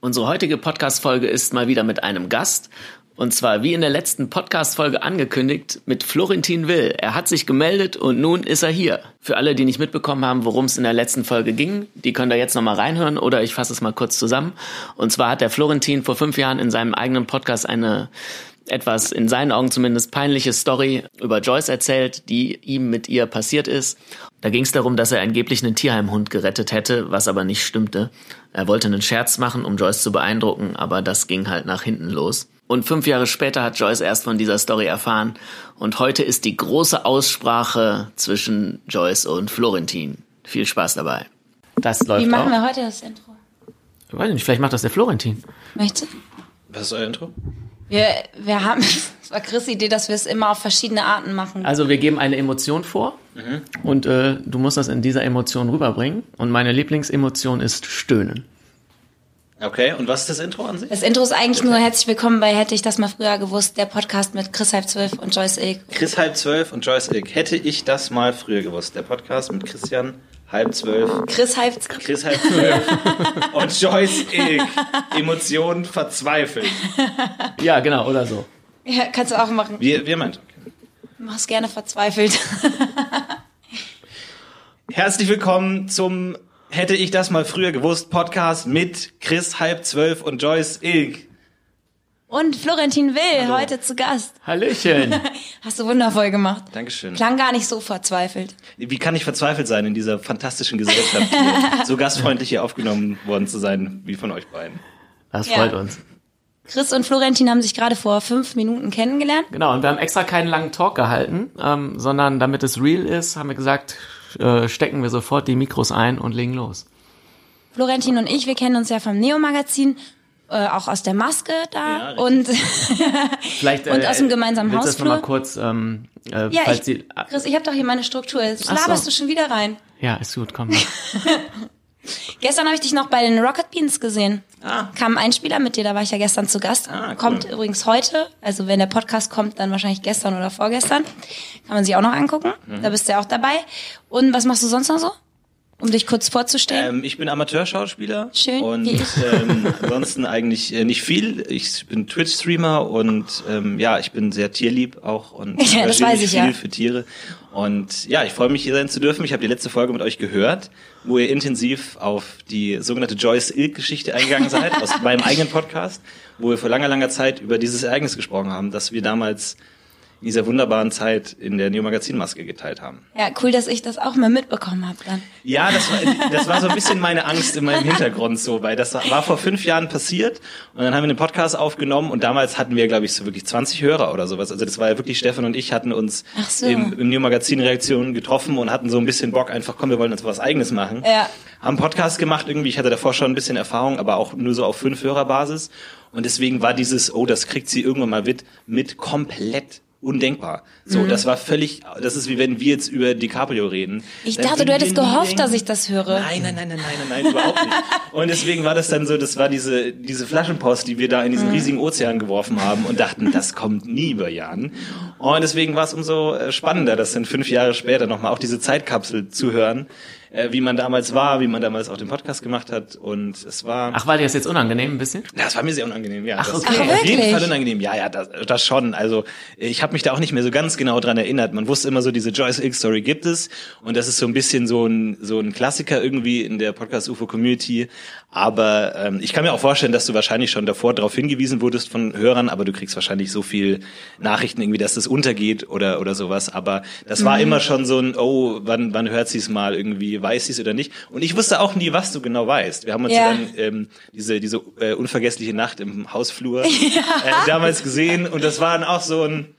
Unsere heutige Podcast-Folge ist mal wieder mit einem Gast. Und zwar, wie in der letzten Podcast-Folge angekündigt, mit Florentin Will. Er hat sich gemeldet und nun ist er hier. Für alle, die nicht mitbekommen haben, worum es in der letzten Folge ging, die können da jetzt nochmal reinhören oder ich fasse es mal kurz zusammen. Und zwar hat der Florentin vor fünf Jahren in seinem eigenen Podcast eine etwas in seinen Augen zumindest peinliche Story über Joyce erzählt, die ihm mit ihr passiert ist. Da ging es darum, dass er angeblich einen Tierheimhund gerettet hätte, was aber nicht stimmte. Er wollte einen Scherz machen, um Joyce zu beeindrucken, aber das ging halt nach hinten los. Und fünf Jahre später hat Joyce erst von dieser Story erfahren. Und heute ist die große Aussprache zwischen Joyce und Florentin. Viel Spaß dabei. Das läuft Wie machen auch. wir heute das Intro? Ich weiß nicht, vielleicht macht das der Florentin. Möchtest du? Was ist euer Intro? Wir, wir haben, es war Chris' Idee, dass wir es immer auf verschiedene Arten machen. Also wir geben eine Emotion vor und äh, du musst das in dieser Emotion rüberbringen. Und meine Lieblingsemotion ist Stöhnen. Okay, und was ist das Intro an sich? Das Intro ist eigentlich nur herzlich willkommen bei Hätte ich das mal früher gewusst, der Podcast mit Chris halb zwölf und Joyce Ilk. Chris halb zwölf und Joyce Ilk. Hätte ich das mal früher gewusst. Der Podcast mit Christian halb zwölf, Chris halb Chris halb zwölf und Joyce Ilk. Emotionen verzweifelt. Ja, genau, oder so. Ja, kannst du auch machen. Wie, wie ihr meint. Mach's gerne verzweifelt. Herzlich willkommen zum Hätte ich das mal früher gewusst Podcast mit Chris halb zwölf und Joyce Ilk. Und Florentin Will, heute zu Gast. Hallöchen. Hast du wundervoll gemacht. Dankeschön. Klang gar nicht so verzweifelt. Wie kann ich verzweifelt sein in dieser fantastischen Gesellschaft, hier so gastfreundlich hier aufgenommen worden zu sein wie von euch beiden? Das Ja. freut uns. Chris und Florentin haben sich gerade vor fünf Minuten kennengelernt. Genau, und wir haben extra keinen langen Talk gehalten, ähm, sondern damit es real ist, haben wir gesagt, äh, stecken wir sofort die Mikros ein und legen los. Florentin und ich, wir kennen uns ja vom Neo-Magazin, äh, auch aus der Maske da Ja, und Vielleicht, äh, Und aus dem gemeinsamen willst du das nochmal kurz, ähm, äh, ja, falls ich, die, Chris, ich habe doch hier meine Struktur. Jetzt Ach so. laberst du schon wieder rein. ja, ist gut, komm. Gestern habe ich dich noch bei den Rocket Beans gesehen. Ah. Kam ein Spieler mit dir, da war ich ja gestern zu Gast. Ah, cool. Kommt übrigens heute, also wenn der Podcast kommt, dann wahrscheinlich gestern oder vorgestern. Kann man sich auch noch angucken. Mhm. Da bist du ja auch dabei. Und was machst du sonst noch so? Um dich kurz vorzustellen. Ähm, ich bin Amateurschauspieler. Schön, Und ähm, ansonsten eigentlich äh, nicht viel. Ich bin Twitch-Streamer und ähm, ja, ich bin sehr tierlieb auch und Ja, das weiß ich, viel ja. für Tiere. Und ja, ich freue mich hier sein zu dürfen. Ich habe die letzte Folge mit euch gehört, wo ihr intensiv auf die sogenannte Joyce Ilk-Geschichte eingegangen seid, aus meinem eigenen Podcast, wo wir vor langer, langer Zeit über dieses Ereignis gesprochen haben, dass wir damals in dieser wunderbaren Zeit in der Neo-Magazin-Maske geteilt haben. ja, cool, dass ich das auch mal mitbekommen habe dann. Ja, das war, das war so ein bisschen meine Angst in meinem Hintergrund so, weil das war vor fünf Jahren passiert und dann haben wir den Podcast aufgenommen und damals hatten wir, glaube ich, so wirklich 20 Hörer oder sowas. Also das war ja wirklich, Stefan und ich hatten uns so. im, im New Magazin Reaktionen getroffen und hatten so ein bisschen Bock, einfach, komm, wir wollen uns was eigenes machen. Ja. Haben Podcast gemacht irgendwie, ich hatte davor schon ein bisschen Erfahrung, aber auch nur so auf fünf Hörerbasis und deswegen war dieses, oh, das kriegt sie irgendwann mal mit, mit komplett undenkbar. So, Mhm. das war völlig, das ist wie wenn wir jetzt über DiCaprio reden. Ich Dann dachte, du hättest gehofft, denken- dass ich das höre. Nein, nein, nein, nein, nein, nein, nein, überhaupt nicht. Und deswegen war das dann so, das war diese, diese Flaschenpost, die wir da in Mhm. diesen riesigen Ozean geworfen haben und dachten, das kommt nie über Jan. Und deswegen war es umso äh, spannender, das dann fünf Jahre später nochmal auch diese Zeitkapsel zu hören, äh, wie man damals war, wie man damals auch den Podcast gemacht hat. Und es war, Ach, war dir das jetzt unangenehm ein bisschen? das war mir sehr unangenehm, ja. Ach, das okay. war Ach, auf jeden? Fall unangenehm. Ja, ja, das, das schon. Also ich habe mich da auch nicht mehr so ganz genau dran erinnert. Man wusste immer so, diese Joyce Ilk Story gibt es und das ist so ein bisschen so ein so ein Klassiker irgendwie in der Podcast UFO Community. Aber ähm, ich kann mir auch vorstellen, dass du wahrscheinlich schon davor darauf hingewiesen wurdest von Hörern, aber du kriegst wahrscheinlich so viel Nachrichten irgendwie, dass das untergeht oder oder sowas. Aber das war immer schon so ein, oh, wann wann hört sie es mal irgendwie, weiß sie es oder nicht? Und ich wusste auch nie, was du genau weißt. Wir haben uns Ja. dann ähm, diese diese äh, unvergessliche Nacht im Hausflur äh, damals gesehen und das war dann auch so ein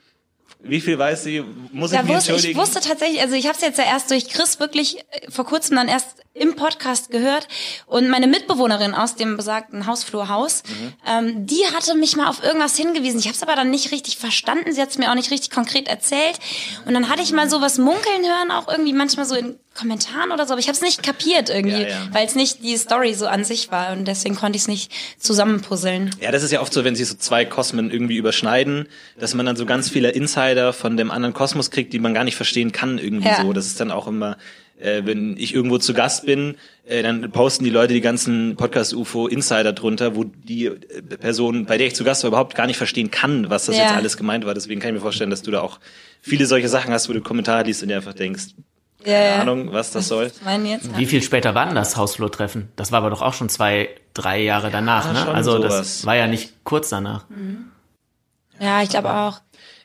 wie viel weiß sie? Muss ich Da mich wusste, ich entschuldigen? wusste tatsächlich, also ich habe es jetzt ja erst durch Chris wirklich äh, vor kurzem dann erst im Podcast gehört und meine Mitbewohnerin aus dem besagten Hausflurhaus, Mhm. ähm, die hatte mich mal auf irgendwas hingewiesen. Ich habe es aber dann nicht richtig verstanden. Sie hat es mir auch nicht richtig konkret erzählt und dann hatte ich mal sowas munkeln hören, auch irgendwie manchmal so in Kommentaren oder so, aber ich habe es nicht kapiert irgendwie, Ja, ja. weil es nicht die Story so an sich war und deswegen konnte ich es nicht zusammenpuzzeln. Ja, das ist ja oft so, wenn sich so zwei Kosmen irgendwie überschneiden, dass man dann so ganz viele Insider von dem anderen Kosmos kriegt, die man gar nicht verstehen kann irgendwie Ja. so. Das ist dann auch immer äh, wenn ich irgendwo zu Gast bin, äh, dann posten die Leute die ganzen Podcast-UFO-Insider drunter, wo die äh, Person, bei der ich zu Gast war, überhaupt gar nicht verstehen kann, was das Ja. jetzt alles gemeint war. Deswegen kann ich mir vorstellen, dass du da auch viele solche Sachen hast, wo du Kommentare liest und dir einfach denkst, Ja, keine ja. Ahnung, was das soll. Wie viel später war denn das Hausflurtreffen? Das war aber doch auch schon zwei, drei Jahre danach, Ja, ne? Also sowas. das war ja nicht kurz danach. Ja, ich glaube auch.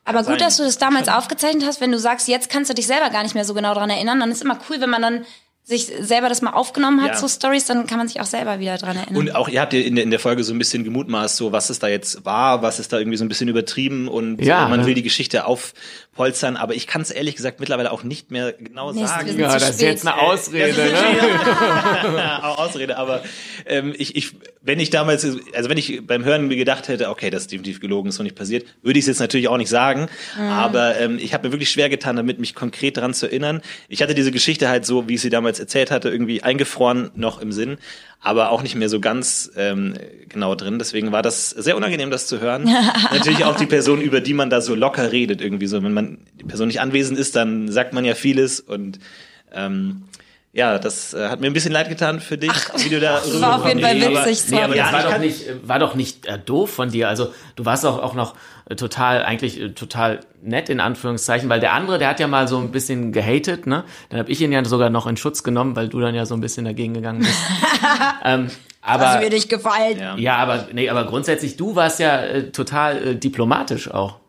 Aber gut, sein. dass du das damals aufgezeichnet hast. Wenn du sagst, jetzt kannst du dich selber gar nicht mehr so genau dran erinnern, dann ist immer cool, wenn man dann sich selber das mal aufgenommen hat, Ja. so Stories, dann kann man sich auch selber wieder dran erinnern. Und auch ihr habt ja in der, in der Folge so ein bisschen gemutmaßt, so was es da jetzt war, was ist da irgendwie so ein bisschen übertrieben und Ja, äh, man ne? will die Geschichte aufpolstern, aber ich kann es ehrlich gesagt mittlerweile auch nicht mehr genau Nee, sagen. sind zu spät. Ausrede, ne? Ausrede, aber ähm, ich, ich, wenn ich damals, also wenn ich beim Hören mir gedacht hätte, okay, das ist definitiv gelogen, ist so nicht passiert, würde ich es jetzt natürlich auch nicht sagen. Aber ähm, ich habe mir wirklich schwer getan, damit mich konkret daran zu erinnern. Ich hatte diese Geschichte halt so, wie ich sie damals erzählt hatte, irgendwie eingefroren noch im Sinn, aber auch nicht mehr so ganz ähm, genau drin. Deswegen war das sehr unangenehm, das zu hören. natürlich auch die Person, über die man da so locker redet, irgendwie so. Wenn man die Person nicht anwesend ist, dann sagt man ja vieles und ähm, ja, das äh, hat mir ein bisschen leid getan für dich, wie du da das war auf jeden Fall witzig. bist. Nee, aber Ja, das war ich doch nicht, war doch nicht äh, doof von dir. Also du warst auch, auch noch äh, total, eigentlich äh, total nett in Anführungszeichen, weil der andere, der hat ja mal so ein bisschen gehatet, ne? Dann habe ich ihn ja sogar noch in Schutz genommen, weil du dann ja so ein bisschen dagegen gegangen bist. ähm, aber Was mir nicht gefallen. Ja. ja, aber nee, aber grundsätzlich du warst ja äh, total äh, diplomatisch auch.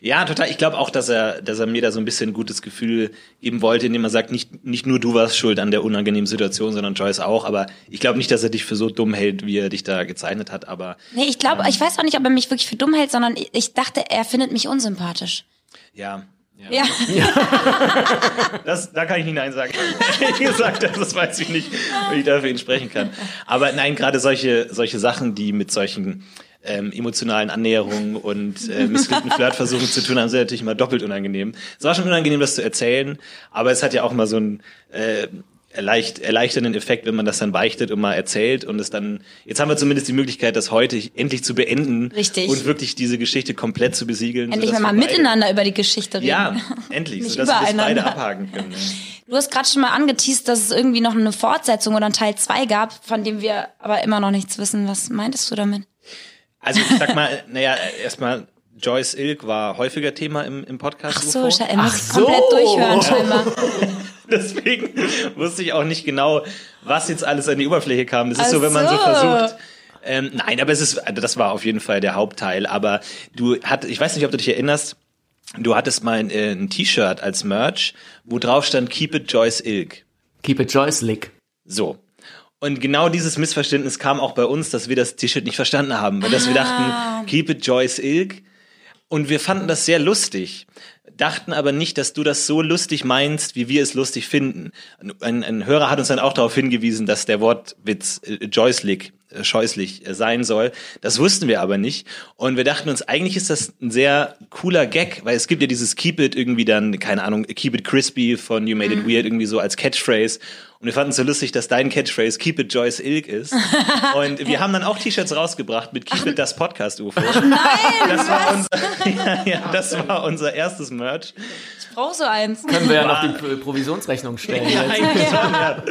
Ja, total. Ich glaube auch, dass er, dass er mir da so ein bisschen ein gutes Gefühl geben wollte, indem er sagt, nicht, nicht nur du warst schuld an der unangenehmen Situation, sondern Joyce auch. Aber ich glaube nicht, dass er dich für so dumm hält, wie er dich da gezeichnet hat. Aber Nee, ich glaube, ich weiß auch nicht, ob er mich wirklich für dumm hält, sondern ich- ich dachte, er findet mich unsympathisch. ja. ja. Ja. Das, da kann ich nicht Nein sagen. Wie gesagt, das weiß ich nicht, wie ich da für ihn sprechen kann. Aber nein, gerade solche, solche Sachen, die mit solchen ähm, emotionalen Annäherungen und äh, missglückten Flirtversuchen zu tun haben, sind natürlich immer doppelt unangenehm. Es war schon unangenehm, das zu erzählen, aber es hat ja auch mal so einen äh, erleicht, erleichternden Effekt, wenn man das dann beichtet und mal erzählt und es dann, jetzt haben wir zumindest die Möglichkeit, das heute endlich zu beenden Richtig. und wirklich diese Geschichte komplett zu besiegeln. Endlich mal beide- miteinander über die Geschichte reden. Ja, endlich, Nicht sodass wir das beide abhaken können. Ja. Du hast gerade schon mal angeteased, dass es irgendwie noch eine Fortsetzung oder einen Teil 2 gab, von dem wir aber immer noch nichts wissen. Was meintest du damit? Also ich sag mal, naja, erstmal Joyce Ilk war häufiger Thema im, im Podcast. Ach so, er muss Ach es komplett so. durchhören scheinbar. Deswegen wusste ich auch nicht genau, was jetzt alles an die Oberfläche kam. Das ist Ach so, wenn man so so. versucht. Ähm, nein, aber es ist, also das war auf jeden Fall der Hauptteil. Aber du hat, ich weiß nicht, ob du dich erinnerst, du hattest mal ein, äh, ein T-Shirt als Merch, wo drauf stand Keep it Joyce Ilk. Keep it Joyce Lick. So. Und genau dieses Missverständnis kam auch bei uns, dass wir das T-Shirt nicht verstanden haben, weil dass wir dachten, keep it Joyce Ilk. Und wir fanden das sehr lustig, dachten aber nicht, dass du das so lustig meinst, wie wir es lustig finden. Ein, ein Hörer hat uns dann auch darauf hingewiesen, dass der Wortwitz äh, Joyce-lig, äh, scheußlich äh, sein soll. Das wussten wir aber nicht. Und wir dachten uns, eigentlich ist das ein sehr cooler Gag, weil es gibt ja dieses Keep it irgendwie dann, keine Ahnung, Keep it crispy von You Made It Weird irgendwie so als Catchphrase. Und wir fanden es so lustig, dass dein Catchphrase Keep it Joyce Ilk ist. Und wir haben dann auch T-Shirts rausgebracht mit Keep it das Podcast UFO. Nein, Das war unser, ja, ja, das war unser erstes Merch. ich brauche so eins. Können wir ja noch die Pro- Provisionsrechnung stellen. Ja, ja.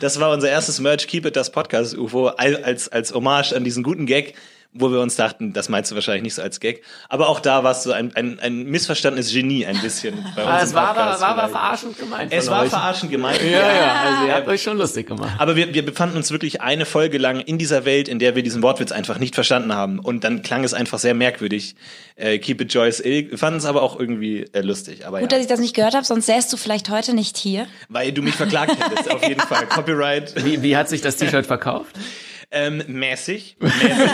Das war unser erstes Merch, Keep It, das Podcast UFO, als, als Hommage an diesen guten Gag, wo wir uns dachten, das meinst du wahrscheinlich nicht so als Gag. Aber auch da warst du ein, ein, ein missverstandenes Genie ein bisschen bei uns. Ah, es war, war vielleicht. verarschend gemeint. Es war euch. verarschend gemeint. Ja, ja, also ihr habt euch schon lustig gemacht. Aber wir, wir befanden uns wirklich eine Folge lang in dieser Welt, in der wir diesen Wortwitz einfach nicht verstanden haben. Und dann klang es einfach sehr merkwürdig. Äh, Keep it Joyce Ilk. Wir fanden es aber auch irgendwie äh, lustig. Aber Gut, ja, dass ich das nicht gehört habe, sonst säst du vielleicht heute nicht hier. weil du mich verklagt hättest, auf jeden Fall. Copyright. Wie, wie hat sich das T-Shirt verkauft? Ähm, mäßig. mäßig.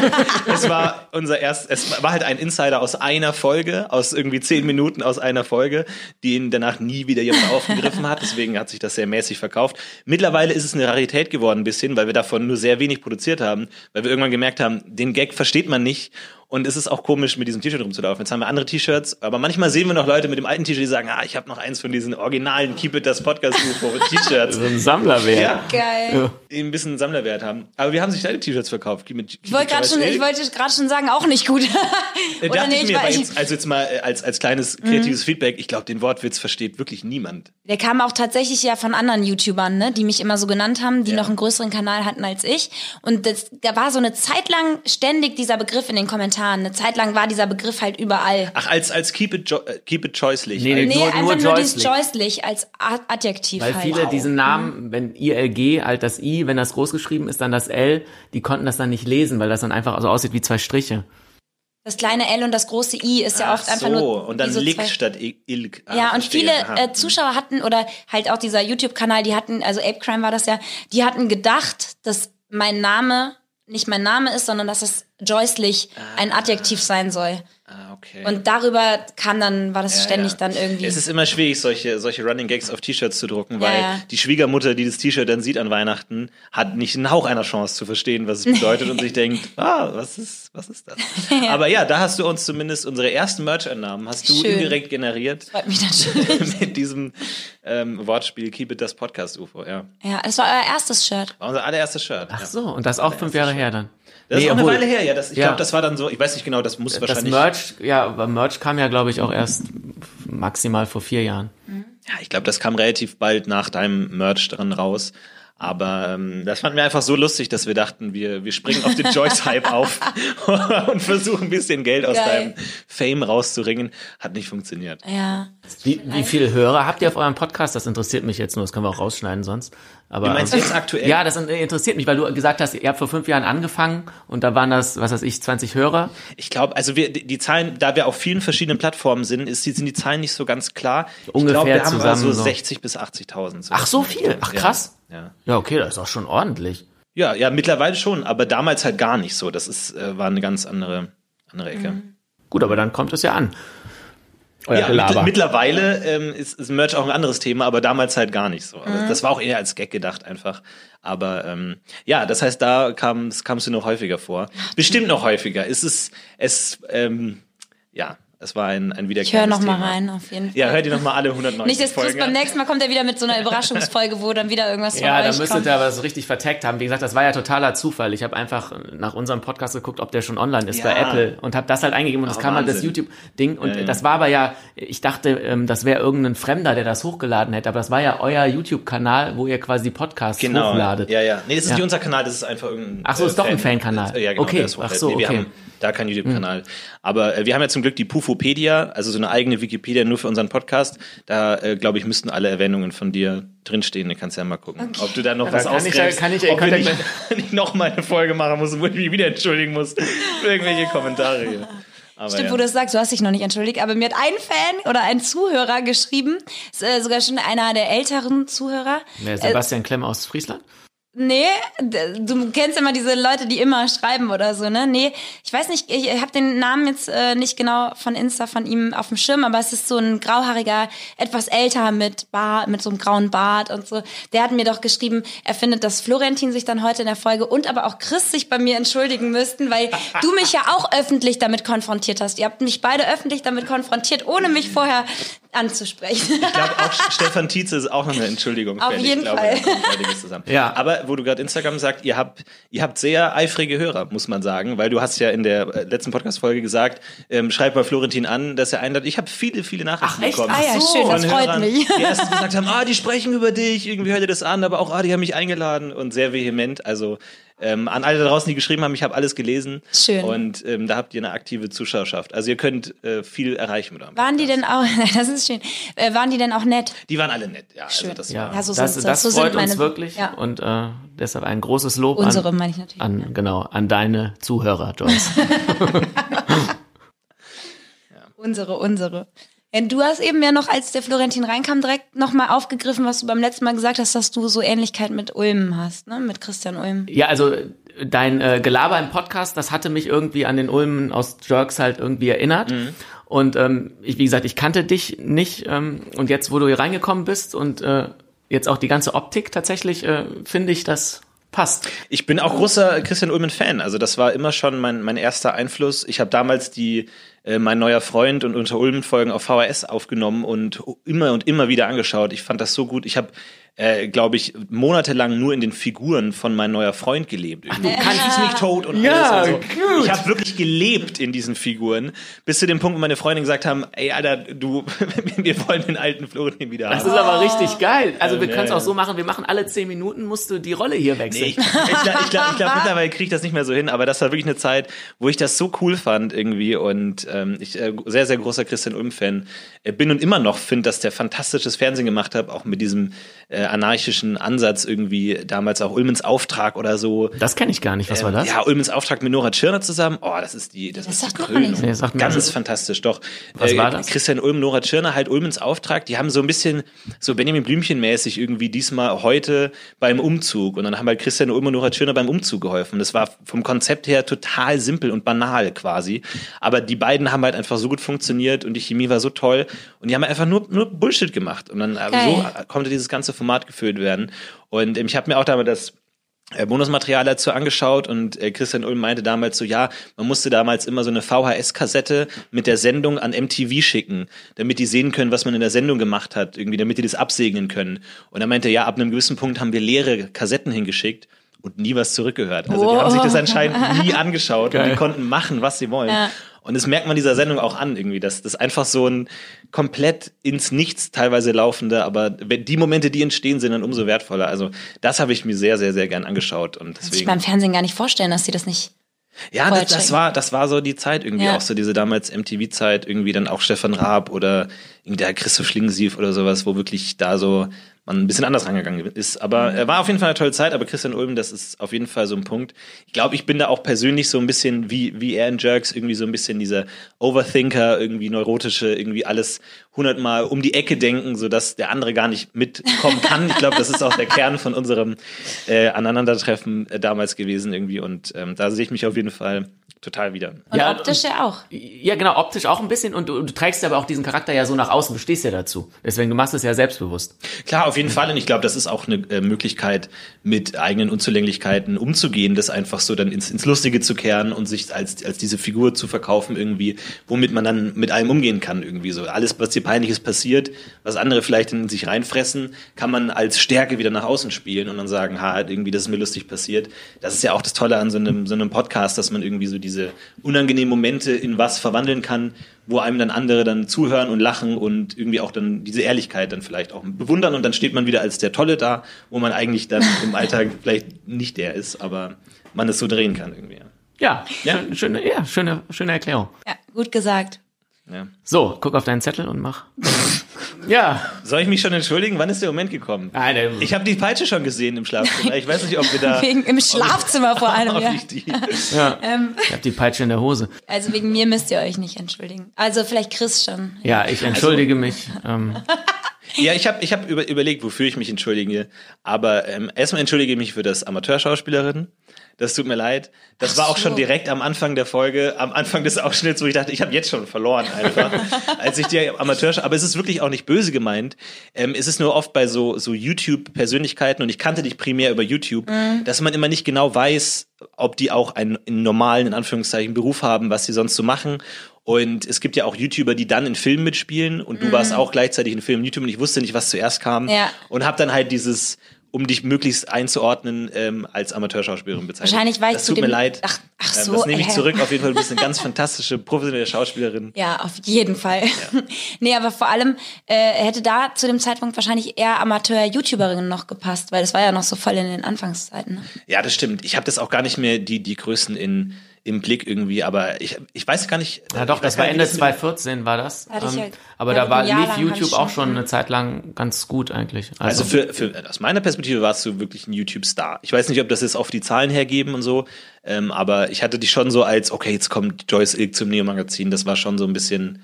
es war unser erst, es war halt ein Insider aus einer Folge, aus irgendwie zehn Minuten aus einer Folge, die ihn danach nie wieder jemand aufgegriffen hat. Deswegen hat sich das sehr mäßig verkauft. Mittlerweile ist es eine Rarität geworden ein bisschen, weil wir davon nur sehr wenig produziert haben, weil wir irgendwann gemerkt haben, den Gag versteht man nicht Und es ist auch komisch, mit diesem T-Shirt rumzulaufen. Jetzt haben wir andere T-Shirts, aber manchmal sehen wir noch Leute mit dem alten T-Shirt, die sagen, ah, ich habe noch eins von diesen originalen Keep It Das Podcast T-Shirts. So ein Sammlerwert. Ja, Geil. die ein bisschen Sammlerwert haben. Aber wir haben sich deine T-Shirts verkauft. Keep It, Keep Ich wollte gerade Choice schon, ich wollte gerade schon sagen, auch nicht gut. Äh, Oder dachte nee, ich mir, ich, jetzt, also jetzt mal äh, als, als kleines Mhm. kreatives Feedback, ich glaube, den Wortwitz versteht wirklich niemand. der kam auch tatsächlich ja von anderen YouTubern, ne, die mich immer so genannt haben, die Ja. noch einen größeren Kanal hatten als ich. Und das, da war so eine Zeit lang ständig dieser Begriff in den Kommentaren. Eine Zeit lang war dieser Begriff halt überall. Ach, als, als Keep It, jo äh, keep it Choicelig. Nee, als, Nee, Nur- einfach nur nur, dieses joystick als A- Adjektiv Weil halt. viele diesen Namen, wenn ILG, halt das I, wenn das groß geschrieben ist, dann das L, die konnten das dann nicht lesen, weil das dann einfach so aussieht wie zwei Striche. Das kleine L und das große I ist ja Ach oft einfach so, nur. und dann so Lick statt Ilk. Ah, Ja, und verstehe. viele äh, Zuschauer hatten, oder halt auch dieser YouTube-Kanal, die hatten, also Ape Crime war das ja, die hatten gedacht, dass mein Name nicht mein Name ist, sondern dass es joystick ein Adjektiv sein soll. Ah, okay. Und darüber kam dann, war das Ja, ständig ja. dann irgendwie. Es ist immer schwierig, solche, solche Running Gags auf T-Shirts zu drucken, weil ja. die Schwiegermutter, die das T-Shirt dann sieht an Weihnachten, hat nicht einen Hauch einer Chance zu verstehen, was es bedeutet und sich denkt, ah, was ist, was ist das? Aber ja, da hast du uns zumindest unsere ersten Merch-Annahmen, hast du Schön. indirekt generiert Freut mich natürlich. mit diesem ähm, Wortspiel Keep It Das Podcast UFO, ja. ja, es war euer erstes Shirt. War unser allererstes Shirt. Ach ja. so, und das auch fünf Jahre her dann. Das Nee, ist auch obwohl- eine Weile her, ja. Das, ich Ja. glaube, das war dann so, ich weiß nicht genau, das muss Das wahrscheinlich. Merch, ja, aber Merch kam ja, glaube ich, auch erst maximal vor vier Jahren. Ja, ich glaube, das kam relativ bald nach deinem Merch dran raus. Aber ähm, das fanden wir einfach so lustig, dass wir dachten, wir, wir springen auf den Joyce-Hype auf und versuchen ein bisschen Geld aus Geil. deinem Fame rauszuringen. Hat nicht funktioniert. Ja. Wie, wie viele Hörer habt ihr auf eurem Podcast? Das interessiert mich jetzt nur, das können wir auch rausschneiden sonst. Aber, Wie meinst du jetzt aktuell? Ja, das interessiert mich, weil du gesagt hast, ihr habt vor fünf Jahren angefangen und da waren das, was weiß ich, 20 Hörer. Ich glaube, also wir, die Zahlen, da wir auf vielen verschiedenen Plattformen sind, ist, sind die Zahlen nicht so ganz klar. ich Ungefähr glaube, wir haben also so. 60 bis 80.000. Ach, so viel? Ach, krass. Ja. Ja, okay, das ist auch schon ordentlich. ja, ja, mittlerweile schon, aber damals halt gar nicht so. Das ist, äh, war eine ganz andere, andere Ecke. Gut, aber dann kommt es ja an. Euer Ja, Gelaber. mit, mittlerweile ähm, ist, ist Merch auch ein anderes Thema, aber damals halt gar nicht so. Also Das war auch eher als Gag gedacht einfach. Aber ähm, ja, das heißt, da kam es kamst du noch häufiger vor. Bestimmt noch häufiger. Es ist es ähm, ja, es war ein ein Ich höre wiederkehrendes noch mal Thema. rein, auf jeden Fall. Ja, hört ihr noch mal alle 190 Nicht, dass Chris beim nächsten Mal kommt er wieder mit so einer Überraschungsfolge, wo dann wieder irgendwas Ja, von da müsstet kommt. ihr aber so richtig vertaggt haben. Wie gesagt, das war ja totaler Zufall. Ich habe einfach nach unserem Podcast geguckt, ob der schon online ist Ja. bei Apple und habe das halt eingegeben und es Oh, kam halt das Wahnsinn. YouTube-Ding und Ja, ja. das war aber ja, ich dachte, ähm, das wäre irgendein Fremder, der das hochgeladen hätte, aber das war ja euer YouTube-Kanal, wo ihr quasi Podcasts Genau. hochladet. Ja, ja. Nee, das ist Ja. nicht unser Kanal, das ist einfach irgendein. Ach so, ist doch ein Fankanal. Äh, Ja, genau. Okay. Ach so, nee, okay. Da keinen YouTube-Kanal. Aber äh, wir haben ja zum Glück die Pufopedia, also so eine eigene Wikipedia nur für unseren Podcast. Da, äh, glaube ich, müssten alle Erwähnungen von dir drinstehen. Da kannst du ja mal gucken, ob du da noch was kann ich ja- ausgräbst. kann ich- ob wir ihr nicht, nicht noch mal eine Folge machen musst, wo ich mich wieder entschuldigen muss für irgendwelche Kommentare hier. Aber Stimmt, ja. wo du das sagst, du hast dich noch nicht entschuldigt, aber mir hat ein Fan oder ein Zuhörer geschrieben, ist, äh, sogar schon einer der älteren Zuhörer. Wer Sebastian Klemm aus Friesland? Nee, du kennst immer diese Leute, die immer schreiben oder so, ne? Nee, ich weiß nicht, ich habe den Namen jetzt äh, nicht genau von Insta von ihm auf dem Schirm, aber es ist so ein grauhaariger, etwas älter mit Bart, mit so einem grauen Bart und so. Der hat mir doch geschrieben, er findet, dass Florentin sich dann heute in der Folge und aber auch Chris sich bei mir entschuldigen müssten, weil du mich ja auch öffentlich damit konfrontiert hast. Ihr habt mich beide öffentlich damit konfrontiert, ohne mich vorher anzusprechen. Ich glaube auch Stefan Tietze ist auch noch eine Entschuldigung. Auf jeden ich glaube, Fall. Ja. Aber wo du gerade Instagram sagt, ihr habt, ihr habt sehr eifrige Hörer, muss man sagen, weil du hast ja in der äh, letzten Podcast-Folge gesagt, ähm, schreib mal Florentin an, dass er einladet. Ich habe viele, viele Nachrichten Ach, bekommen. Ah ja, so, schön, das von freut Hörern, mich. Die erstens gesagt haben, ah, die sprechen über dich, irgendwie hört ihr das an, aber auch, ah, die haben mich eingeladen und sehr vehement. Also ähm, an alle da draußen, die geschrieben haben, ich habe alles gelesen. Schön. Und ähm, da habt ihr eine aktive Zuschauerschaft. Also ihr könnt äh, viel erreichen mit eurem Waren die Podcast. denn auch, das ist schön, äh, waren die denn auch nett? Die waren alle nett, ja. Also Schön. das Ja, Ja, so das, sind- das so sind freut uns meine- wirklich ja. und äh, deshalb ein großes Lob Unsere an, meine ich natürlich. an genau an deine Zuhörer, Joyce. Unsere, unsere. Ja, du hast eben ja noch, als der Florentin reinkam, direkt nochmal aufgegriffen, was du beim letzten Mal gesagt hast, dass du so Ähnlichkeit mit Ulm hast, ne? Mit Christian Ulm. Ja, also dein äh, Gelaber im Podcast, das hatte mich irgendwie an den Ulmen aus Jerks halt irgendwie erinnert. Und ähm, ich, wie gesagt, ich kannte dich nicht. Ähm, und jetzt, wo du hier reingekommen bist und äh, jetzt auch die ganze Optik tatsächlich, äh, finde ich das passt. Ich bin auch großer Christian Ulmen-Fan. Also das war immer schon mein, mein erster Einfluss. Ich habe damals die äh, mein neuer Freund und unter Ulmen-Folgen auf VHS aufgenommen und immer und immer wieder angeschaut. Ich fand das so gut. Ich habe äh, glaube ich, monatelang nur in den Figuren von mein neuer Freund gelebt. Ach, du kannst es nicht tot und ja, alles und so. Ich habe wirklich gelebt in diesen Figuren, bis zu dem Punkt, wo meine Freundin gesagt haben, ey, Alter, du, wir wollen den alten Florentin wieder Das haben. ist aber richtig geil. Also wir Ja, können es ja. auch so machen, wir machen alle zehn Minuten, musst du die Rolle hier wechseln. Nee, ich ich glaube, ich glaub, ich glaub, mittlerweile kriege ich das nicht mehr so hin, aber das war wirklich eine Zeit, wo ich das so cool fand irgendwie und ähm, ich äh, sehr, sehr großer Christian Ulm-Fan äh, bin und immer noch finde, dass der fantastisches Fernsehen gemacht hat, auch mit diesem äh, anarchischen Ansatz irgendwie, damals auch Ulmens Auftrag oder so. Das kenne ich gar nicht. Was war das? Ja, Ulmens Auftrag mit Nora Tschirner zusammen. Oh, das ist die, das, Das ist sagt die. Krönung. Nee, Ganz nichts. fantastisch, doch. Was war das? Christian Ulm, Nora Tschirner, halt Ulmens Auftrag. Die haben so ein bisschen so Benjamin Blümchen mäßig irgendwie diesmal heute beim Umzug. Und dann haben halt Christian Ulm und Nora Tschirner beim Umzug geholfen. Das war vom Konzept her total simpel und banal quasi. Aber die beiden haben halt einfach so gut funktioniert und die Chemie war so toll. Und die haben einfach nur, nur Bullshit gemacht. Und dann äh, Geil. so konnte dieses ganze Format gefüllt werden. Und ähm, ich habe mir auch damals das äh, Bonusmaterial dazu angeschaut und äh, Christian Ulm meinte damals so, ja, man musste damals immer so eine VHS-Kassette mit der Sendung an MTV schicken, damit die sehen können, was man in der Sendung gemacht hat, irgendwie, damit die das absegnen können. Und er meinte, ja, ab einem gewissen Punkt haben wir leere Kassetten hingeschickt und nie was zurückgehört. Also die haben sich das anscheinend nie angeschaut und Geil. die konnten machen, was sie wollen. Ja. Und das merkt man dieser Sendung auch an, irgendwie, dass das einfach so ein komplett ins Nichts teilweise laufende, aber wenn die Momente, die entstehen, sind dann umso wertvoller. Also das habe ich mir sehr, sehr, sehr gern angeschaut. Und Kann sich deswegen. beim Fernsehen gar nicht vorstellen, dass sie das nicht. Ja, das, das war, das war so die Zeit irgendwie Ja. auch so diese damals MTV-Zeit, irgendwie dann auch Stefan Raab oder irgendwie der Christoph Schlingensief oder sowas, wo wirklich da so man ein bisschen anders rangegangen ist. Aber er war auf jeden Fall eine tolle Zeit, aber Christian Ulm, das ist auf jeden Fall so ein Punkt. Ich glaube, ich bin da auch persönlich so ein bisschen wie, wie er in Jerks, irgendwie so ein bisschen dieser Overthinker, irgendwie neurotische, irgendwie alles hundertmal um die Ecke denken, sodass der andere gar nicht mitkommen kann. Ich glaube, das ist auch der Kern von unserem äh, Aneinandertreffen äh, damals gewesen irgendwie und ähm, da sehe ich mich auf jeden Fall total wieder. Und Ja, optisch ja auch. Ja, genau, optisch auch ein bisschen und du, du trägst aber auch diesen Charakter ja so nach außen, du stehst ja dazu. Deswegen, du machst es ja selbstbewusst. Klar, auf jeden Fall. Und ich glaube, das ist auch eine äh, Möglichkeit, mit eigenen Unzulänglichkeiten umzugehen, das einfach so dann ins, ins Lustige zu kehren und sich als, als diese Figur zu verkaufen irgendwie, womit man dann mit allem umgehen kann irgendwie so. Alles, was dir peinliches passiert, was andere vielleicht in sich reinfressen, kann man als Stärke wieder nach außen spielen und dann sagen, ha, irgendwie, das ist mir lustig passiert. Das ist ja auch das Tolle an so einem, so einem Podcast, dass man irgendwie so diese unangenehmen Momente in was verwandeln kann, wo einem dann andere dann zuhören und lachen und irgendwie auch dann diese Ehrlichkeit dann vielleicht auch bewundern und dann steht man wieder als der Tolle da, wo man eigentlich dann im Alltag vielleicht nicht der ist, aber man es so drehen kann irgendwie. Ja, ja. Schön, schöne, ja, schöne, schöne Erklärung. Ja, gut gesagt. Ja. So, guck auf deinen Zettel und mach. ja. Soll ich mich schon entschuldigen? Wann ist der Moment gekommen? Nein, der- Ich habe die Peitsche schon gesehen im Schlafzimmer. Ich weiß nicht, ob wir da. Wegen, Im Schlafzimmer vor allem, ja. ich Ja. Ähm. Ich hab die Peitsche in der Hose. Also wegen mir müsst ihr euch nicht entschuldigen. Also vielleicht Chris schon. Ja, ich entschuldige mich. Ähm, Ja, ich habe ich hab über, überlegt, wofür ich mich entschuldige. Aber ähm, erstmal entschuldige ich mich für das Amateurschauspielerin. Das tut mir leid. Das war auch so. schon direkt am Anfang der Folge, am Anfang des Ausschnitts, wo ich dachte, ich habe jetzt schon verloren einfach, als ich die Amateurschau. Aber es ist wirklich auch nicht böse gemeint. Ähm, es ist nur oft bei so so YouTube-Persönlichkeiten und ich kannte dich primär über YouTube, dass man immer nicht genau weiß, ob die auch einen, einen normalen in Anführungszeichen Beruf haben, was sie sonst so machen. Und es gibt ja auch YouTuber, die dann in Filmen mitspielen und du warst auch gleichzeitig in Filmen YouTube und ich wusste nicht, was zuerst kam. Ja. Und habe dann halt dieses, um dich möglichst einzuordnen, ähm, als Amateurschauspielerin bezeichnet. Wahrscheinlich war ich Das zu tut mir leid. Ach- ach Ähm, so, Das nehme ich äh. zurück. Auf jeden Fall, du bist eine ganz fantastische, professionelle Schauspielerin. Ja, auf jeden Fall. nee, aber vor allem äh, hätte da zu dem Zeitpunkt wahrscheinlich eher Amateur-YouTuberin noch gepasst, weil das war ja noch so voll in den Anfangszeiten. Ne? Ja, das stimmt. Ich habe das auch gar nicht mehr, die, die Größen in, im Blick irgendwie, aber ich, ich weiß gar nicht. ja doch, ich weiß das war Ende wie das mit- 2014 war das. Hatte Ähm, ja- aber ja, da war lief YouTube auch schon- eine Zeit lang ganz gut eigentlich. Also für, für aus meiner Perspektive warst du wirklich ein YouTube-Star. Ich weiß nicht, ob das jetzt auf die Zahlen hergeben und so, ähm, aber ich hatte dich schon so als, okay, jetzt kommt Joyce Ilk zum Neo-Magazin. Das war schon so ein bisschen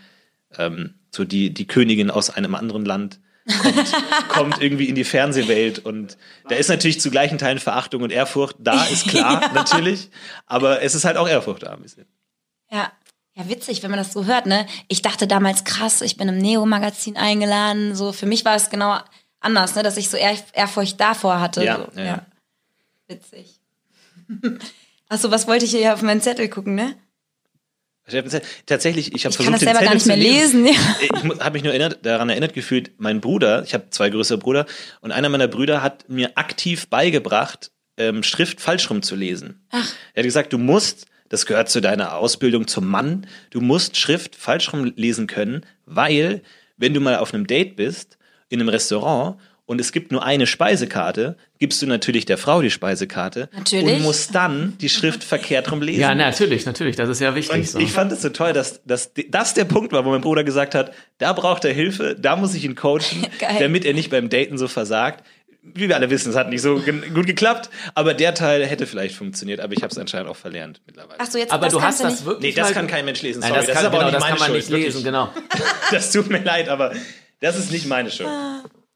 ähm, so die, die Königin aus einem anderen Land. Kommt, kommt irgendwie in die Fernsehwelt und da ist natürlich zu gleichen Teilen Verachtung und Ehrfurcht da, ist klar, natürlich, aber es ist halt auch Ehrfurcht da ein bisschen. Ja. Ja, witzig, wenn man das so hört, ne? Ich dachte damals krass, ich bin im Neo-Magazin eingeladen. So, für mich war es genau anders, ne? Dass ich so Ehr Ehrfurcht davor hatte. Ja, so, ja, ja. Witzig. Achso, was wollte ich hier auf meinen Zettel gucken, ne? Ich hab- Tatsächlich, ich habe versucht, das den selber Zettel gar nicht mehr lesen. Ja. Ich habe mich nur erinnert, daran erinnert gefühlt, mein Bruder, ich habe zwei größere Brüder, und einer meiner Brüder hat mir aktiv beigebracht, ähm, Schrift falsch rum zu lesen. Er hat gesagt, du musst, das gehört zu deiner Ausbildung zum Mann, du musst Schrift falsch rum lesen können, weil, wenn du mal auf einem Date bist, in einem Restaurant, und es gibt nur eine Speisekarte, gibst du natürlich der Frau die Speisekarte Natürlich. und musst dann die Schrift verkehrt rum lesen. Ja, natürlich, natürlich. Das ist ja wichtig. Und So. ich fand es so toll, dass, dass das der Punkt war, wo mein Bruder gesagt hat, da braucht er Hilfe, da muss ich ihn coachen, damit er nicht beim Daten so versagt. Wie wir alle wissen, es hat nicht so gut geklappt, aber der Teil hätte vielleicht funktioniert, aber ich habe es anscheinend auch verlernt mittlerweile. Achso, jetzt aber das du hast du das nicht. wirklich. nee, das kann kein Mensch lesen, Nein, sorry. das, kann, ist aber genau, auch nicht das meine kann man Schuld. nicht lesen, wirklich. genau. Das tut mir leid, aber das ist nicht meine Schuld.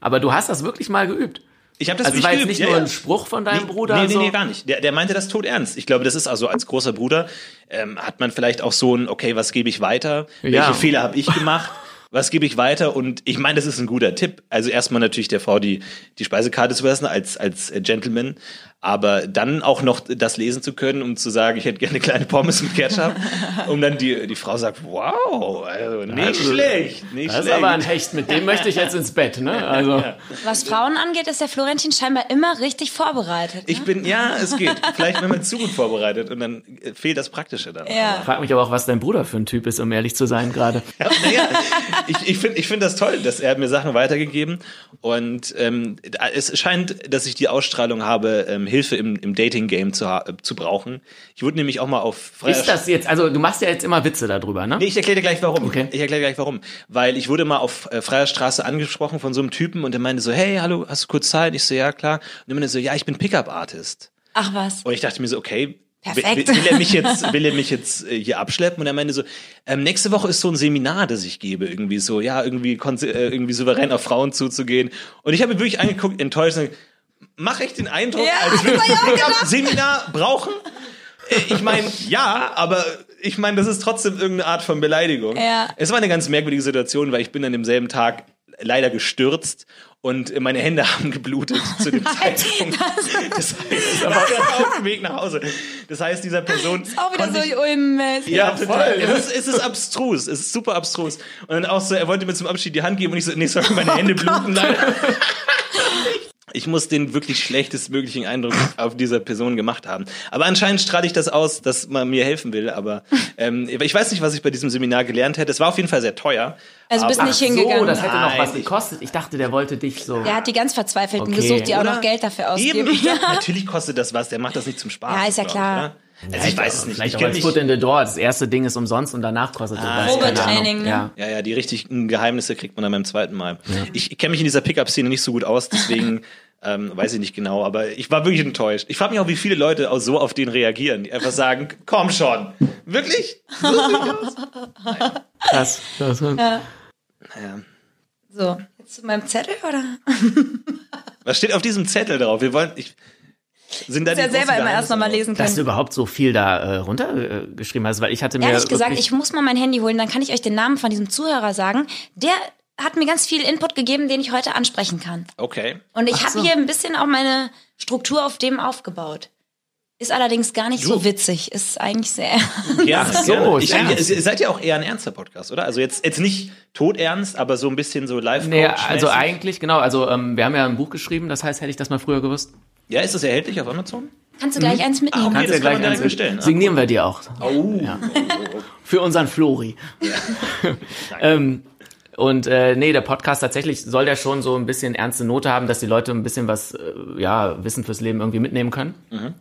Aber du hast das wirklich mal geübt. Ich habe das Also war jetzt nicht ja, nur ein Spruch von deinem Nee, Bruder. Nee, nee, so. nee, gar nicht. Der, der meinte das tot ernst. Ich glaube, das ist also als großer Bruder, ähm, hat man vielleicht auch so ein, okay, was gebe ich weiter? Ja. Welche Fehler habe ich gemacht? Was gebe ich weiter? Und ich meine, das ist ein guter Tipp. Also erstmal natürlich der Frau die, die Speisekarte zu lassen als, als äh, Gentleman. Aber dann auch noch das lesen zu können, um zu sagen, ich hätte gerne eine kleine Pommes mit Ketchup. um dann die, die Frau sagt, wow, also nicht Also, schlecht, nicht Das ist schlecht. aber ein Hecht, mit dem möchte ich jetzt ins Bett, ne? Also. Was Frauen angeht, ist der Florentin scheinbar immer richtig vorbereitet. ich bin, ja, es geht. Vielleicht, wenn man zu gut vorbereitet und dann äh, fehlt das Praktische dann. Ja. Frag mich aber auch, was dein Bruder für ein Typ ist, um ehrlich zu sein gerade. Ja, naja, ich, ich finde ich find das toll, dass er mir Sachen weitergegeben und ähm, es scheint, dass ich die Ausstrahlung habe, ähm, Hilfe im, im Dating-Game zu, ha- äh, zu brauchen. Ich wurde nämlich auch mal auf freier Ist das jetzt, also du machst ja jetzt immer Witze darüber, ne? Nee, ich erkläre dir gleich warum. Okay. Ich erkläre gleich warum. Weil ich wurde mal auf äh, freier Straße angesprochen von so einem Typen und der meinte so, hey, hallo, hast du kurz Zeit? Ich so, ja, klar. Und er meinte so, ja, ich bin Pickup-Artist. Ach was. Und ich dachte mir so, okay, Perfekt. Will, will er mich jetzt, will er mich jetzt äh, hier abschleppen? Und er meinte so, ähm, nächste Woche ist so ein Seminar, das ich gebe, irgendwie so, ja, irgendwie, konse- äh, irgendwie souverän auf Frauen zuzugehen. Und ich habe mir wirklich angeguckt, enttäuscht, und gesagt, mache ich den Eindruck, Ja, als würde das ich ein Seminar brauchen? Äh, Ich meine, ja, aber ich meine, das ist trotzdem irgendeine Art von Beleidigung. Ja. Es war eine ganz merkwürdige Situation, weil ich bin an demselben Tag leider gestürzt und meine Hände haben geblutet zu dem Zeitpunkt. Das heißt, ich war auf dem Weg nach Hause. Das heißt, dieser Person. Auch wieder so ich- ulmäßig. ja, total. Es ist, es ist abstrus. Es ist super abstrus. Und dann auch so, er wollte mir zum Abschied die Hand geben und ich so, nee, sorry, meine Hände bluten leider. Ich muss den wirklich schlechtestmöglichen Eindruck auf dieser Person gemacht haben. Aber anscheinend strahle ich das aus, dass man mir helfen will. Aber ähm, ich weiß nicht, was ich bei diesem Seminar gelernt hätte. Es war auf jeden Fall sehr teuer. Also bist nicht So, hingegangen. das hätte noch was gekostet. Ich dachte, der wollte dich so. Der hat die ganz Verzweifelten Okay. gesucht, die auch Oder? noch Geld dafür ausgeben. Eben, ja, natürlich kostet das was. Der macht das nicht zum Spaß. Ja, ist ja klar. Ich, oder? Also ich weiß es nicht. Vielleicht Ich auch kenn als Foot in the Door. Das erste Ding ist umsonst und danach kostet es Ah. Keine Probetraining, ne? Ja. Ja, ja, die richtigen Geheimnisse kriegt man dann beim zweiten Mal. Ich kenne mich in dieser Pickup-Szene nicht so gut aus, deswegen ähm, weiß ich nicht genau, aber ich war wirklich enttäuscht. Ich frage mich auch, wie viele Leute auch so auf den reagieren, die einfach sagen, komm schon. Wirklich? So sieht aus? Krass. Das, Naja. So, jetzt zu meinem Zettel, oder? Was steht auf diesem Zettel drauf? Wir wollen, ich, sind da Ich ja die selber immer erst noch mal Geheimnisse lesen dass du können. überhaupt so viel da äh, runtergeschrieben hast, weil ich hatte mir Ehrlich gesagt, ich muss mal mein Handy holen, dann kann ich euch den Namen von diesem Zuhörer sagen. Der hat mir ganz viel Input gegeben, den ich heute ansprechen kann. Okay. Und ich habe so. hier ein bisschen auch meine Struktur auf dem aufgebaut. Ist allerdings gar nicht Du. so witzig. Ist eigentlich sehr. Ach so, Ich, ernst. ihr seid ja auch eher ein ernster Podcast, oder? Also jetzt, jetzt nicht todernst, aber so ein bisschen so live Nee, also eigentlich, genau, also ähm, wir haben ja ein Buch geschrieben, das heißt, hätte ich das mal früher gewusst. Ja, ist das erhältlich auf Amazon? Kannst du gleich eins mitnehmen? okay. Kannst du gleich eins- bestellen, ah, Signieren wir dir auch. Oh. Für unseren Flori. ähm, und äh, nee, der Podcast tatsächlich soll der schon so ein bisschen ernste Note haben, dass die Leute ein bisschen was, äh, ja, Wissen fürs Leben irgendwie mitnehmen können. Mhm.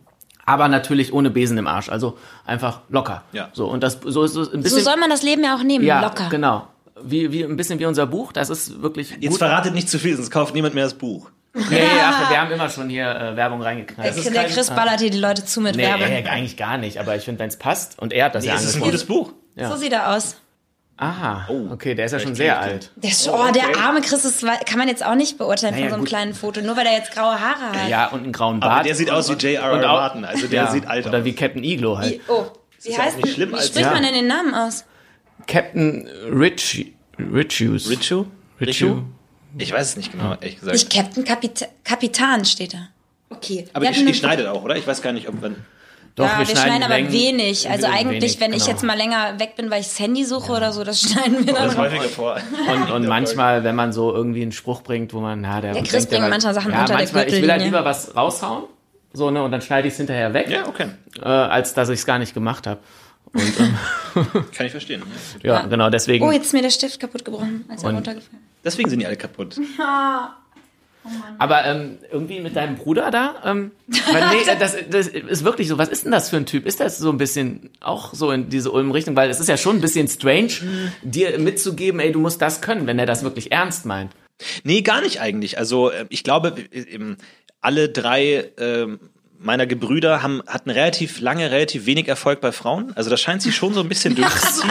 Aber natürlich ohne Besen im Arsch, also einfach locker. Ja. So und das so ist es ein So bisschen soll man das Leben ja auch nehmen, ja, locker. genau. Wie, wie ein bisschen wie unser Buch, das ist wirklich Jetzt gut. verratet nicht zu viel, sonst kauft niemand mehr das Buch. Nee, ach, wir haben immer schon hier äh, Werbung reingeknallt. ist Der kein- Chris ballert hier die Leute zu mit Nee, Werbung. äh, eigentlich gar nicht, aber ich finde, wenn es passt und er hat das ja es ist ein angesprochen. gutes Buch. ja. So sieht er aus. Aha, Oh. okay, der ist ja schon sehr alt. Der, ist, oh, der arme Chris ist, kann man jetzt auch nicht beurteilen Naja, von so einem gut. kleinen Foto, nur weil er jetzt graue Haare hat. Ja, und einen grauen Bart. Aber der sieht aus wie J.R.R. Martin, also der ja, sieht alt Oder aus. wie Captain Iglo halt. Wie, oh, wie ja auch heißt nicht schlimm wie spricht Ja. man denn den Namen aus? Captain Rich, Richius. Richu? Richu? Ich weiß es nicht genau, ehrlich gesagt. Nicht Captain, Kapita Kapitan steht da. Okay. Aber Wir ihr, ihr schneidet auch, oder? Ich weiß gar nicht, ob man. Doch, ja, wir, schneiden, aber Längen- wenig. Also wenig, eigentlich, wenn ich genau. jetzt mal länger weg bin, weil ich das Handy suche oder so, das schneiden wir dann. Das häufiger vor. Und, und manchmal, wenn man so irgendwie einen Spruch bringt, wo man, na, der. Der Chris bringt war- manchmal Sachen ja, unter der manchmal, Ich will halt Gürtellinie. lieber was raushauen, so, ne, und dann schneide ich es hinterher weg, Ja, okay. äh, als dass ich es gar nicht gemacht habe. Und, ähm, Kann ich verstehen. ja, genau, deswegen. Oh, jetzt ist mir der Stift kaputt gebrochen, als er runtergefallen Deswegen sind die alle kaputt. Aber ähm, irgendwie mit deinem Bruder da, ähm, weil, nee, das, das ist wirklich so. Was ist denn das für ein Typ? Ist das so ein bisschen auch so in diese Ulm-Richtung? Weil es ist ja schon ein bisschen strange, dir mitzugeben, ey, du musst das können, wenn er das wirklich ernst meint. Nee, gar nicht eigentlich. Also äh, ich glaube, äh, alle drei ähm, meiner Gebrüder haben, hatten relativ lange, relativ wenig Erfolg bei Frauen. Also das scheint sich schon so ein bisschen durchzuziehen.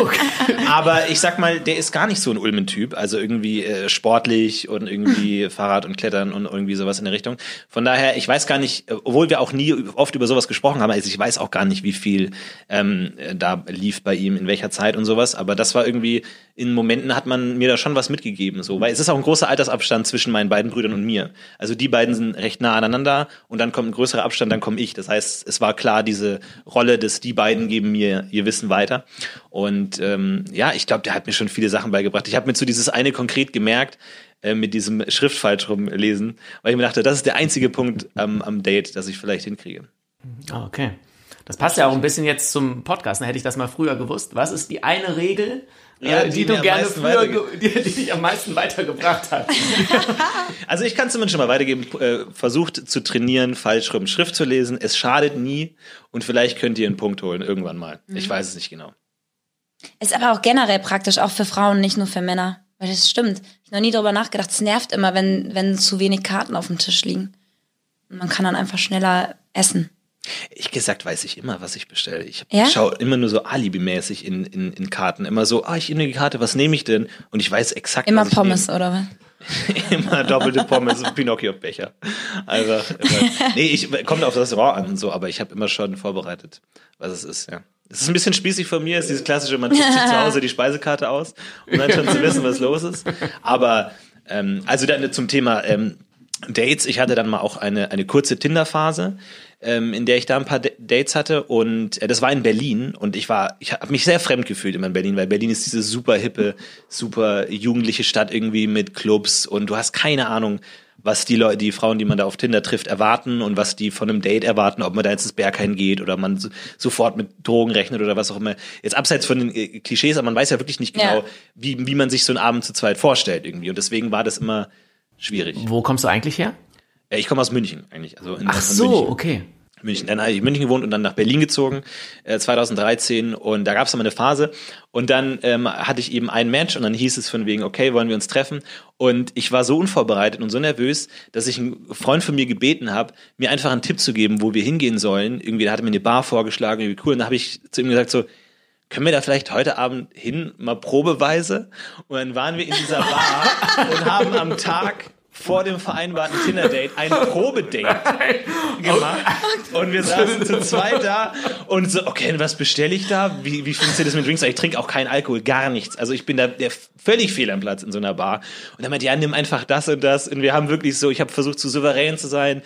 Aber ich sag mal, der ist gar nicht so ein Ulmen-Typ. Also irgendwie äh, sportlich und irgendwie Fahrrad und Klettern und irgendwie sowas in der Richtung. Von daher, ich weiß gar nicht, obwohl wir auch nie oft über sowas gesprochen haben, also ich weiß auch gar nicht, wie viel ähm, äh, da lief bei ihm, in welcher Zeit und sowas. Aber das war irgendwie, in Momenten hat man mir da schon was mitgegeben. So, weil es ist auch ein großer Altersabstand zwischen meinen beiden Brüdern und mir. Also die beiden sind recht nah aneinander und dann kommt ein größerer Abstand, dann komme ich. Das heißt, es war klar, diese Rolle des die beiden geben mir ihr Wissen weiter. Und ähm, ja, ich glaube, der hat mir schon viele Sachen beigebracht. Ich habe mir zu dieses eine konkret gemerkt, äh, mit diesem Schriftfalsch rumlesen, weil ich mir dachte, das ist der einzige Punkt ähm, am Date, das ich vielleicht hinkriege. Ah, okay. Das passt ja auch ein bisschen jetzt zum Podcast. Dann hätte ich das mal früher gewusst. Was ist die eine Regel, Ja, äh, die, die du gerne früher, die, die dich am meisten weitergebracht hat? Also ich kann zumindest schon mal weitergeben, äh, versucht zu trainieren, falsch rum Schrift zu lesen. Es schadet nie und vielleicht könnt ihr einen Punkt holen irgendwann mal. Ich weiß es nicht genau. Ist aber auch generell praktisch, auch für Frauen, nicht nur für Männer. Weil das stimmt. Ich habe noch nie drüber nachgedacht. Es nervt immer, wenn, wenn zu wenig Karten auf dem Tisch liegen. Und man kann dann einfach schneller essen. Ich gesagt weiß ich immer, was ich bestelle. Ich Ja? schaue immer nur so alibimäßig in, in, in Karten. Immer so, ah, ich nehme die Karte, was nehme ich denn? Und ich weiß exakt, Immer was ich Pommes, oder was? nehme. immer doppelte Pommes und Pinocchio-Becher. Also, immer. nee, ich kommt auf das Restaurant an und so, aber ich habe immer schon vorbereitet, was es ist, ja. Es ist ein bisschen spießig von mir, es ist dieses klassische, man druckt sich zu Hause die Speisekarte aus, um dann schon zu wissen, was los ist. Aber, ähm, also dann zum Thema ähm, Dates, ich hatte dann mal auch eine, eine kurze Tinder-Phase, ähm, in der ich da ein paar D Dates hatte und äh, das war in Berlin und ich war, ich habe mich sehr fremd gefühlt immer in Berlin, weil Berlin ist diese super hippe, super jugendliche Stadt irgendwie mit Clubs und du hast keine Ahnung, was die Leute, die Frauen, die man da auf Tinder trifft, erwarten und was die von einem Date erwarten, ob man da jetzt ins Berghain geht oder man so, sofort mit Drogen rechnet oder was auch immer. Jetzt abseits von den äh, Klischees, aber man weiß ja wirklich nicht genau, Ja. wie, wie man sich so einen Abend zu zweit vorstellt irgendwie. Und deswegen war das immer schwierig. Wo kommst du eigentlich her? Äh, Ich komme aus München eigentlich. Also in, Ach so, München. okay. München. Dann habe ich in München gewohnt und dann nach Berlin gezogen, äh, 2013. Und da gab es mal eine Phase. Und dann ähm, hatte ich eben ein Match und dann hieß es von wegen, okay, wollen wir uns treffen? Und ich war so unvorbereitet und so nervös, dass ich einen Freund von mir gebeten habe, mir einfach einen Tipp zu geben, wo wir hingehen sollen. Irgendwie, der hatte mir eine Bar vorgeschlagen, irgendwie cool. Und da habe ich zu ihm gesagt so, können wir da vielleicht heute Abend hin, mal probeweise? Und dann waren wir in dieser Bar und haben am Tag vor dem vereinbarten Tinder-Date ein Probedate gemacht. Und wir saßen zu zweit da und so, okay, was bestelle ich da? Wie, wie funktioniert das mit Drinks? Ich trinke auch keinen Alkohol, gar nichts. Also ich bin da der völlig fehl am Platz in so einer Bar. Und dann meinte, ja, nimm einfach das und das. Und wir haben wirklich so, ich habe versucht, so souverän zu sein,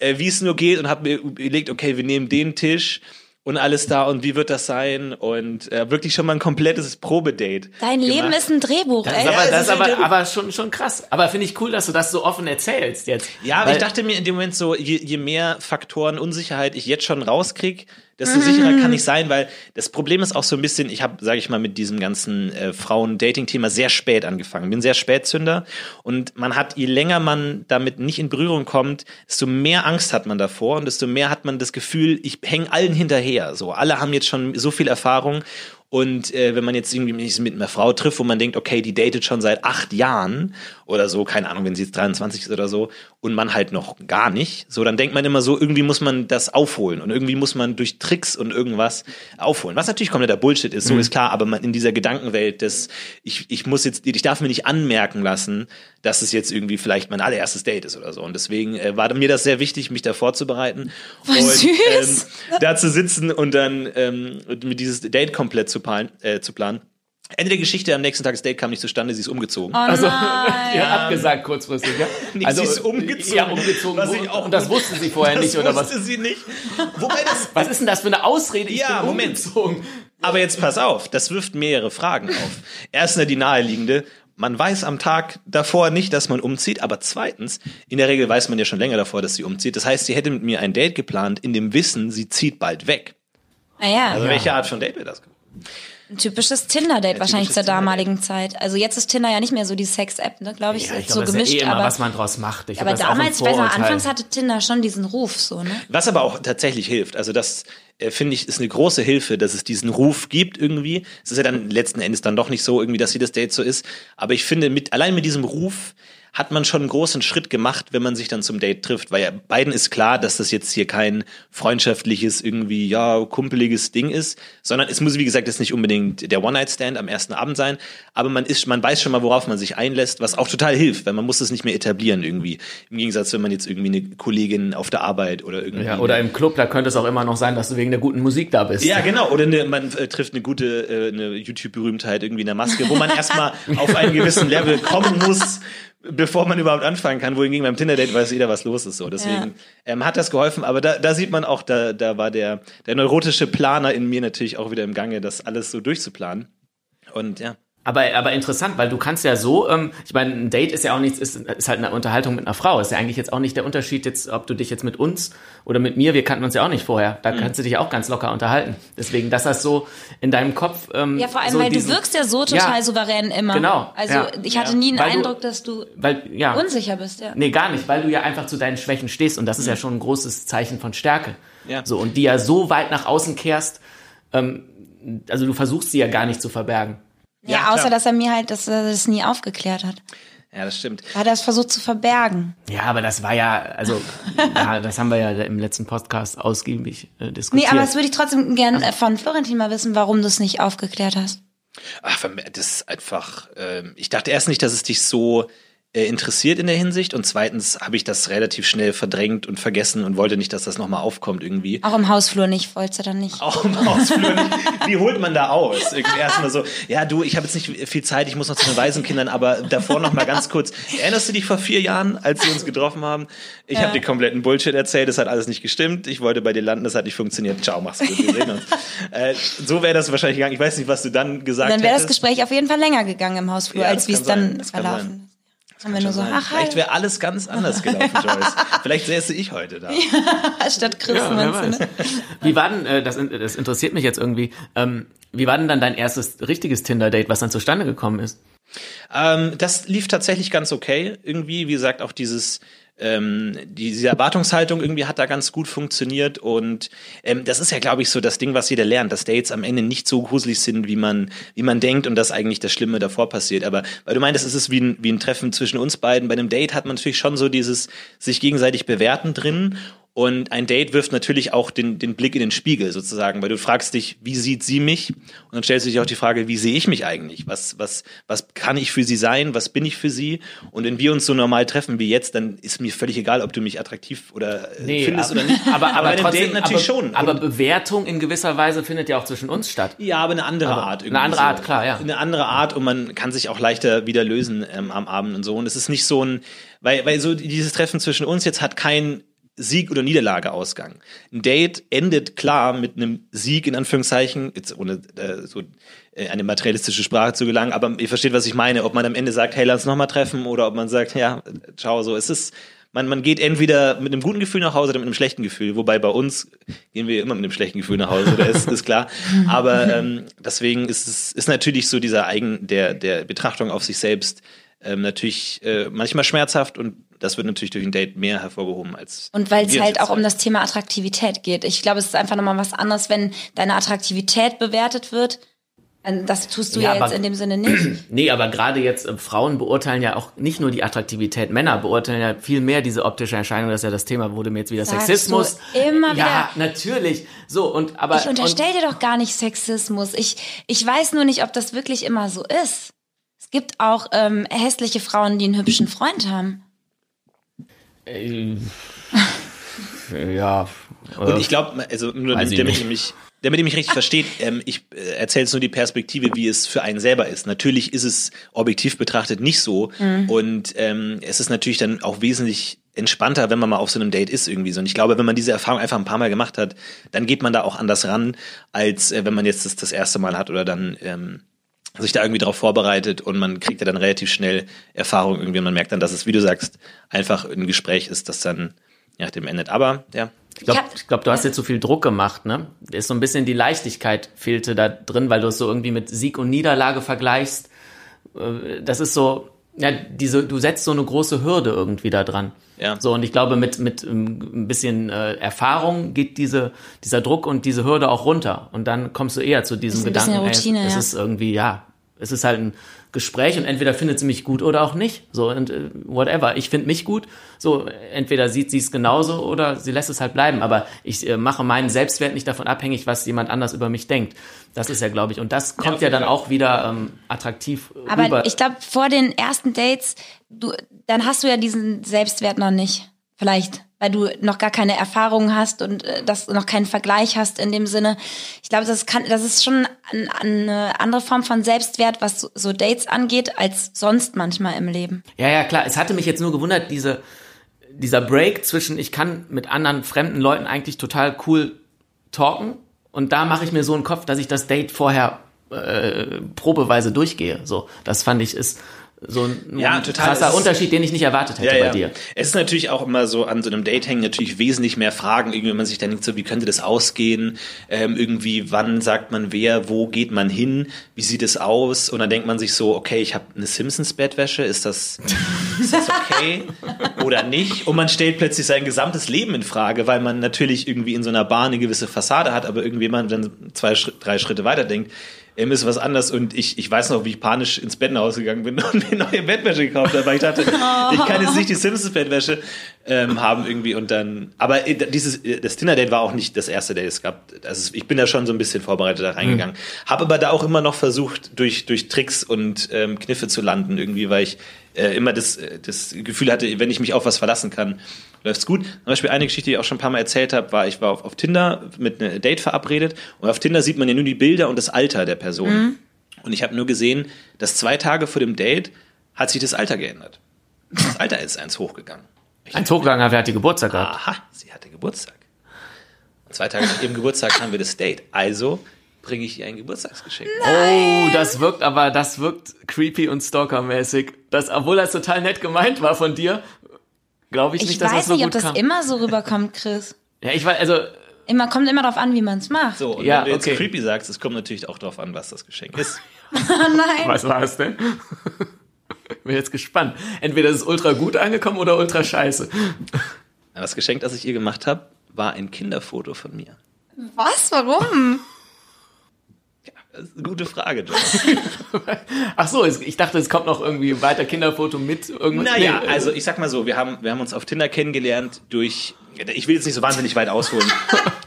äh, wie es nur geht und habe mir überlegt, okay, wir nehmen den Tisch und alles da und wie wird das sein? Und äh, wirklich schon mal ein komplettes Probedate. Dein Leben gemacht. ist ein Drehbuch, Das ey. ist aber, das ist aber, aber schon, schon krass. Aber finde ich cool, dass du das so offen erzählst jetzt. Ja, aber ich dachte mir in dem Moment so, je, je mehr Faktoren Unsicherheit ich jetzt schon rauskrieg, desto sicherer kann ich sein, weil das Problem ist auch so ein bisschen, ich habe, sage ich mal, mit diesem ganzen äh, Frauen-Dating-Thema sehr spät angefangen, bin sehr Spätzünder und man hat, je länger man damit nicht in Berührung kommt, desto mehr Angst hat man davor und desto mehr hat man das Gefühl, ich hänge allen hinterher. So, alle haben jetzt schon so viel Erfahrung und äh, wenn man jetzt irgendwie mit einer Frau trifft, wo man denkt, okay, die datet schon seit acht Jahren oder so, keine Ahnung, wenn sie jetzt 23 ist oder so, und man halt noch gar nicht, so, dann denkt man immer so, irgendwie muss man das aufholen und irgendwie muss man durch Tricks und irgendwas aufholen. Was natürlich kompletter Bullshit ist, so ist klar, aber man in dieser Gedankenwelt des, ich, ich muss jetzt, ich darf mir nicht anmerken lassen, dass es jetzt irgendwie vielleicht mein allererstes Date ist oder so. Und deswegen äh, war mir das sehr wichtig, mich da vorzubereiten. Voll und, süß. Ähm, da zu sitzen und dann ähm, mit dieses Date komplett zu, plan, äh, zu planen. Ende der Geschichte, am nächsten Tag das Date kam nicht zustande, sie ist umgezogen. Oh Also, nein. ihr habt gesagt kurzfristig, ja? Nee, also, sie ist umgezogen. Ja, umgezogen. Was ich auch und das wussten sie vorher das nicht, oder was? wusste sie nicht. Wobei das, Was ist denn das für eine Ausrede? Ich Ja, bin Moment. umgezogen. Aber jetzt pass auf, das wirft mehrere Fragen auf. Erstens die naheliegende, man weiß am Tag davor nicht, dass man umzieht, aber zweitens, in der Regel weiß man ja schon länger davor, dass sie umzieht. Das heißt, sie hätte mit mir ein Date geplant, in dem Wissen, sie zieht bald weg. Naja, Also welche Art von Date wäre das? Ein typisches Tinder-Date wahrscheinlich zur damaligen Zeit. Also jetzt ist Tinder ja nicht mehr so die Sex-App, ne, glaube ich, Ja, ich so glaube, das gemischt. ist ja eh immer, aber was man draus macht. Ich aber ein damals, noch, Vorurteil. anfangs hatte Tinder schon diesen Ruf, so, ne? Was aber auch tatsächlich hilft, also das äh, finde ich ist eine große Hilfe, dass es diesen Ruf gibt irgendwie. Es ist ja dann letzten Endes dann doch nicht so irgendwie, dass jedes Date so ist. Aber ich finde, mit allein mit diesem Ruf hat man schon einen großen Schritt gemacht, wenn man sich dann zum Date trifft, weil ja beiden ist klar, dass das jetzt hier kein freundschaftliches irgendwie ja kumpeliges Ding ist, sondern es muss wie gesagt jetzt nicht unbedingt der One Night Stand am ersten Abend sein, aber man ist man weiß schon mal, worauf man sich einlässt, was auch total hilft, weil man muss es nicht mehr etablieren irgendwie. Im Gegensatz, wenn man jetzt irgendwie eine Kollegin auf der Arbeit oder irgendwie Ja, oder im Club, da könnte es auch immer noch sein, dass du wegen der guten Musik da bist. ja, genau. Oder eine, man äh, trifft eine gute äh, eine YouTube-Berühmtheit irgendwie in der Maske, wo man erstmal auf einen gewissen Level kommen muss, bevor man überhaupt anfangen kann. Wohingegen beim Tinder-Date weiß jeder, was los ist. So. Deswegen ähm, hat das geholfen. Aber da, da sieht man auch, da, da war der, der neurotische Planer in mir natürlich auch wieder im Gange, das alles so durchzuplanen. Und ja. Aber, aber interessant, weil du kannst ja so, ähm, ich meine, ein Date ist ja auch nichts, ist, ist halt eine Unterhaltung mit einer Frau. Ist ja eigentlich jetzt auch nicht der Unterschied, jetzt, ob du dich jetzt mit uns oder mit mir, wir kannten uns ja auch nicht vorher. Da kannst du dich auch ganz locker unterhalten. Deswegen, dass das so in deinem Kopf. Ähm, Ja, vor allem, so weil diesen- du wirkst ja so total Ja. souverän immer. Genau, Also ja. ich hatte Ja. nie den Weil du- Eindruck, dass du Weil, ja. unsicher bist, ja. Nee, gar nicht, weil du ja einfach zu deinen Schwächen stehst und das ist ja schon ein großes Zeichen von Stärke. Ja. So, und die ja so weit nach außen kehrst, ähm, also du versuchst sie ja gar nicht zu verbergen. Ja, Ja, außer klar. dass er mir halt das, das nie aufgeklärt hat. Ja, das stimmt. Er hat das versucht zu verbergen. Ja, aber das war ja, also, ja, das haben wir ja im letzten Podcast ausgiebig äh, diskutiert. Nee, aber das würde ich trotzdem gern äh, von Florentin mal wissen, warum du es nicht aufgeklärt hast. Ach, das ist einfach. Ähm, ich dachte erst nicht, dass es dich so äh, interessiert in der Hinsicht und zweitens habe ich das relativ schnell verdrängt und vergessen und wollte nicht, dass das nochmal aufkommt irgendwie. Auch im Hausflur nicht, wolltest du dann nicht. Auch im Hausflur nicht. Wie holt man da aus? Irgendwie erstmal so, ja du, ich habe jetzt nicht viel Zeit, ich muss noch zu den Waisenkindern, aber davor noch mal ganz kurz. Erinnerst du dich vor vier Jahren, als wir uns getroffen haben? Ich habe dir kompletten Bullshit erzählt, das hat alles nicht gestimmt. Ich wollte bei dir landen, das hat nicht funktioniert. Ciao, mach's gut, wir sehen uns. äh, so wäre das wahrscheinlich gegangen. Ich weiß nicht, was du dann gesagt Dann wäre das. Gespräch auf jeden Fall länger gegangen im Hausflur, Ja, als wie es dann verlaufen sein. Ist. Haben wir nur so, Sein. ach, Vielleicht wäre alles ganz anders gelaufen, Joyce. Vielleicht säße ich heute da. statt Chris, ja, meinst du, ne? Wie war denn, äh, das, das interessiert mich jetzt irgendwie, ähm, wie war denn dann dein erstes richtiges Tinder-Date, was dann zustande gekommen ist? Ähm, das lief tatsächlich ganz okay. Irgendwie, wie gesagt, auch dieses ähm, diese Erwartungshaltung irgendwie hat da ganz gut funktioniert und ähm, das ist ja, glaube ich, so das Ding, was jeder lernt, dass Dates am Ende nicht so gruselig sind, wie man wie man denkt und dass eigentlich das Schlimme davor passiert. Aber weil du meintest, es ist wie ein, wie ein Treffen zwischen uns beiden. Bei einem Date hat man natürlich schon so dieses sich gegenseitig bewerten drin und ein Date wirft natürlich auch den, den Blick in den Spiegel sozusagen, weil du fragst dich, wie sieht sie mich? Und dann stellst du dich auch die Frage, wie sehe ich mich eigentlich? Was, was, was kann ich für sie sein? Was bin ich für sie? Und wenn wir uns so normal treffen wie jetzt, dann ist mir völlig egal, ob du mich attraktiv oder äh, findest aber, oder nicht. Aber, aber, einem trotzdem, Date natürlich aber, schon. Aber Und- Bewertung in gewisser Weise findet ja auch zwischen uns statt. ja, aber eine andere Aber Art. eine irgendwie andere Art, klar, ja. Eine andere Art und man kann sich auch leichter wieder lösen ähm, am Abend und so. Und es ist nicht so ein, weil, weil so dieses Treffen zwischen uns jetzt hat kein Sieg- oder Niederlage-Ausgang. Ein Date endet klar mit einem Sieg, in Anführungszeichen, jetzt ohne äh, so äh, eine materialistische Sprache zu gelangen, aber ihr versteht, was ich meine. Ob man am Ende sagt, hey, lass uns nochmal treffen oder ob man sagt, ja, ciao, so. Es ist, man, man geht entweder mit einem guten Gefühl nach Hause oder mit einem schlechten Gefühl. Wobei bei uns gehen wir immer mit einem schlechten Gefühl nach Hause, das ist, ist klar. Aber ähm, deswegen ist es ist natürlich so dieser Eigen, der, der Betrachtung auf sich selbst ähm, natürlich äh, manchmal schmerzhaft und das wird natürlich durch ein Date mehr hervorgehoben als. Und weil es halt auch um das Thema Attraktivität geht. Ich glaube, es ist einfach nochmal was anderes, wenn deine Attraktivität bewertet wird. Das tust du Ja, ja, aber- jetzt in dem Sinne nicht. Nee, aber gerade jetzt äh, Frauen beurteilen ja auch nicht nur die Attraktivität, Männer beurteilen ja viel mehr diese optische Erscheinung, das ist ja das Thema, wurde mir jetzt wieder Sagst Sexismus. du immer Ja, natürlich. So, und aber. Ich unterstelle dir doch gar nicht Sexismus. Ich, ich weiß nur nicht, ob das wirklich immer so ist. Es gibt auch ähm, hässliche Frauen, die einen hübschen Freund haben. Äh, ja. Und ich glaube, also nur damit, ich damit ihr mich damit ihr mich richtig versteht, ähm, ich äh, erzähle jetzt nur die Perspektive, wie es für einen selber ist. Natürlich ist es objektiv betrachtet nicht so. Mhm. Und ähm, es ist natürlich dann auch wesentlich entspannter, wenn man mal auf so einem Date ist irgendwie so. Und ich glaube, wenn man diese Erfahrung einfach ein paar Mal gemacht hat, dann geht man da auch anders ran, als äh, wenn man jetzt das das erste Mal hat oder dann ähm, sich da irgendwie darauf vorbereitet und man kriegt ja dann relativ schnell Erfahrung irgendwie und man merkt dann, dass es, wie du sagst, einfach ein Gespräch ist, das dann nach dem endet. Aber ja. Ich glaube, glaub, du hast jetzt so viel Druck gemacht, ne? Ist so ein bisschen die Leichtigkeit fehlte da drin, weil du es so irgendwie mit Sieg und Niederlage vergleichst. Äh, das ist so, ja, diese, du setzt so eine große Hürde irgendwie da dran. Ja. So, und ich glaube, mit, mit ähm, ein bisschen äh, Erfahrung geht diese, dieser Druck und diese Hürde auch runter. Und dann kommst du eher zu diesem Gedanken, Routine, ey, es ja. ist irgendwie, ja, es ist halt ein Gespräch und entweder findet sie mich gut oder auch nicht. So, und äh, whatever. Ich finde mich gut. So, entweder sieht sie es genauso oder sie lässt es halt bleiben. Aber ich äh, mache meinen Selbstwert nicht davon abhängig, was jemand anders über mich denkt. Das ist ja, glaube ich. Und das kommt ja, ja dann auch wieder ähm, attraktiv Aber rüber. ich glaube, vor den ersten Dates, du, dann hast du ja diesen Selbstwert noch nicht. Vielleicht weil du noch gar keine Erfahrung hast und äh, das noch keinen Vergleich hast in dem Sinne. Ich glaube, das kann, das ist schon an, eine andere Form von Selbstwert, was so, so Dates angeht, als sonst manchmal im Leben. Ja, ja, klar. Es hatte mich jetzt nur gewundert, diese, dieser Break zwischen, ich kann mit anderen fremden Leuten eigentlich total cool talken und da mache ich mir so einen Kopf, dass ich das Date vorher äh, probeweise durchgehe. So, das fand ich ist so ein ja, total. krasser Unterschied, den ich nicht erwartet hätte ja, bei dir. Es ist natürlich auch immer so, an so einem Date hängen natürlich wesentlich mehr Fragen, irgendwie, wenn man sich dann denkt, so, wie könnte das ausgehen? Ähm, irgendwie, wann sagt man wer, wo geht man hin? Wie sieht es aus? Und dann denkt man sich so, okay, ich habe eine Simpsons-Bettwäsche, ist das, ist das okay oder nicht? Und man stellt plötzlich sein gesamtes Leben in Frage, weil man natürlich irgendwie in so einer Bar eine gewisse Fassade hat, aber irgendwie man dann zwei, drei Schritte weiter denkt, M ist was anders und ich, ich weiß noch, wie ich panisch ins Bett nach Hause gegangen bin und mir neue Bettwäsche gekauft habe, weil ich dachte, ich kann jetzt nicht die Simpsons-Bettwäsche ähm, haben irgendwie und dann, aber äh, dieses, äh, das Dinner-Date war auch nicht das erste Date, es gab, also ich bin da schon so ein bisschen vorbereitet da reingegangen, mhm. habe aber da auch immer noch versucht, durch, durch Tricks und ähm, Kniffe zu landen irgendwie, weil ich äh, immer das, äh, das Gefühl hatte, wenn ich mich auf was verlassen kann, läuft's gut. Zum Beispiel eine Geschichte, die ich auch schon ein paar Mal erzählt habe, war, ich war auf, auf Tinder mit einem Date verabredet und auf Tinder sieht man ja nur die Bilder und das Alter der Person. Mhm. Und ich habe nur gesehen, dass zwei Tage vor dem Date hat sich das Alter geändert. Das Alter ist eins hochgegangen. Ich eins hochgegangen, wer hatte Geburtstag gehabt? Aha, sie hatte Geburtstag. Und zwei Tage nach ihrem Geburtstag haben wir das Date. Also bringe ich ihr ein Geburtstagsgeschenk. Nein. Oh, das wirkt aber, das wirkt creepy und stalkermäßig. Das, obwohl das total nett gemeint war von dir, glaube ich, ich nicht, dass das so nicht, gut Ich weiß nicht, ob das immer so rüberkommt, Chris. ja, ich weiß, also. Immer, kommt immer darauf an, wie man es macht. So, und ja, wenn du jetzt okay. creepy sagst, es kommt natürlich auch darauf an, was das Geschenk ist. Nein. Was war es denn? Bin jetzt gespannt. Entweder ist es ultra gut angekommen oder ultra scheiße. Das Geschenk, das ich ihr gemacht habe, war ein Kinderfoto von mir. Was? Warum? Das ist eine gute Frage, John. Ach so, ich dachte, es kommt noch irgendwie weiter Kinderfoto mit irgendwas. Naja, nee, also ich sag mal so, wir haben, wir haben uns auf Tinder kennengelernt durch, ich will jetzt nicht so wahnsinnig weit ausholen,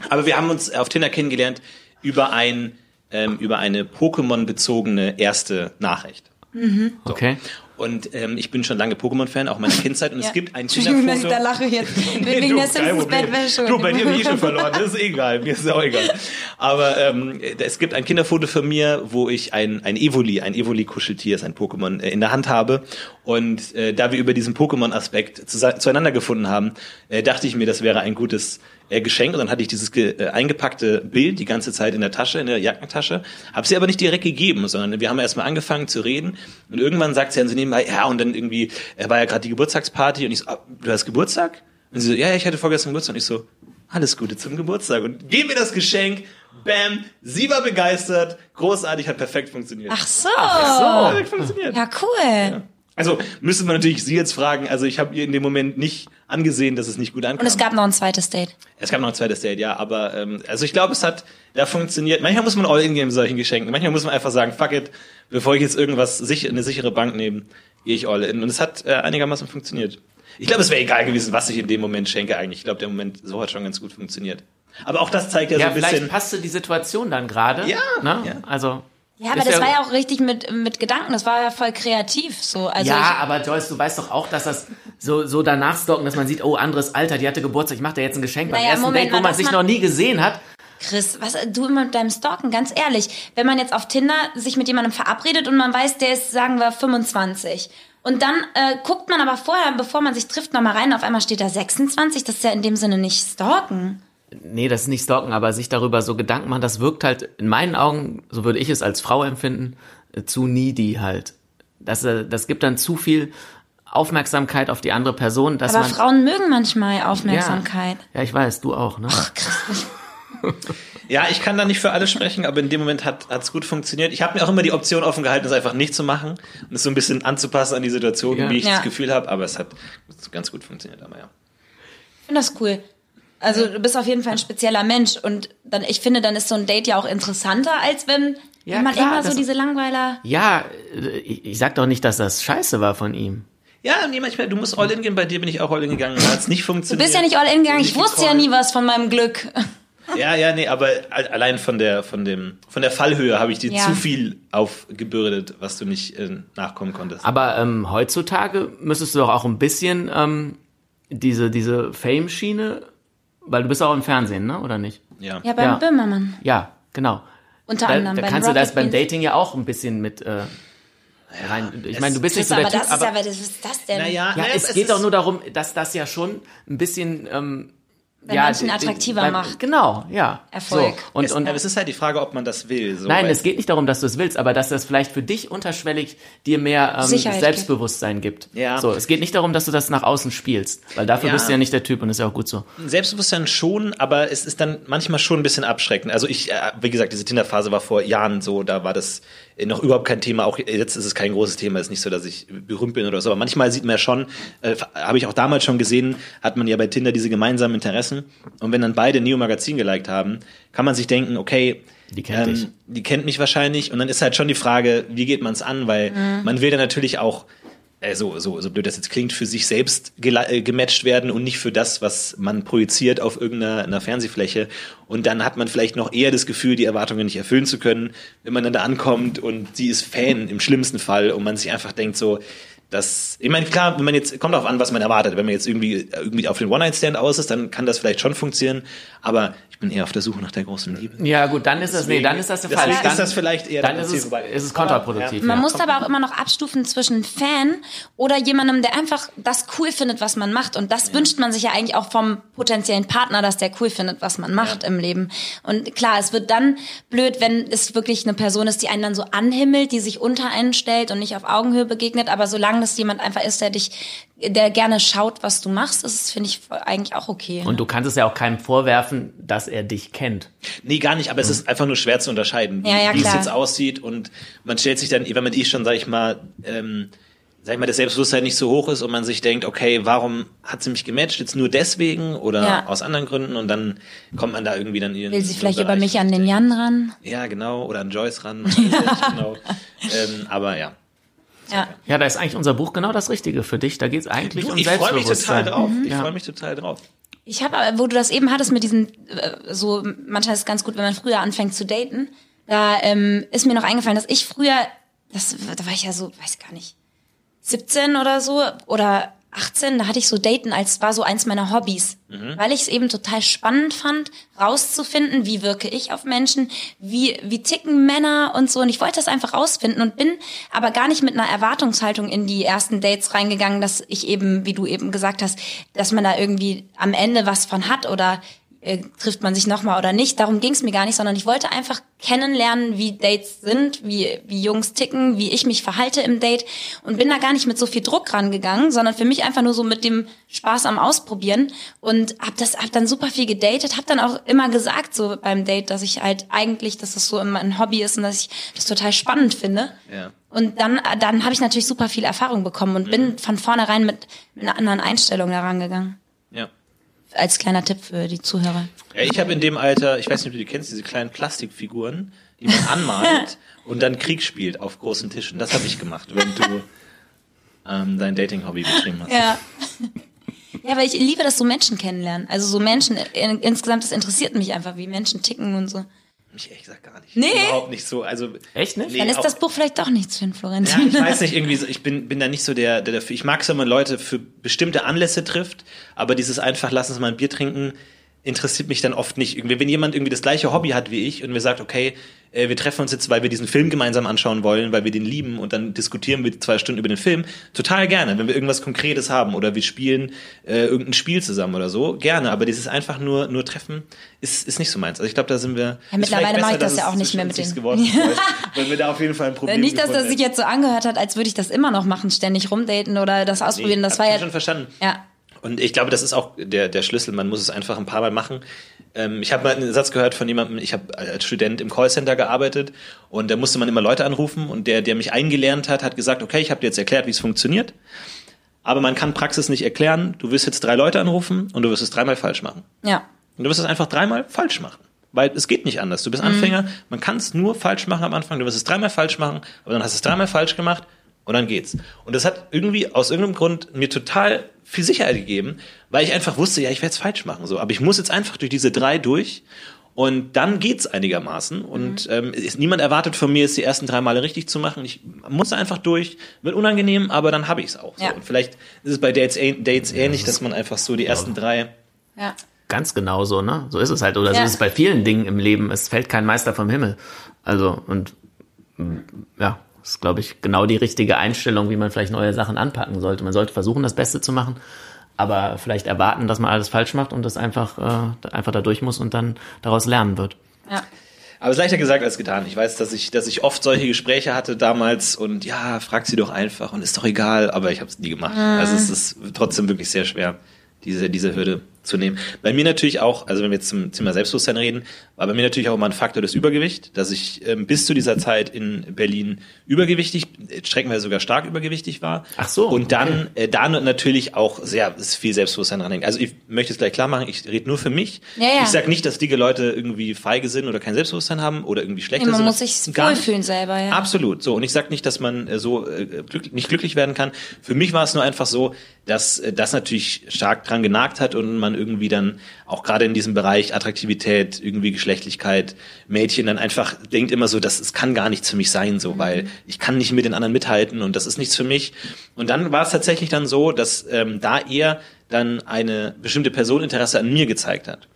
aber wir haben uns auf Tinder kennengelernt über ein, ähm, über eine Pokémon-bezogene erste Nachricht. Mhm. So. Okay. Und ähm, ich bin schon lange Pokémon-Fan, auch meiner Kindheit. Und ja. es gibt ein Kinderfoto. dass ich da lache jetzt. Wegen du, der Simpsons-Bettwäsche. Du, bei dir bin ich schon verloren. Das ist egal. Mir ist auch egal. Aber ähm, es gibt ein Kinderfoto von mir, wo ich ein, ein Evoli, ein Evoli-Kuscheltier, ist ein Pokémon, äh, in der Hand habe. Und äh, da wir über diesen Pokémon-Aspekt zu, zueinander gefunden haben, äh, dachte ich mir, das wäre ein gutes äh, Geschenk und dann hatte ich dieses äh, eingepackte Bild die ganze Zeit in der Tasche, in der Jackentasche, habe sie aber nicht direkt gegeben, sondern wir haben erstmal angefangen zu reden und irgendwann sagt sie dann so nebenbei, ja und dann irgendwie, er war ja gerade die Geburtstagsparty und ich so, ah, du hast Geburtstag? Und sie so, ja, ja, ich hatte vorgestern Geburtstag und ich so, alles Gute zum Geburtstag und gib mir das Geschenk. Bam, sie war begeistert, großartig, hat perfekt funktioniert. Ach so. Ach so. Perfekt funktioniert. Ja, cool. Ja. Also müssen wir natürlich Sie jetzt fragen. Also ich habe ihr in dem Moment nicht angesehen, dass es nicht gut ankam. Und es gab noch ein zweites Date. Es gab noch ein zweites Date, ja. Aber ähm, also ich glaube, es hat da funktioniert. Manchmal muss man all in gehen mit solchen Geschenken. Manchmal muss man einfach sagen, fuck it, bevor ich jetzt irgendwas sich eine sichere Bank nehme, gehe ich all in. Und es hat äh, einigermaßen funktioniert. Ich glaube, es wäre egal gewesen, was ich in dem Moment schenke eigentlich. Ich glaube, der Moment so hat schon ganz gut funktioniert. Aber auch das zeigt ja, ja so ein bisschen. Vielleicht passte die Situation dann gerade. Ja, ne? ja. Also ja, aber das ja war ja auch richtig mit, mit Gedanken, das war ja voll kreativ so. Also ja, aber Joyce, du weißt doch auch, dass das so, so danach stalken, dass man sieht, oh, anderes Alter, die hatte Geburtstag, ich mache dir jetzt ein Geschenk naja, beim ersten Moment Date, wo man sich noch nie gesehen hat. Chris, was du immer mit deinem Stalken, ganz ehrlich, wenn man jetzt auf Tinder sich mit jemandem verabredet und man weiß, der ist, sagen wir, 25. Und dann äh, guckt man aber vorher, bevor man sich trifft, nochmal rein, auf einmal steht da 26, das ist ja in dem Sinne nicht stalken. Nee, das ist nicht stalken, aber sich darüber so Gedanken machen, das wirkt halt in meinen Augen, so würde ich es als Frau empfinden, äh, zu needy halt. Das, äh, das gibt dann zu viel Aufmerksamkeit auf die andere Person, dass Aber man. Frauen mögen manchmal Aufmerksamkeit. Ja, ja, ich weiß, du auch, ne? Ja, ich kann da nicht für alle sprechen, aber in dem Moment hat es gut funktioniert. Ich habe mir auch immer die Option offen gehalten, es einfach nicht zu machen und es so ein bisschen anzupassen an die Situation, Ja. wie ich Ja. das Gefühl habe, aber es hat ganz gut funktioniert, aber ja. Ich finde das cool. Also du bist auf jeden Fall ein spezieller Mensch und dann, ich finde, dann ist so ein Date ja auch interessanter, als wenn, Ja, man klar, immer so das- diese Langweiler. Ja, ich, ich sag doch nicht, dass das scheiße war von ihm. Ja, nee, manchmal, du musst all in gehen, bei dir bin ich auch all in gegangen, hat es nicht Du funktioniert. bist ja nicht all in gegangen, ich wusste ja nie was von meinem Glück. Ja, ja, nee, aber al- allein von der, von dem, von der Fallhöhe habe ich dir Ja. zu viel aufgebürdet, was du nicht äh, nachkommen konntest. Aber ähm, heutzutage müsstest du doch auch ein bisschen ähm, diese, diese Fame-Schiene, weil du bist auch im Fernsehen, ne? Oder nicht? Ja. Ja, beim Ja. Böhmermann. Ja, genau. Unter Da, anderem. da kannst du das beim. Dating ja auch ein bisschen mit äh, rein. Ich meine, du bist nicht so aber der das Typ, ist aber, aber, das, was ist das denn? Naja, ja, naja, es geht ist- doch nur darum, dass das ja schon ein bisschen ähm, Bei ja, manchen attraktiver beim- macht. Genau, ja. Erfolg. So. Und, es, und aber es ist halt die Frage, ob man das will. So, Nein, weil- es geht nicht darum, dass du es willst, aber dass das vielleicht für dich unterschwellig dir mehr ähm, Sicherheit Selbstbewusstsein gibt. Ja. So, es geht nicht darum, dass du das nach außen spielst, weil dafür Ja. bist du ja nicht der Typ und ist ja auch gut so. Selbstbewusstsein schon, aber es ist dann manchmal schon ein bisschen abschreckend. Also ich, äh, wie gesagt, diese Tinder-Phase war vor Jahren so, da war das äh, noch überhaupt kein Thema. Auch jetzt ist es kein großes Thema. Es ist nicht so, dass ich berühmt bin oder so. Aber manchmal sieht man ja schon, äh, habe ich auch damals schon gesehen, hat man ja bei Tinder diese gemeinsamen Interessen. Und wenn dann beide Neo Magazin geliked haben, kann man sich denken, okay, Die kennt dich. die kennt mich wahrscheinlich. Und dann ist halt schon die Frage, wie geht man es an? Weil man will dann natürlich auch äh, so, so, so blöd das jetzt klingt, für sich selbst äh, gematcht werden und nicht für das, was man projiziert auf irgendeiner einer Fernsehfläche. Und dann hat man vielleicht noch eher das Gefühl, die Erwartungen nicht erfüllen zu können, wenn man dann da ankommt und sie ist Fan im schlimmsten Fall und man sich einfach denkt so, das, ich meine, klar, wenn man jetzt, kommt darauf an, was man erwartet. Wenn man jetzt irgendwie, irgendwie auf den One-Night-Stand aus ist, dann kann das vielleicht schon funktionieren. Aber bin eher auf der Suche nach der großen Liebe. Ja, gut, dann ist das, nee, dann ist das der Fall. Deswegen Dann, ist das vielleicht eher dann der ist es, ist es kontraproduktiv. Man ja. muss aber auch immer noch abstufen zwischen Fan oder jemandem, der einfach das cool findet, was man macht. Und das wünscht man sich ja eigentlich auch vom potenziellen Partner, dass der cool findet, was man macht im Leben. Und klar, es wird dann blöd, wenn es wirklich eine Person ist, die einen dann so anhimmelt, die sich unter einen stellt und nicht auf Augenhöhe begegnet. Aber solange das jemand einfach ist, der dich, der gerne schaut, was du machst, ist es, finde ich, eigentlich auch okay. Und du kannst es ja auch keinem vorwerfen, dass er dich kennt. Nee, gar nicht, aber es ist einfach nur schwer zu unterscheiden, wie, Ja, ja, wie es jetzt aussieht. Und man stellt sich dann, wenn man eh schon, sag ich mal, ähm, sag ich mal, das Selbstbewusstsein nicht so hoch ist und man sich denkt, okay, warum hat sie mich gematcht? Jetzt nur deswegen oder Ja. aus anderen Gründen und dann kommt man da irgendwie dann in Will sie vielleicht über mich an den Jan ran? Ja, genau, oder an Joyce ran. genau. ähm, aber ja. Ja. Ja, da ist eigentlich unser Buch genau das Richtige für dich. Da geht es eigentlich Du, um ich freue mich total Selbstbewusstsein. drauf. Ich Ja. freue mich total drauf. Ich habe, wo du das eben hattest mit diesen, äh, so manchmal ist es ganz gut, wenn man früher anfängt zu daten. Da ähm, ist mir noch eingefallen, dass ich früher, das, da war ich ja so, weiß gar nicht, 17 oder so oder 18, da hatte ich so Daten als war so eins meiner Hobbys, weil ich es eben total spannend fand, rauszufinden, wie wirke ich auf Menschen, wie wie ticken Männer und so. Und ich wollte das einfach rausfinden und bin aber gar nicht mit einer Erwartungshaltung in die ersten Dates reingegangen, dass ich eben, wie du eben gesagt hast, dass man da irgendwie am Ende was von hat oder äh, trifft man sich nochmal oder nicht. Darum ging es mir gar nicht, sondern ich wollte einfach kennenlernen, wie Dates sind, wie, wie Jungs ticken, wie ich mich verhalte im Date und bin da gar nicht mit so viel Druck rangegangen, sondern für mich einfach nur so mit dem Spaß am Ausprobieren und hab das hab dann super viel gedatet, hab dann auch immer gesagt so beim Date, dass ich halt eigentlich, dass das so immer ein Hobby ist und dass ich das total spannend finde. Ja. Und dann, dann habe ich natürlich super viel Erfahrung bekommen und bin von vornherein mit, mit einer anderen Einstellung da rangegangen. Ja. Als kleiner Tipp für die Zuhörer. Ja, ich habe in dem Alter, ich weiß nicht, ob du die kennst, diese kleinen Plastikfiguren, die man anmalt und dann Krieg spielt auf großen Tischen. Das habe ich gemacht, wenn du ähm, dein Dating-Hobby betrieben hast. Ja. Ja, aber ich liebe das so Menschen kennenlernen. Also so Menschen in, insgesamt, das interessiert mich einfach, wie Menschen ticken und so. Mich ehrlich gesagt gar nicht. Nee? Überhaupt nicht so. Also, Echt nicht? Nee, Dann ist auch- das Buch vielleicht doch nichts für den Ja, Florentin. ich weiß nicht, irgendwie so, ich bin, bin da nicht so der, der dafür. Ich mag es, wenn man Leute für bestimmte Anlässe trifft, aber dieses einfach, lass uns mal ein Bier trinken, interessiert mich dann oft nicht. Irgendwie, wenn jemand irgendwie das gleiche Hobby hat wie ich und mir sagt, okay, äh, wir treffen uns jetzt, weil wir diesen Film gemeinsam anschauen wollen, weil wir den lieben und dann diskutieren wir zwei Stunden über den Film, total gerne. Wenn wir irgendwas Konkretes haben oder wir spielen äh, irgendein Spiel zusammen oder so, gerne. Aber dieses einfach nur nur treffen ist ist nicht so meins. Also ich glaube, da sind wir. Ja, mittlerweile mache ich das ja auch nicht mehr mit den. Geworden, weil wir da auf jeden Fall ein Problem. Nicht, dass das sich jetzt so angehört hat, als würde ich das immer noch machen, ständig rumdaten oder das ausprobieren. Nee, das war ja schon verstanden. Ja. Und ich glaube, das ist auch der, der Schlüssel. Man muss es einfach ein paar Mal machen. Ähm, ich habe mal einen Satz gehört von jemandem, ich habe als Student im Callcenter gearbeitet und da musste man immer Leute anrufen und der, der mich eingelernt hat, hat gesagt, okay, ich habe dir jetzt erklärt, wie es funktioniert. Aber man kann Praxis nicht erklären. Du wirst jetzt drei Leute anrufen und du wirst es dreimal falsch machen. Ja. Und du wirst es einfach dreimal falsch machen. Weil es geht nicht anders. Du bist Anfänger, man kann es nur falsch machen am Anfang. Du wirst es dreimal falsch machen, aber dann hast du es dreimal falsch gemacht und dann geht's. Und das hat irgendwie aus irgendeinem Grund mir total viel Sicherheit gegeben, weil ich einfach wusste, ja, ich werde es falsch machen. So, aber ich muss jetzt einfach durch diese drei durch und dann geht's einigermaßen. Und ähm, ist, niemand erwartet von mir, es die ersten drei Male richtig zu machen. Ich muss einfach durch, wird unangenehm, aber dann habe ich es auch. So. Ja. Und vielleicht ist es bei Dates, ähn- Dates ähnlich, dass man einfach so die ersten drei Ja. Ganz genau so, ne? So ist es halt. Oder so Ja. ist es bei vielen Dingen im Leben. Es fällt kein Meister vom Himmel. Also, und ja, das ist, glaube ich, genau die richtige Einstellung, wie man vielleicht neue Sachen anpacken sollte. Man sollte versuchen, das Beste zu machen, aber vielleicht erwarten, dass man alles falsch macht und das einfach, äh, einfach da durch muss und dann daraus lernen wird. Ja. Aber es ist leichter gesagt als getan. Ich weiß, dass ich, dass ich oft solche Gespräche hatte damals und ja, frag sie doch einfach und ist doch egal, aber ich habe es nie gemacht. Also es ist trotzdem wirklich sehr schwer, diese, diese Hürde zu nehmen. Bei mir natürlich auch, also wenn wir jetzt zum Thema Selbstbewusstsein reden, war bei mir natürlich auch immer ein Faktor das Übergewicht, dass ich ähm, bis zu dieser Zeit in Berlin übergewichtig, äh, streckenweise sogar stark übergewichtig war. Ach so, Und dann, äh, da natürlich auch sehr viel Selbstbewusstsein dran hängt. Also ich möchte es gleich klar machen, ich rede nur für mich. Ja, ja. Ich sage nicht, dass dicke Leute irgendwie feige sind oder kein Selbstbewusstsein haben oder irgendwie schlechter Man sind. muss sich Gar nicht. wohlfühlen selber, ja. Absolut. So. Und ich sage nicht, dass man äh, so äh, glück, nicht glücklich werden kann. Für mich war es nur einfach so, dass äh, das natürlich stark dran genagt hat und man irgendwie dann auch gerade in diesem Bereich Attraktivität, irgendwie Geschlechtlichkeit, Mädchen dann einfach denkt immer so, das es kann gar nichts für mich sein, so, weil ich kann nicht mit den anderen mithalten und das ist nichts für mich. Und dann war es tatsächlich dann so, dass ähm, da eher dann eine bestimmte Person Interesse an mir gezeigt hat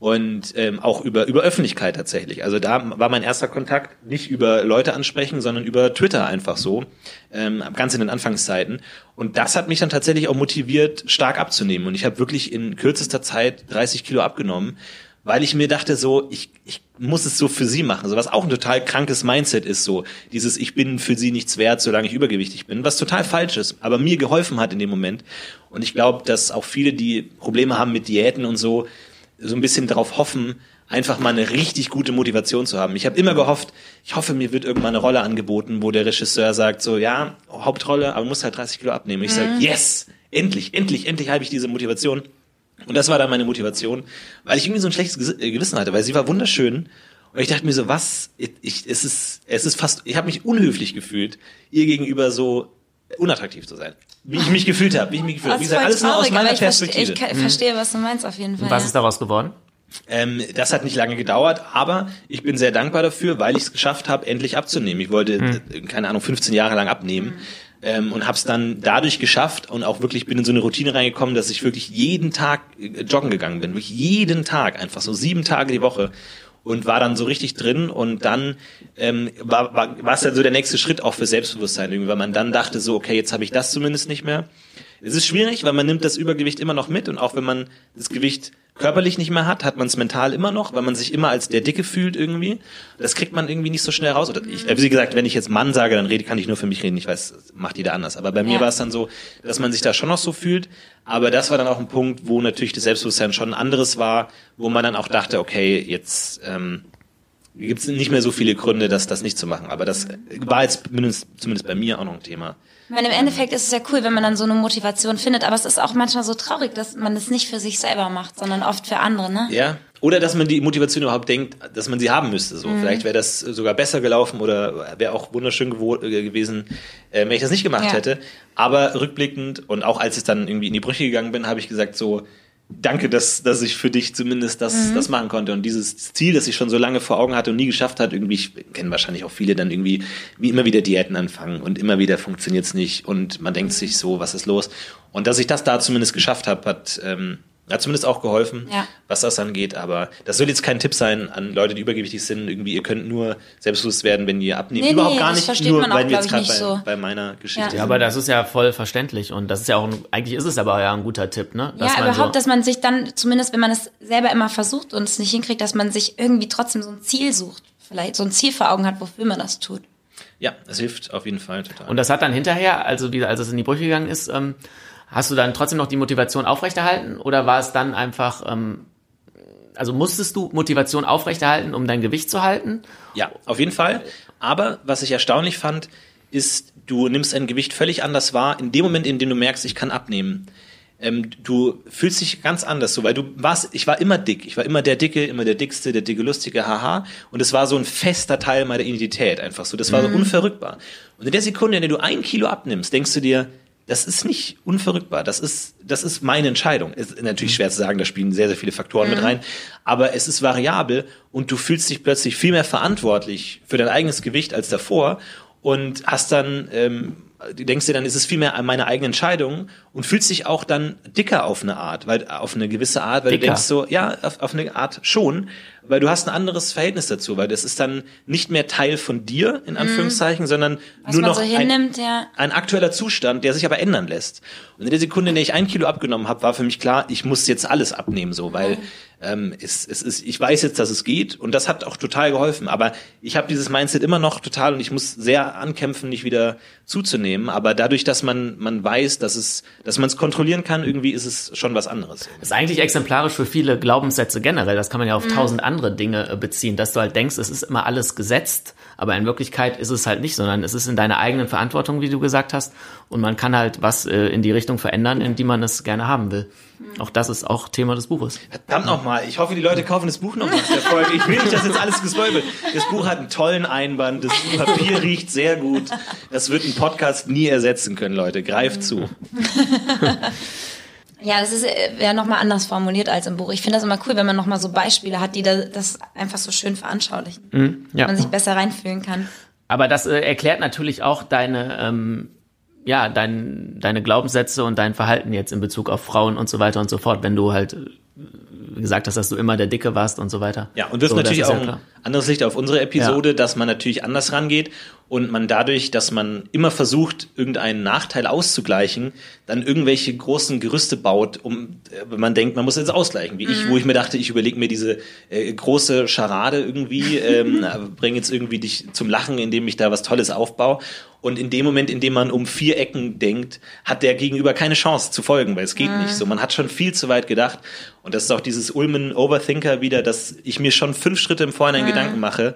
und ähm, auch über über Öffentlichkeit tatsächlich. Also da war mein erster Kontakt nicht über Leute ansprechen, sondern über Twitter einfach so, ähm, ganz in den Anfangszeiten. Und das hat mich dann tatsächlich auch motiviert, stark abzunehmen. Und ich habe wirklich in kürzester Zeit 30 Kilo abgenommen, weil ich mir dachte so, ich, ich muss es so für sie machen. So was auch ein total krankes Mindset ist so, dieses ich bin für sie nichts wert, solange ich übergewichtig bin, was total falsch ist, aber mir geholfen hat in dem Moment. Und ich glaube, dass auch viele, die Probleme haben mit Diäten und so, so ein bisschen darauf hoffen, einfach mal eine richtig gute Motivation zu haben. Ich habe immer gehofft, ich hoffe, mir wird irgendwann eine Rolle angeboten, wo der Regisseur sagt, so ja, Hauptrolle, aber du musst halt 30 Kilo abnehmen. Ich sage, yes, endlich, endlich, endlich habe ich diese Motivation. Und das war dann meine Motivation, weil ich irgendwie so ein schlechtes äh, Gewissen hatte, weil sie war wunderschön. Und ich dachte mir so, was, ich, ich, es ist, es ist fast, ich habe mich unhöflich gefühlt, ihr gegenüber so unattraktiv zu sein. Wie ich mich gefühlt habe, wie ich mich gefühlt habe. Wie gesagt, alles nur aus meiner ich, verste- Perspektive. ich ka- verstehe, was du meinst auf jeden Fall. Und was ja. ist daraus geworden? Ähm, das hat nicht lange gedauert, aber ich bin sehr dankbar dafür, weil ich es geschafft habe, endlich abzunehmen. Ich wollte, äh, keine Ahnung, 15 Jahre lang abnehmen. Ähm, und habe es dann dadurch geschafft und auch wirklich bin in so eine Routine reingekommen, dass ich wirklich jeden Tag äh, joggen gegangen bin. Wirklich jeden Tag, einfach so sieben Tage die Woche. Und war dann so richtig drin und dann ähm, war, war, war es dann so der nächste Schritt auch für Selbstbewusstsein, irgendwie, weil man dann dachte so, okay, jetzt habe ich das zumindest nicht mehr. Es ist schwierig, weil man nimmt das Übergewicht immer noch mit und auch wenn man das Gewicht körperlich nicht mehr hat, hat man es mental immer noch, weil man sich immer als der Dicke fühlt irgendwie. Das kriegt man irgendwie nicht so schnell raus. Oder ich, wie gesagt, wenn ich jetzt Mann sage, dann rede, kann ich nur für mich reden. Ich weiß, macht jeder anders. Aber bei mir Ja. war es dann so, dass man sich da schon noch so fühlt. Aber das war dann auch ein Punkt, wo natürlich das Selbstbewusstsein schon ein anderes war, wo man dann auch dachte, okay, jetzt ähm, gibt es nicht mehr so viele Gründe, das, das nicht zu machen. Aber das war jetzt zumindest, zumindest bei mir auch noch ein Thema. Ich meine, im Endeffekt ist es ja cool, wenn man dann so eine Motivation findet, aber es ist auch manchmal so traurig, dass man es nicht für sich selber macht, sondern oft für andere, ne? Ja. Oder dass man die Motivation überhaupt denkt, dass man sie haben müsste. So, Mhm. vielleicht wäre das sogar besser gelaufen oder wäre auch wunderschön äh, gewesen, äh, wenn ich das nicht gemacht Ja. hätte. Aber rückblickend und auch als ich dann irgendwie in die Brüche gegangen bin, habe ich gesagt so, danke, dass, dass ich für dich zumindest das, Mhm. das machen konnte. Und dieses Ziel, das ich schon so lange vor Augen hatte und nie geschafft hat, irgendwie, ich kenne wahrscheinlich auch viele dann irgendwie, wie immer wieder Diäten anfangen und immer wieder funktioniert's nicht und man denkt sich so, was ist los? Und dass ich das da zumindest geschafft habe, hat, ähm, Hat zumindest auch geholfen, Ja. was das angeht. Aber das soll jetzt kein Tipp sein an Leute, die übergewichtig sind. Irgendwie, ihr könnt nur selbstbewusst werden, wenn ihr abnehmt. Nee, Überhaupt nee, gar das nicht, nur auch, weil wir jetzt gerade nicht bei, so. bei meiner Geschichte Ja. Ja, aber das ist ja voll verständlich und das ist ja auch, ein, eigentlich ist es aber ja ein guter Tipp, ne? Dass ja, man überhaupt, so, dass man sich dann, zumindest wenn man es selber immer versucht und es nicht hinkriegt, dass man sich irgendwie trotzdem so ein Ziel sucht. Vielleicht so ein Ziel vor Augen hat, wofür man das tut. Ja, es hilft auf jeden Fall total. Und das hat dann hinterher, also wieder, als es in die Brüche gegangen ist, ähm, hast du dann trotzdem noch die Motivation aufrechterhalten oder war es dann einfach, ähm, also musstest du Motivation aufrechterhalten, um dein Gewicht zu halten? Ja, auf jeden Fall. Aber was ich erstaunlich fand, ist, du nimmst ein Gewicht völlig anders wahr, in dem Moment, in dem du merkst, ich kann abnehmen. Ähm, du fühlst dich ganz anders so, weil du warst, ich war immer dick, ich war immer der Dicke, immer der Dickste, der dicke Lustige, haha. Und es war so ein fester Teil meiner Identität einfach so. Das war so unverrückbar. Und in der Sekunde, in der du ein Kilo abnimmst, denkst du dir, das ist nicht unverrückbar. Das ist, das ist meine Entscheidung. Ist natürlich schwer zu sagen, da spielen sehr, sehr viele Faktoren mit rein. Aber es ist variabel und du fühlst dich plötzlich viel mehr verantwortlich für dein eigenes Gewicht als davor und hast dann, ähm, denkst dir dann, ist es viel mehr meine eigene Entscheidung und fühlst dich auch dann dicker auf eine Art, weil, auf eine gewisse Art, weil Dicker. du denkst so, ja, auf, auf eine Art schon, weil du hast ein anderes Verhältnis dazu, weil das ist dann nicht mehr Teil von dir, in Anführungszeichen, sondern Mhm. Was nur noch so ein, hinnimmt, ja. ein aktueller Zustand, der sich aber ändern lässt. Und in der Sekunde, in der ich ein Kilo abgenommen habe, war für mich klar, ich muss jetzt alles abnehmen, so, weil ähm, es, es ist, ich weiß jetzt, dass es geht und das hat auch total geholfen. Aber ich habe dieses Mindset immer noch total und ich muss sehr ankämpfen, nicht wieder zuzunehmen. Aber dadurch, dass man man weiß, dass es, dass man es kontrollieren kann, irgendwie ist es schon was anderes. Das ist eigentlich exemplarisch für viele Glaubenssätze generell. Das kann man ja auf tausend andere Dinge äh, beziehen, dass du halt denkst, es ist immer alles gesetzt, aber in Wirklichkeit ist es halt nicht, sondern es ist in deiner eigenen Verantwortung, wie du gesagt hast. Und man kann halt was äh, in die Richtung verändern, in die man es gerne haben will. Auch das ist auch Thema des Buches. Verdammt nochmal, ich hoffe, die Leute kaufen das Buch noch nach der Folge. Ich will nicht, dass jetzt alles gespoilt wird. Das Buch hat einen tollen Einband, das Papier riecht sehr gut. Das wird ein Podcast nie ersetzen können, Leute. Greift zu. Ja, das ist äh, ja nochmal anders formuliert als im Buch. Ich finde das immer cool, wenn man nochmal so Beispiele hat, die da, das einfach so schön veranschaulichen. Ja. Man sich besser reinfühlen kann. Aber das äh, erklärt natürlich auch deine, ähm, ja, dein, deine Glaubenssätze und dein Verhalten jetzt in Bezug auf Frauen und so weiter und so fort, wenn du halt äh, gesagt hast, dass du immer der Dicke warst und so weiter. Ja, und wirft so, das natürlich ist auch ja ein anderes Licht auf unsere Episode, dass man natürlich anders rangeht und man dadurch, dass man immer versucht, irgendeinen Nachteil auszugleichen, dann irgendwelche großen Gerüste baut, um, äh, wenn man denkt, man muss jetzt ausgleichen. Wie ich, wo ich mir dachte, ich überlege mir diese äh, große Scharade irgendwie, ähm, bringe jetzt irgendwie dich zum Lachen, indem ich da was Tolles aufbaue. Und in dem Moment, in dem man um vier Ecken denkt, hat der Gegenüber keine Chance zu folgen, weil es geht nicht so. Man hat schon viel zu weit gedacht. Und das ist auch dieses Ulmen Overthinker wieder, dass ich mir schon fünf Schritte im Vorhinein Gedanken mache.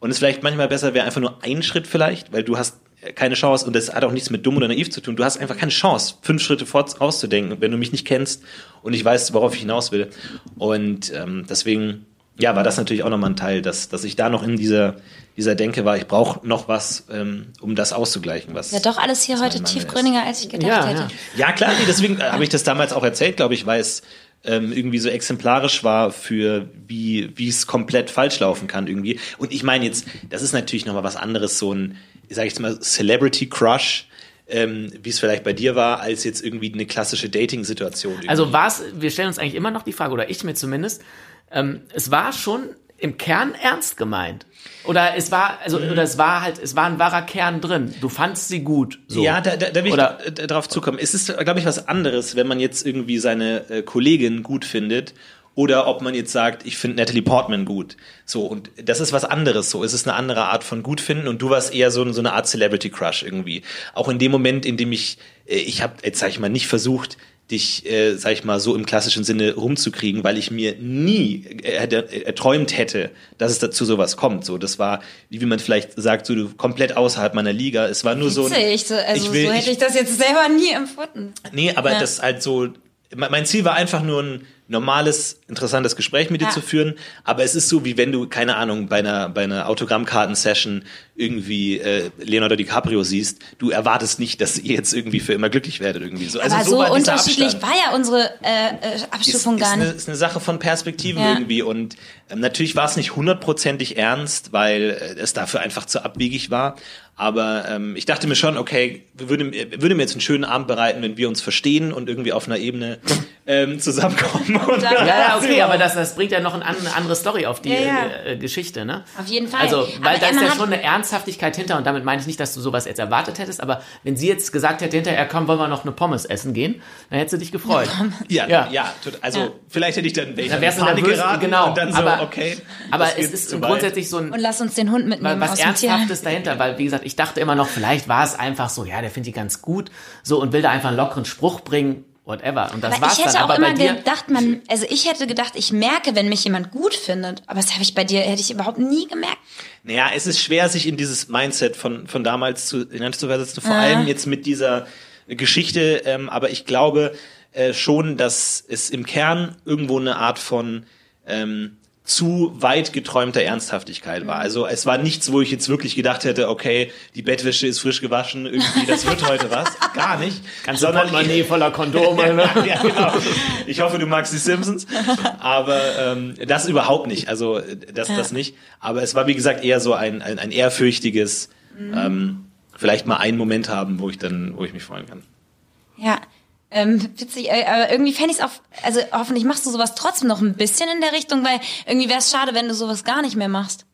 Und es vielleicht manchmal besser wäre einfach nur ein Schritt vielleicht, weil du hast keine Chance und das hat auch nichts mit dumm oder naiv zu tun. Du hast einfach keine Chance, fünf Schritte vorauszudenken, wenn du mich nicht kennst und ich weiß, worauf ich hinaus will. Und ähm, deswegen, ja, war das natürlich auch nochmal ein Teil, dass, dass ich da noch in dieser, dieser Denke war, ich brauche noch was, ähm, um das auszugleichen. Was Ja, doch alles hier heute ist. tiefgründiger, als ich gedacht Ja, hätte. ja. Ja, klar, nee, deswegen habe ich das damals auch erzählt, glaube ich, weil es ähm, irgendwie so exemplarisch war für wie wie es komplett falsch laufen kann irgendwie. Und ich meine jetzt, das ist natürlich noch mal was anderes, so ein, sage ich jetzt mal, Celebrity Crush, ähm, wie es vielleicht bei dir war, als jetzt irgendwie eine klassische Dating-Situation. Also war es, wir stellen uns eigentlich immer noch die Frage, oder ich mir zumindest, ähm, es war schon im Kern ernst gemeint. Oder es war, also, oder es war halt, es war ein wahrer Kern drin. Du fandst sie gut. So. Ja, da, da, da will Oder- ich drauf zukommen. Es ist, glaube ich, was anderes, wenn man jetzt irgendwie seine äh, Kollegin gut findet oder ob man jetzt sagt, ich finde Natalie Portman gut. So, und das ist was anderes. So, es ist eine andere Art von gut finden und du warst eher so, so eine Art Celebrity Crush irgendwie. Auch in dem Moment, in dem ich, äh, ich habe, jetzt sag ich mal, nicht versucht, dich, äh, sag ich mal, so im klassischen Sinne rumzukriegen, weil ich mir nie äh, äh, erträumt hätte, dass es dazu sowas kommt. So, das war, wie man vielleicht sagt, so komplett außerhalb meiner Liga. Es war nur so ein, Witzig, so, also ich will- so hätte ich das jetzt selber nie empfunden. Nee, aber Ja. das halt so. Mein Ziel war einfach nur ein normales, interessantes Gespräch mit dir Ja. zu führen. Aber es ist so, wie wenn du, keine Ahnung, bei einer, bei einer Autogrammkarten-Session irgendwie äh, Leonardo DiCaprio siehst. Du erwartest nicht, dass ihr jetzt irgendwie für immer glücklich werdet irgendwie so. Also Aber so so, unterschiedlich Abstand. war ja unsere äh, äh, ist, Abstufung ist, gar eine, nicht. ist eine Sache von Perspektiven Ja. irgendwie und ähm, natürlich war es nicht hundertprozentig ernst, weil äh, es dafür einfach zu abwegig war. Aber ähm, ich dachte mir schon, okay, würde, würde mir jetzt einen schönen Abend bereiten, wenn wir uns verstehen und irgendwie auf einer Ebene ähm, zusammenkommen. Und ja, ja, okay, aber das, das bringt ja noch eine andere Story auf die Ja, ja. Äh, Geschichte, ne? Auf jeden Fall. Also, weil Aber da ist ja hat- schon eine Ernsthaftigkeit hinter und damit meine ich nicht, dass du sowas jetzt erwartet hättest, aber wenn sie jetzt gesagt hätte hinterher, komm, wollen wir noch eine Pommes essen gehen, dann hättest du dich gefreut. Ja, Ja. ja, also Ja. vielleicht hätte ich dann, ich Dann dann wärst du Panik nervös, geraten genau. und dann so, aber, okay. aber es ist grundsätzlich so ein Und lass uns den Hund mitnehmen was aus dem Tierheim. Ernsthaftes dahinter, weil wie gesagt, ich dachte immer noch, vielleicht war es einfach so, ja, der findet die ganz gut, so und will da einfach einen lockeren Spruch bringen, whatever. Und das Aber war's ich hätte dann. auch Aber immer dir, gedacht, man, also ich hätte gedacht, ich merke, wenn mich jemand gut findet. Aber das habe ich bei dir, hätte ich überhaupt nie gemerkt. Naja, es ist schwer, sich in dieses Mindset von, von damals zu, hineinzuversetzen, vor Ah. allem jetzt mit dieser Geschichte. Ähm, aber ich glaube äh, schon, dass es im Kern irgendwo eine Art von ähm, zu weit geträumter Ernsthaftigkeit war. Also es war nichts, wo ich jetzt wirklich gedacht hätte, okay, die Bettwäsche ist frisch gewaschen, irgendwie, das wird heute was. Gar nicht. Ganze Portemonnaie voller Kondome. Ne? ja, genau. Ich hoffe, du magst die Simpsons. Aber ähm, das überhaupt nicht. Also das, das nicht. Aber es war, wie gesagt, eher so ein, ein, ein ehrfürchtiges, ähm, vielleicht mal einen Moment haben, wo ich dann, wo ich mich freuen kann. Ja. Ähm, witzig, äh, aber irgendwie fände ich es auch, also hoffentlich machst du sowas trotzdem noch ein bisschen in der Richtung, weil irgendwie wäre es schade, wenn du sowas gar nicht mehr machst.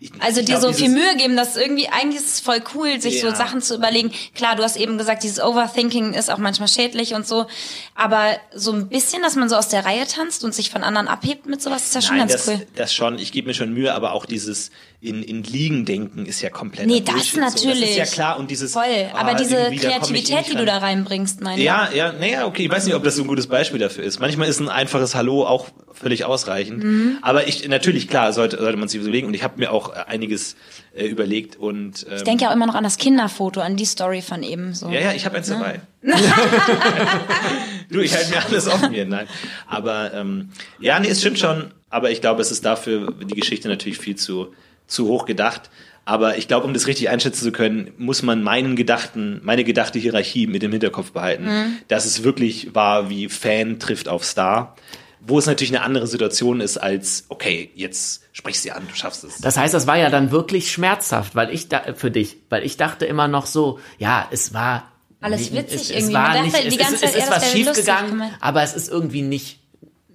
Ich, Also ich dir glaub, so viel Mühe geben, dass irgendwie, eigentlich ist es voll cool, sich so Ja. Sachen zu überlegen. Klar, du hast eben gesagt, dieses Overthinking ist auch manchmal schädlich und so. Aber so ein bisschen, dass man so aus der Reihe tanzt und sich von anderen abhebt mit sowas, ist ja schon Nein, ganz das, cool. das schon. Ich gebe mir schon Mühe, aber auch dieses in, in Liegen denken ist ja komplett. Nee, das natürlich. Das ist ja klar und dieses. Voll. Aber ah, diese eh Kreativität, die du da reinbringst, meine ich. Ja, ja, naja, okay. Ich weiß nicht, ob das so ein gutes Beispiel dafür ist. Manchmal ist ein einfaches Hallo auch völlig ausreichend. Mhm. Aber ich, natürlich, klar, sollte, sollte man sich überlegen. Und ich habe mir auch äh, einiges äh, überlegt und ähm, Ich denke ja auch immer noch an das Kinderfoto, an die Story von eben so. ja, ja, ich habe eins dabei. du, ich halte mir alles offen hier, nein. Aber ähm, ja, nee, es stimmt schon. Aber ich glaube, es ist dafür die Geschichte natürlich viel zu zu hoch gedacht. Aber ich glaube, um das richtig einschätzen zu können, muss man meinen Gedachten, meine gedachte Hierarchie mit im Hinterkopf behalten, Mhm. dass es wirklich war wie Fan trifft auf Star, wo es natürlich eine andere Situation ist als okay, jetzt sprichst sie an, du schaffst es. Das heißt, das war ja dann wirklich schmerzhaft, weil ich da für dich, weil ich dachte immer noch so, ja, es war Alles witzig es, irgendwie. Es war Man nicht, dachte es, die ganze es, es ist was das wäre schief lustig gegangen, gemeint. aber es ist irgendwie nicht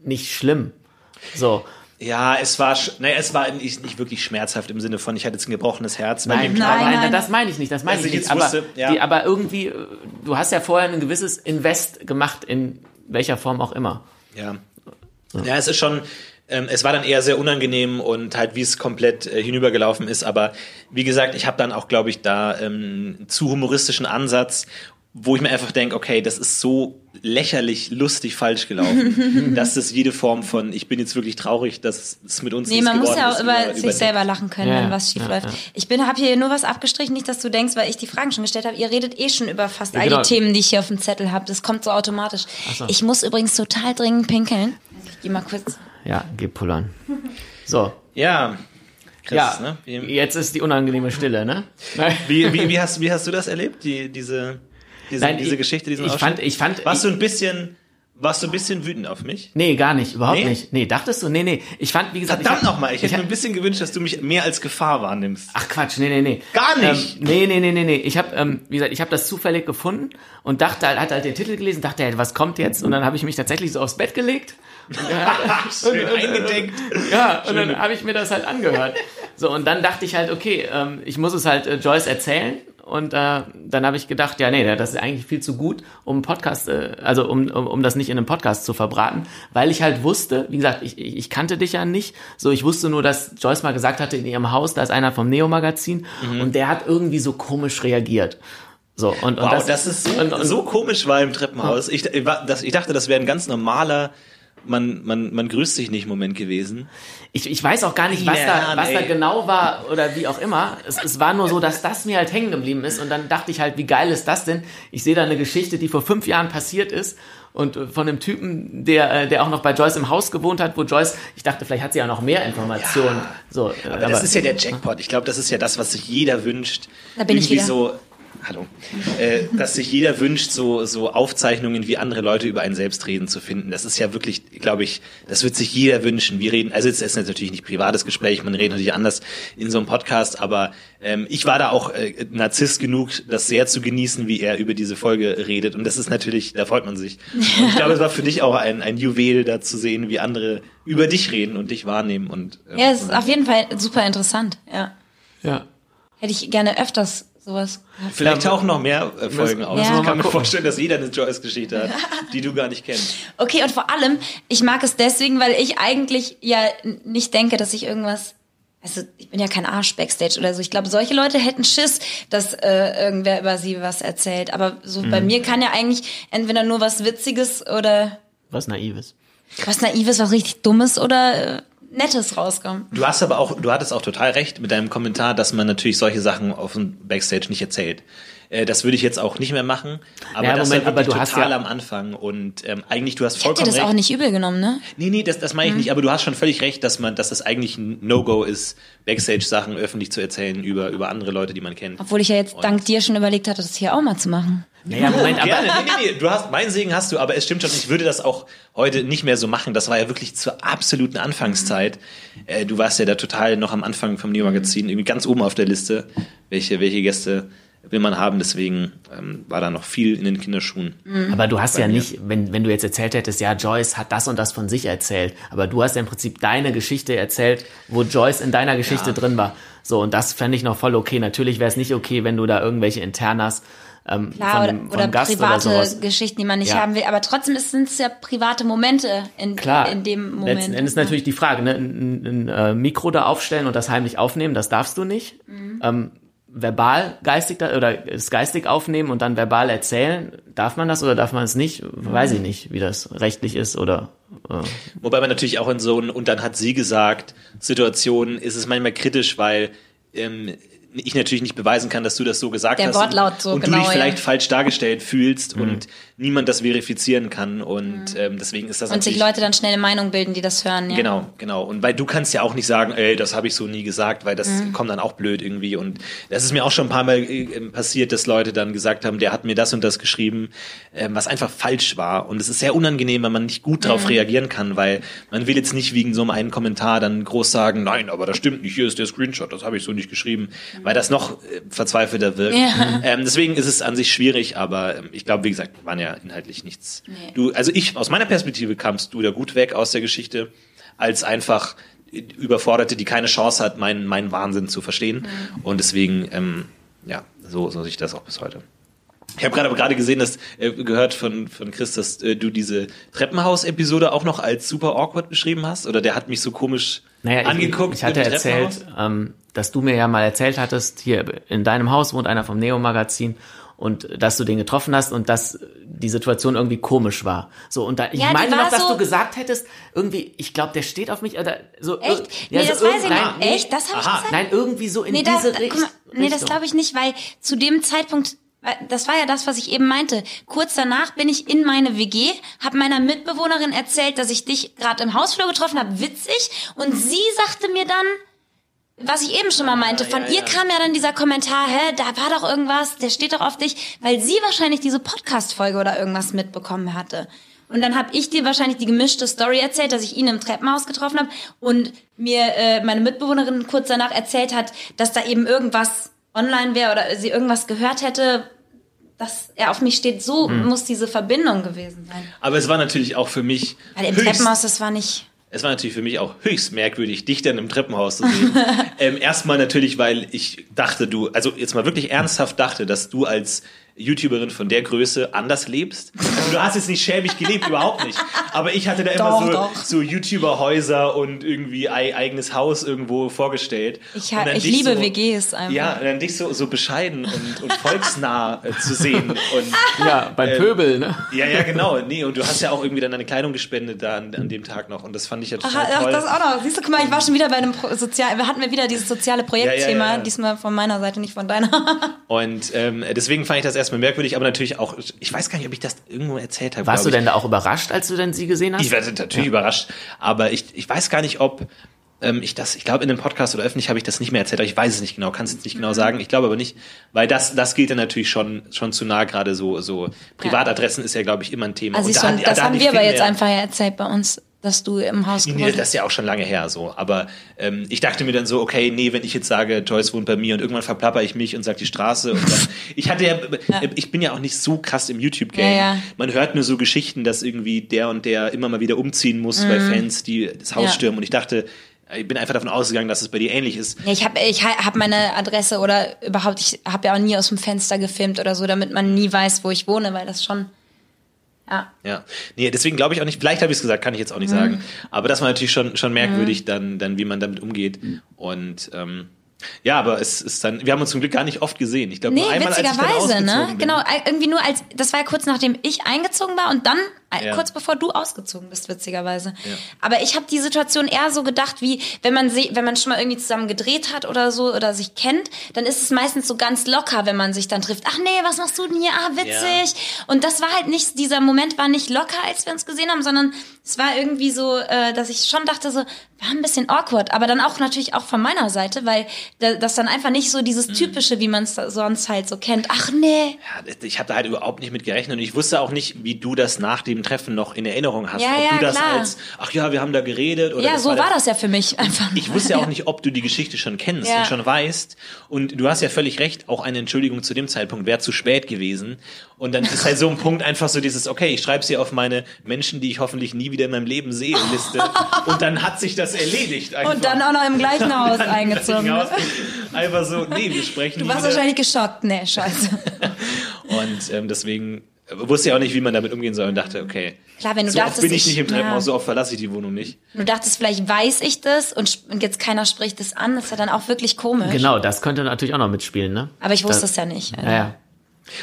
nicht schlimm. So. Ja, es war, naja, es war nicht, nicht wirklich schmerzhaft im Sinne von, ich hatte jetzt ein gebrochenes Herz. Nein, nein, nein, nein. das meine ich nicht, das meine ich ich nicht. jetzt Aber, wusste, ja. die, aber irgendwie, äh, du hast ja vorher ein gewisses Invest gemacht, in welcher Form auch immer. Ja. Ja, es ist schon, ähm, es war dann eher sehr unangenehm und halt, wie es komplett äh, hinübergelaufen ist. Aber wie gesagt, ich habe dann auch, glaube ich, da ähm, einen zu humoristischen Ansatz, wo ich mir einfach denke, okay, das ist so lächerlich, lustig falsch gelaufen, dass das jede Form von, ich bin jetzt wirklich traurig, dass es mit uns Nee, man muss ja auch ist, über, über- sich überdeckt. selber lachen können, Ja, wenn was schief ja, läuft. ja. Ich bin, habe hier nur was abgestrichen, nicht, dass du denkst, weil ich die Fragen schon gestellt habe. Ihr redet eh schon über fast Ja, all genau. die Themen, die ich hier auf dem Zettel habe. Das kommt so automatisch. so. Ich muss übrigens total dringend pinkeln. Ich geh mal kurz. Ja, geh pullern. So. Ja, Chris, ja, ne? Jetzt ist die unangenehme Stille, ne? wie, wie, wie, hast, wie hast du das erlebt, die, diese, diese, Nein, diese ich- Geschichte, diesen ich Ausschnitt? fand- ich fand- Warst du ich- ein bisschen, warst du ein bisschen wütend auf mich? Nee, gar nicht, überhaupt Nee? nicht. Nee, dachtest du? Nee, nee. Ich fand, wie gesagt, Verdammt ich, nochmal, ich hätte hab- mir ein bisschen gewünscht, dass du mich mehr als Gefahr wahrnimmst. Ach Quatsch, nee, nee, nee. Gar nicht? Ähm, nee, nee, nee, nee, nee. Ich habe, ähm, wie gesagt, ich habe das zufällig gefunden und dachte, halt, hatte halt den Titel gelesen, dachte, halt, was kommt jetzt? Und dann habe ich mich tatsächlich so aufs Bett gelegt. Schön eingedeckt. Ja, und dann habe ich mir das halt angehört. So, und dann dachte ich halt, okay, ähm, ich muss es halt äh, Joyce erzählen. Und äh, dann habe ich gedacht, ja, nee, das ist eigentlich viel zu gut, um Podcast, äh, also um, um, um das nicht in einem Podcast zu verbraten, weil ich halt wusste, wie gesagt, ich, ich ich kannte dich ja nicht, so ich wusste nur, dass Joyce mal gesagt hatte, in ihrem Haus, da ist einer vom Neo-Magazin und der hat irgendwie so komisch reagiert. So, und, und Wow, das, ist so, und, und, so komisch war im Treppenhaus. Ich, das, ich dachte, das wäre ein ganz normaler, man, man, man grüßt sich nicht Moment gewesen. Ich, ich weiß auch gar nicht, was, Ja, da, was da genau war oder wie auch immer. Es, es war nur so, dass das mir halt hängen geblieben ist. Und dann dachte ich halt, wie geil ist das denn? Ich sehe da eine Geschichte, die vor fünf Jahren passiert ist. Und äh, von einem Typen, der, äh, der auch noch bei Joyce im Haus gewohnt hat, wo Joyce, ich dachte, vielleicht hat sie ja noch mehr Informationen. So, äh, Aber, das ist ja der Jackpot. Ich glaube, das ist ja das, was sich jeder wünscht. Da bin ich Irgendwie wieder. so, hallo, äh, dass sich jeder wünscht, so, so Aufzeichnungen, wie andere Leute über einen selbst reden zu finden. Das ist ja wirklich, glaube ich, das wird sich jeder wünschen. Wir reden, also es ist natürlich nicht privates Gespräch, man redet natürlich anders in so einem Podcast, aber ähm, ich war da auch äh, Narzisst genug, das sehr zu genießen, wie er über diese Folge redet. Und das ist natürlich, da freut man sich. Und ich glaube, es war für dich auch ein, ein Juwel, da zu sehen, wie andere über dich reden und dich wahrnehmen. Und, äh, Ja, es ist auf jeden Fall super interessant, ja. Ja. Hätte ich gerne öfters sowas. Vielleicht tauchen noch mehr äh, Folgen auf. Ja. Ich kann mir vorstellen, dass jeder eine Joyce-Geschichte hat, die du gar nicht kennst. Okay, und vor allem, ich mag es deswegen, weil ich eigentlich ja nicht denke, dass ich irgendwas. Also ich bin ja kein Arsch Backstage oder so. Ich glaube, solche Leute hätten Schiss, dass äh, irgendwer über sie was erzählt. Aber so bei mir kann ja eigentlich entweder nur was Witziges oder Was Naives. was Naives, was richtig Dummes oder äh, Nettes rauskommen. Du hast aber auch, du hattest auch total recht mit deinem Kommentar, dass man natürlich solche Sachen auf dem Backstage nicht erzählt. Äh, Das würde ich jetzt auch nicht mehr machen. Aber Ja, das Moment, war aber du hast total ja- am Anfang. Und ähm, eigentlich, du hast Ich hab dir vollkommen das recht. auch nicht übel genommen, ne? Nee, nee, das, das meine ich nicht, aber du hast schon völlig recht, dass man, dass das eigentlich ein No-Go ist, Backstage-Sachen öffentlich zu erzählen über, über andere Leute, die man kennt. Obwohl ich ja jetzt dank dir schon überlegt hatte, das hier auch mal zu machen. Naja, Moment, aber Gerne, nee, nee, nee, du hast, meinen Segen hast du, aber es stimmt schon, ich würde das auch heute nicht mehr so machen. Das war ja wirklich zur absoluten Anfangszeit. Äh, du warst ja da total noch am Anfang vom Neo-Magazin, irgendwie ganz oben auf der Liste, welche, welche Gäste will man haben, deswegen ähm, war da noch viel in den Kinderschuhen. Aber du hast ja nicht, wenn, wenn du jetzt erzählt hättest, ja, Joyce hat das und das von sich erzählt, aber du hast ja im Prinzip deine Geschichte erzählt, wo Joyce in deiner Geschichte Ja. drin war. So, und das fände ich noch voll okay. Natürlich wäre es nicht okay, wenn du da irgendwelche Internas ähm, Klar, von, oder, vom oder Gast oder private sowas. Geschichten, die man nicht Ja. haben will. Aber trotzdem sind es ja private Momente in, Klar, in dem Moment. letzten Endes natürlich die Frage, ne? ein, ein, ein äh, Mikro da aufstellen und das heimlich aufnehmen, das darfst du nicht. Mhm. Ähm, verbal geistig oder es geistig aufnehmen und dann verbal erzählen, darf man das oder darf man es nicht? Weiß ich nicht, wie das rechtlich ist oder äh, Wobei man natürlich auch in so einen, und dann hat sie gesagt, Situationen ist es manchmal kritisch, weil ähm, ich natürlich nicht beweisen kann, dass du das so gesagt Der hast. Wortlaut so und genau, du dich ja. vielleicht falsch dargestellt fühlst und niemand das verifizieren kann. Und ähm, deswegen ist das Mhm. und sich Leute dann schnell eine Meinung bilden, die das hören. Ja. Genau, genau. Und weil du kannst ja auch nicht sagen, ey, das habe ich so nie gesagt, weil das Mhm. kommt dann auch blöd irgendwie. Und das ist mir auch schon ein paar Mal äh, passiert, dass Leute dann gesagt haben, der hat mir das und das geschrieben, ähm, was einfach falsch war. Und es ist sehr unangenehm, wenn man nicht gut darauf Mhm. reagieren kann, weil man will jetzt nicht wegen so einem einen Kommentar dann groß sagen, nein, aber das stimmt nicht, hier ist der Screenshot, das habe ich so nicht geschrieben, weil das noch äh, verzweifelter wirkt. Ja. Ähm, deswegen ist es an sich schwierig, aber ähm, ich glaube, wie gesagt, waren ja inhaltlich nichts. Du, also ich, aus meiner Perspektive kamst du da gut weg aus der Geschichte, als einfach Überforderte, die keine Chance hat, meinen, meinen Wahnsinn zu verstehen. Und deswegen, ähm, ja, so, so sehe ich das auch bis heute. Ich habe gerade aber gerade gesehen, dass äh, gehört von von Chris, dass äh, du diese Treppenhaus-Episode auch noch als super awkward beschrieben hast, oder der hat mich so komisch Naja, ich, angeguckt. ich hatte im erzählt, ähm, dass du mir ja mal erzählt hattest, hier in deinem Haus wohnt einer vom Neo-Magazin und dass du den getroffen hast und dass die Situation irgendwie komisch war. So, und da, ich Ja, meine noch, dass so- du gesagt hättest, irgendwie, ich glaube, der steht auf mich, oder so. Echt? ir- nee, so das weiß ich nicht. Echt? Das habe ich gesagt? Nein, irgendwie so in Nee, das, diese guck Richt mal, nee, das Richtung. glaube ich nicht, weil zu dem Zeitpunkt, das war ja das, was ich eben meinte. Kurz danach bin ich in meine WG, habe meiner Mitbewohnerin erzählt, dass ich dich gerade im Hausflur getroffen habe, witzig, und sie sagte mir dann, was ich eben schon mal meinte, von ja, ihr ja. kam ja dann dieser Kommentar, hä, da war doch irgendwas, der steht doch auf dich, weil sie wahrscheinlich diese Podcast-Folge oder irgendwas mitbekommen hatte. Und dann habe ich dir wahrscheinlich die gemischte Story erzählt, dass ich ihn im Treppenhaus getroffen habe und mir äh, meine Mitbewohnerin kurz danach erzählt hat, dass da eben irgendwas online wäre oder sie irgendwas gehört hätte, dass er auf mich steht. So Hm. muss diese Verbindung gewesen sein. Aber es war natürlich auch für mich Weil im höchst- Treppenhaus, das war nicht... Es war natürlich für mich auch höchst merkwürdig, dich dann im Treppenhaus zu sehen. ähm, erstmal natürlich, weil ich dachte, du, also jetzt mal wirklich ernsthaft dachte, dass du als YouTuberin von der Größe anders lebst. Also du hast jetzt nicht schäbig gelebt, überhaupt nicht. Aber ich hatte da immer Doch, so, doch. so YouTuber-Häuser und irgendwie ei eigenes Haus irgendwo vorgestellt. Ich, ha- ich liebe so, WGs einfach. Ja, und dann dich so, so bescheiden und, und volksnah äh, zu sehen. Und Ja, beim Ähm, Pöbel, ne? ja, ja, genau. Nee, und du hast ja auch irgendwie dann deine Kleidung gespendet da an, an dem Tag noch. Und das fand ich ja Ach, total ach, toll. das auch noch. Siehst du, guck mal, ich war schon wieder bei einem Pro Sozial, wir hatten wir wieder dieses soziale Projektthema, Ja, ja, ja. diesmal von meiner Seite, nicht von deiner. Und ähm, deswegen fand ich das erstmal merkwürdig, aber natürlich auch, ich weiß gar nicht, ob ich das irgendwo erzählt habe. Warst du denn da auch überrascht, als du denn sie gesehen hast? Ich, war natürlich überrascht, aber ich, ich weiß gar nicht, ob ähm, ich das, ich glaube in einem Podcast oder öffentlich habe ich das nicht mehr erzählt, aber ich weiß es nicht genau, kann es jetzt nicht genau sagen. Ich glaube aber nicht, weil das, das geht dann natürlich schon, schon zu nah, gerade so, so Privatadressen ist ja, glaube ich, immer ein Thema. Also Und da hat- das da haben wir aber jetzt ja- einfach erzählt bei uns, dass du im Haus Nee, gewohnt das ist ja auch schon lange her so. Aber ähm, ich dachte mir dann so, okay, nee, wenn ich jetzt sage, Joyce wohnt bei mir und irgendwann verplapper ich mich und sag die Straße und dann. Ich hatte ja, äh, ich bin ja auch nicht so krass im YouTube-Game. Ja, ja. Man hört nur so Geschichten, dass irgendwie der und der immer mal wieder umziehen muss, weil Fans die das Haus Mhm. Ja. stürmen. Und ich dachte, ich bin einfach davon ausgegangen, dass es bei dir ähnlich ist. Ja, ich habe ich ha- hab meine Adresse oder überhaupt, ich habe ja auch nie aus dem Fenster gefilmt oder so, damit man nie weiß, wo ich wohne, weil das schon, ja. Ja, nee, deswegen glaube ich auch nicht, vielleicht habe ich es gesagt, kann ich jetzt auch nicht Mhm. sagen. Aber das war natürlich schon, schon merkwürdig, dann, dann, wie man damit umgeht. Und ähm, ja, aber es ist dann, wir haben uns zum Glück gar nicht oft gesehen. Ich glaube, Nee, nur einmal, als ich dann witzigerweise, ne? bin. Genau, äh, irgendwie nur als, das war ja kurz nachdem ich eingezogen war und dann Ja. kurz bevor du ausgezogen bist, witzigerweise. Aber ich habe die Situation eher so gedacht, wie wenn man se wenn man schon mal irgendwie zusammen gedreht hat oder so oder sich kennt, dann ist es meistens so ganz locker, wenn man sich dann trifft. Ach nee, was machst du denn hier? Ah, witzig. Und das war halt nicht, dieser Moment war nicht locker, als wir uns gesehen haben, sondern es war irgendwie so, äh, dass ich schon dachte so, war ein bisschen awkward, aber dann auch natürlich auch von meiner Seite, weil da- das dann einfach nicht so Mhm. dieses typische, wie man es sonst halt so kennt. Ach nee. Ja, ich habe da halt überhaupt nicht mit gerechnet und ich wusste auch nicht, wie du das nach dem Treffen noch in Erinnerung hast. Ja, ob ja, du das klar. als, ach ja, wir haben da geredet oder Ja, so der- war das ja für mich einfach. Ich wusste ja auch nicht, ob du die Geschichte schon kennst Ja. und schon weißt. Und du hast ja völlig recht, auch eine Entschuldigung zu dem Zeitpunkt wäre zu spät gewesen. Und dann ist halt so ein Punkt einfach so dieses, okay, ich schreibe sie auf meine Menschen, die ich hoffentlich nie wieder in meinem Leben sehe, Liste. Und dann hat sich das erledigt. Einfach. Und dann auch noch im gleichen Haus eingezogen. gleich ne? Einfach so, nee, wir sprechen Du warst wieder. wahrscheinlich geschockt. Nee, scheiße. Und ähm, deswegen wusste ich auch nicht, wie man damit umgehen soll und dachte, okay. Klar, wenn du so oft dachtest, bin ich ich- nicht im Treppenhaus, ja. so oft verlasse ich die Wohnung nicht. Du dachtest, vielleicht weiß ich das und und jetzt keiner spricht es an. Das ist ja dann auch wirklich komisch. Genau, das könnte natürlich auch noch mitspielen, ne? Aber ich wusste Das- es ja nicht. Ja, ja.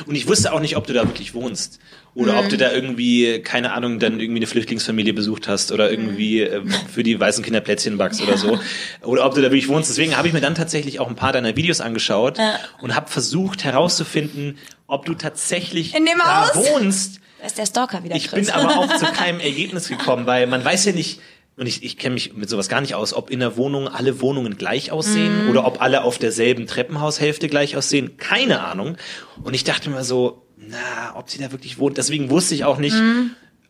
Und ich wusste auch nicht, ob du da wirklich wohnst. Oder ob du da irgendwie, keine Ahnung, dann irgendwie eine Flüchtlingsfamilie besucht hast oder irgendwie äh, für die weißen Kinder Plätzchen backst oder so. Oder ob du da wirklich wohnst. Deswegen habe ich mir dann tatsächlich auch ein paar deiner Videos angeschaut Ja. und habe versucht herauszufinden, ob du tatsächlich da Haus? wohnst. Da ist der Stalker wieder Ich Chris. bin aber auch zu keinem Ergebnis gekommen, weil man weiß ja nicht, und ich, ich kenne mich mit sowas gar nicht aus, ob in der Wohnung alle Wohnungen gleich aussehen oder ob alle auf derselben Treppenhaushälfte gleich aussehen. Keine Ahnung. Und ich dachte mir so, na, ob sie da wirklich wohnt. Deswegen wusste ich auch nicht,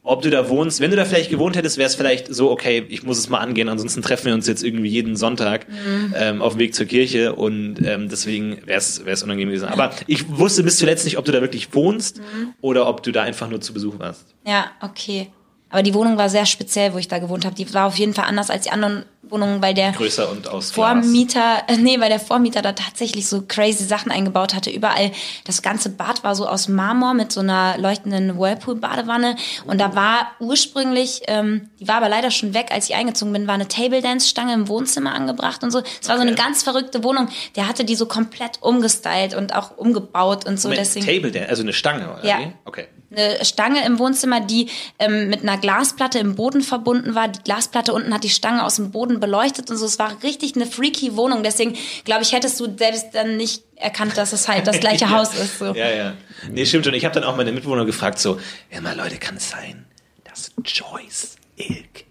ob du da wohnst. Wenn du da vielleicht gewohnt hättest, wäre es vielleicht so, okay, ich muss es mal angehen, ansonsten treffen wir uns jetzt irgendwie jeden Sonntag ähm, auf dem Weg zur Kirche und ähm, deswegen wäre es unangenehm gewesen. Aber ich wusste bis zuletzt nicht, ob du da wirklich wohnst oder ob du da einfach nur zu Besuch warst. Ja, okay. Aber die Wohnung war sehr speziell, wo ich da gewohnt habe. Die war auf jeden Fall anders als die anderen Wohnungen, weil der größer und aus Glas. Vormieter, äh, nee, weil der Vormieter da tatsächlich so crazy Sachen eingebaut hatte. Überall, das ganze Bad war so aus Marmor mit so einer leuchtenden Whirlpool-Badewanne. Und da war ursprünglich, ähm, die war aber leider schon weg, als ich eingezogen bin, war eine Table Dance-Stange im Wohnzimmer angebracht und so. Es war so eine Okay. ganz verrückte Wohnung. Der hatte die so komplett umgestylt und auch umgebaut und so. Moment, deswegen Table Dance, also eine Stange, oder Ja. Okay. Eine Stange im Wohnzimmer, die ähm, mit einer Glasplatte im Boden verbunden war. Die Glasplatte unten hat die Stange aus dem Boden beleuchtet und so. Es war richtig eine freaky Wohnung. Deswegen glaube ich, hättest du selbst dann nicht erkannt, dass es halt das gleiche Haus ist. So. Ja, ja. Nee, stimmt schon. Ich habe dann auch meine Mitwohner gefragt, so, ja mal Leute, kann es sein, dass Joyce Ilk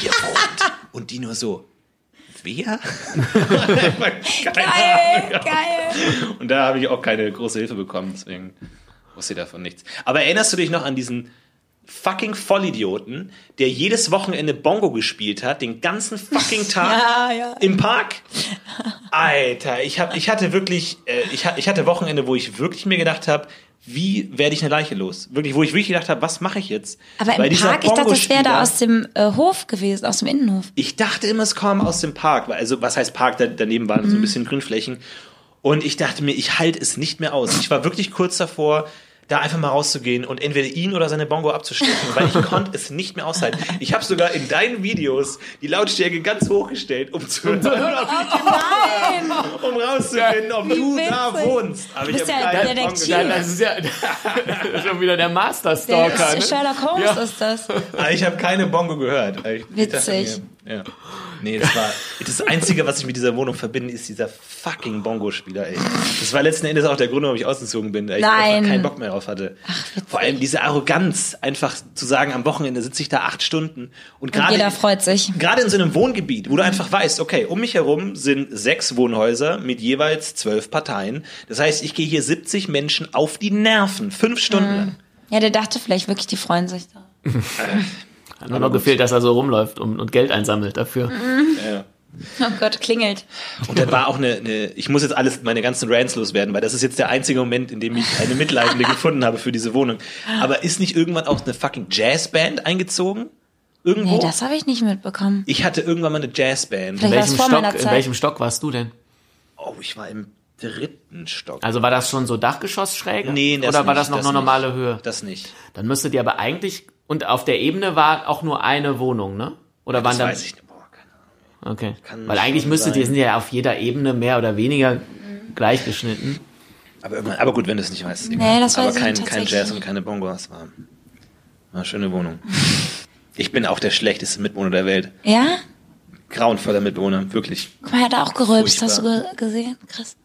hier wohnt? Und die nur so, wer? Geil, geil. Und da habe ich auch keine große Hilfe bekommen, deswegen wusste davon nichts. Aber erinnerst du dich noch an diesen fucking Vollidioten, der jedes Wochenende Bongo gespielt hat, den ganzen fucking Tag Ja, ja. im Park? Alter, ich, hab, ich hatte wirklich, äh, ich, ich hatte Wochenende, wo ich wirklich mir gedacht habe, wie werde ich eine Leiche los? Wirklich, wo ich wirklich gedacht habe, was mache ich jetzt? Aber Weil im Park, ich dachte, das wäre da aus dem äh, Hof gewesen, aus dem Innenhof. ich dachte immer, es kam aus dem Park. Also, was heißt Park? Da, daneben waren Mhm. so ein bisschen Grünflächen. Und ich dachte mir, ich halte es nicht mehr aus. Ich war wirklich kurz davor, da einfach mal rauszugehen und entweder ihn oder seine Bongo abzustechen, weil ich konnte es nicht mehr aushalten. Ich habe sogar in deinen Videos die Lautstärke ganz hochgestellt, um zu hören, ob ich die Nein! um rauszufinden, ob Wie du da witzig. wohnst. Aber Du ich bist hab ja keinen Detektiv. Das ist ja schon wieder der Master-Stalker. Der Ne? Sherlock Holmes Ja. ist das. Aber ich habe keine Bongo gehört. Ich- ich dachte Witzig. Ja. Nee, das war das Einzige, was ich mit dieser Wohnung verbinde, ist dieser fucking Bongo-Spieler, ey. Das war letzten Endes auch der Grund, warum ich ausgezogen bin, weil ich Nein. einfach keinen Bock mehr drauf hatte. Vor allem diese Arroganz, einfach zu sagen, am Wochenende sitze ich da acht Stunden und gerade jeder freut sich. gerade in so einem Wohngebiet, wo du einfach weißt, okay, um mich herum sind sechs Wohnhäuser mit jeweils zwölf Parteien. Das heißt, ich gehe hier 70 Menschen auf die Nerven, fünf Stunden lang. Ja, der dachte vielleicht wirklich, die freuen sich da. Hat nur noch gefehlt, dass er so rumläuft und, und Geld einsammelt dafür. Ja. Oh Gott, klingelt. Und dann war auch eine, eine, ich muss jetzt alles, meine ganzen Rants loswerden, weil das ist jetzt der einzige Moment, in dem ich eine Mitleidende gefunden habe für diese Wohnung. Aber ist nicht irgendwann auch eine fucking Jazzband eingezogen? Irgendwo? Nee, das habe ich nicht mitbekommen. ich hatte irgendwann mal eine Jazzband. Vielleicht- In welchem, vor Stock, in welchem Stock warst du denn? Oh, ich war im dritten Stock. Also war das schon so Dachgeschossschräge? Nee, das Oder war nicht, das noch das eine nicht. normale Höhe? Das nicht. Dann müsstet ihr aber eigentlich, und auf der Ebene war auch nur eine Wohnung, ne? Oder waren Das dann, weiß ich nicht. Boah, keine Ahnung. okay. Kann Weil eigentlich müsstet ihr, sind ja auf jeder Ebene mehr oder weniger gleichgeschnitten. Aber, irgendwann- aber gut, wenn du es nicht weißt. Nee, das aber weiß ich kein, kein Jazz und keine Bongos. War, war eine schöne Wohnung. Ich bin auch der schlechteste Mitbewohner der Welt. Ja? Grauenvoller Mitbewohner, wirklich. Guck mal, er hat auch gerülpst. Hast du ge gesehen, Chris?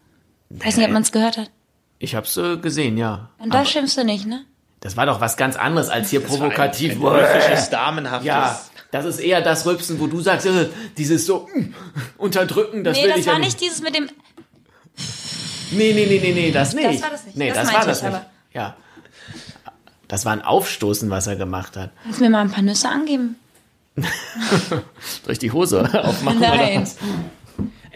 Weiß nicht, ob man es gehört hat. Ich hab's äh, gesehen, ja. Und da schimpfst du nicht, ne? Das war doch was ganz anderes als hier Das war provokativ. Ein, ein höfisches, damenhaftes. Ja, das ist eher das Rülpsen, wo du sagst, äh, dieses so mm, unterdrücken, das Nee, will das ich war ja nicht dieses mit dem. Nee, nee, nee, nee, nee, das nicht. war das nicht. Nee, Das das, war das ich nicht. aber. Ja. Das war ein Aufstoßen, was er gemacht hat. Kannst du mir mal ein paar Nüsse angeben? Durch die Hose aufmachen. Nein. Oder?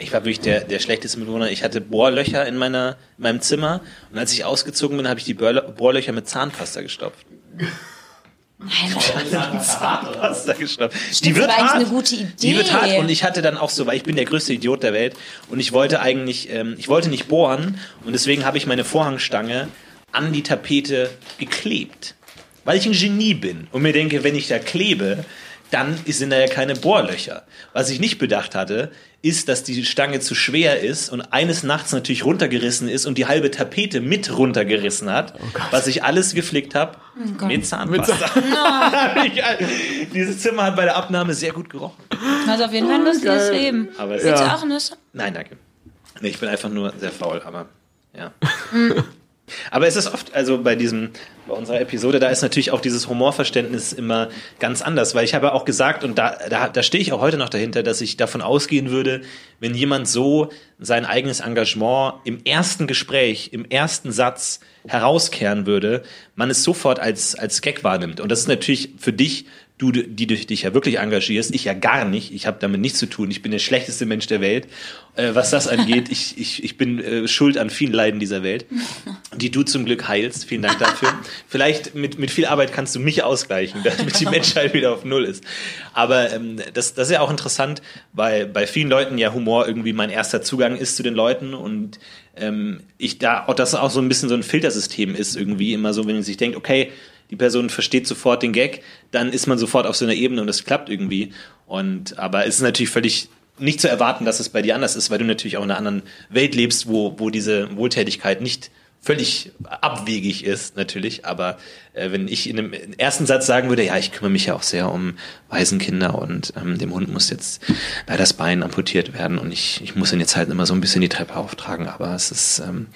Ich war wirklich der, der schlechteste Mitbewohner. Ich hatte Bohrlöcher in, meiner, in meinem Zimmer und als ich ausgezogen bin, habe ich die Bohrlö- Bohrlöcher mit Zahnpasta gestopft. Nein, Zahnpasta gestopft. Stimmt, war eigentlich eine gute Die wird hart Idee. und ich hatte dann auch so, weil ich bin der größte Idiot der Welt und ich wollte eigentlich, ähm, ich wollte nicht bohren und deswegen habe ich meine Vorhangstange an die Tapete geklebt. Weil ich ein Genie bin und mir denke, wenn ich da klebe, dann sind da ja keine Bohrlöcher. Was ich nicht bedacht hatte, ist, dass die Stange zu schwer ist und eines Nachts natürlich runtergerissen ist und die halbe Tapete mit runtergerissen hat, was ich alles geflickt habe mit Zahnpasta. Ich- Dieses Zimmer hat bei der Abnahme sehr gut gerochen. Also auf jeden Fall ein lustiges Leben. Aber es- Willst du Ja. auch Nüsse? Nein, danke. Nee, ich bin einfach nur sehr faul, aber ja. Aber es ist oft, also bei diesem, bei unserer Episode, da ist natürlich auch dieses Humorverständnis immer ganz anders, weil ich habe auch gesagt, und da, da, da stehe ich auch heute noch dahinter, dass ich davon ausgehen würde, wenn jemand so sein eigenes Engagement im ersten Gespräch, im ersten Satz herauskehren würde, man es sofort als, als Gag wahrnimmt. Und das ist natürlich für dich, du, die du dich ja wirklich engagierst, ich ja gar nicht. Ich habe damit nichts zu tun. Ich bin der schlechteste Mensch der Welt, äh, was das angeht. Ich, ich, ich bin äh, schuld an vielen Leiden dieser Welt, die du zum Glück heilst. Vielen Dank dafür. Vielleicht mit, mit viel Arbeit kannst du mich ausgleichen, damit die Menschheit wieder auf Null ist. Aber ähm, das, das ist ja auch interessant, weil bei vielen Leuten ja Humor irgendwie mein erster Zugang ist zu den Leuten und ähm, ich da auch das auch so ein bisschen so ein Filtersystem ist irgendwie immer so, wenn man sich denkt, okay, die Person versteht sofort den Gag, dann ist man sofort auf so einer Ebene und das klappt irgendwie. Und aber es ist natürlich völlig nicht zu erwarten, dass es bei dir anders ist, weil du natürlich auch in einer anderen Welt lebst, wo, wo diese Wohltätigkeit nicht völlig abwegig ist, natürlich. Aber äh, wenn ich in dem ersten Satz sagen würde, ja, ich kümmere mich ja auch sehr um Waisenkinder und ähm, dem Hund muss jetzt leider das Bein amputiert werden und ich, ich muss ihn jetzt halt immer so ein bisschen die Treppe auftragen, aber es ist ähm,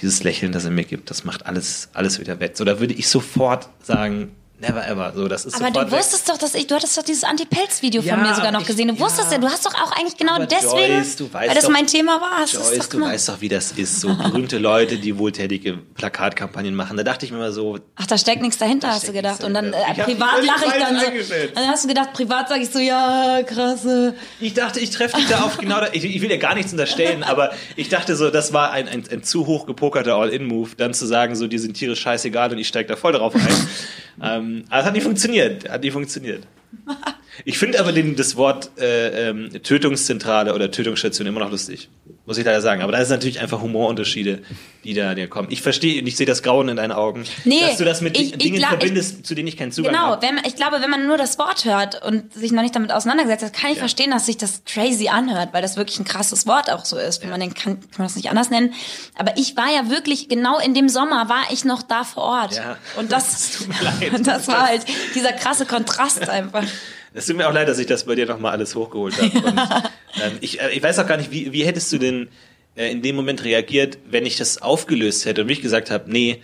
dieses Lächeln, das er mir gibt, das macht alles, alles wieder wett. So, da würde ich sofort sagen, never ever. So, das ist Aber du weg. wusstest doch, dass ich, du hattest doch dieses Anti-Pelz-Video Ja, von mir sogar noch ich- gesehen. Du ja. wusstest ja, du hast doch auch eigentlich genau Aber deswegen, Joyce, du weißt weil das doch- mein Thema war. Joyce, du weißt doch, wie das ist. So berühmte Leute, die wohltätige Plakatkampagnen machen. Da dachte ich mir mal so, Ach, da steckt nichts dahinter, hast du gedacht. Und dann äh, privat lache ich dann so. Dann hast du gedacht, privat sage ich so, ja, krasse. Ich dachte, ich treffe dich da auf genau da. Ich, ich will ja gar nichts unterstellen, aber ich dachte so, das war ein, ein, ein zu hoch gepokerter All-In-Move, dann zu sagen, so, die sind Tiere scheißegal und ich steige da voll drauf ein. ähm, aber es hat nicht funktioniert. Hat nicht funktioniert. Ich finde aber den, das Wort äh, ähm, Tötungszentrale oder Tötungsstation immer noch lustig. Muss ich leider sagen. Aber da ist natürlich einfach Humorunterschiede, die da dir kommen. Ich verstehe und ich sehe das Grauen in deinen Augen, Nee, dass du das mit ich- ich Dingen glaub, verbindest, zu denen ich keinen Zugang Genau, habe. man, ich glaube, wenn man nur das Wort hört und sich noch nicht damit auseinandergesetzt hat, kann ich Ja. verstehen, dass sich das crazy anhört, weil das wirklich ein krasses Wort auch so ist. Wenn man den kann, kann man das nicht anders nennen. Aber ich war ja wirklich, genau in dem Sommer war ich noch da vor Ort. Ja. Und das, Es tut mir leid. und das war halt dieser krasse Kontrast einfach. Es tut mir auch leid, dass ich das bei dir nochmal alles hochgeholt habe. Und, ähm, ich, äh, ich weiß auch gar nicht, wie, wie hättest du denn äh, in dem Moment reagiert, wenn ich das aufgelöst hätte und mich gesagt habe, nee,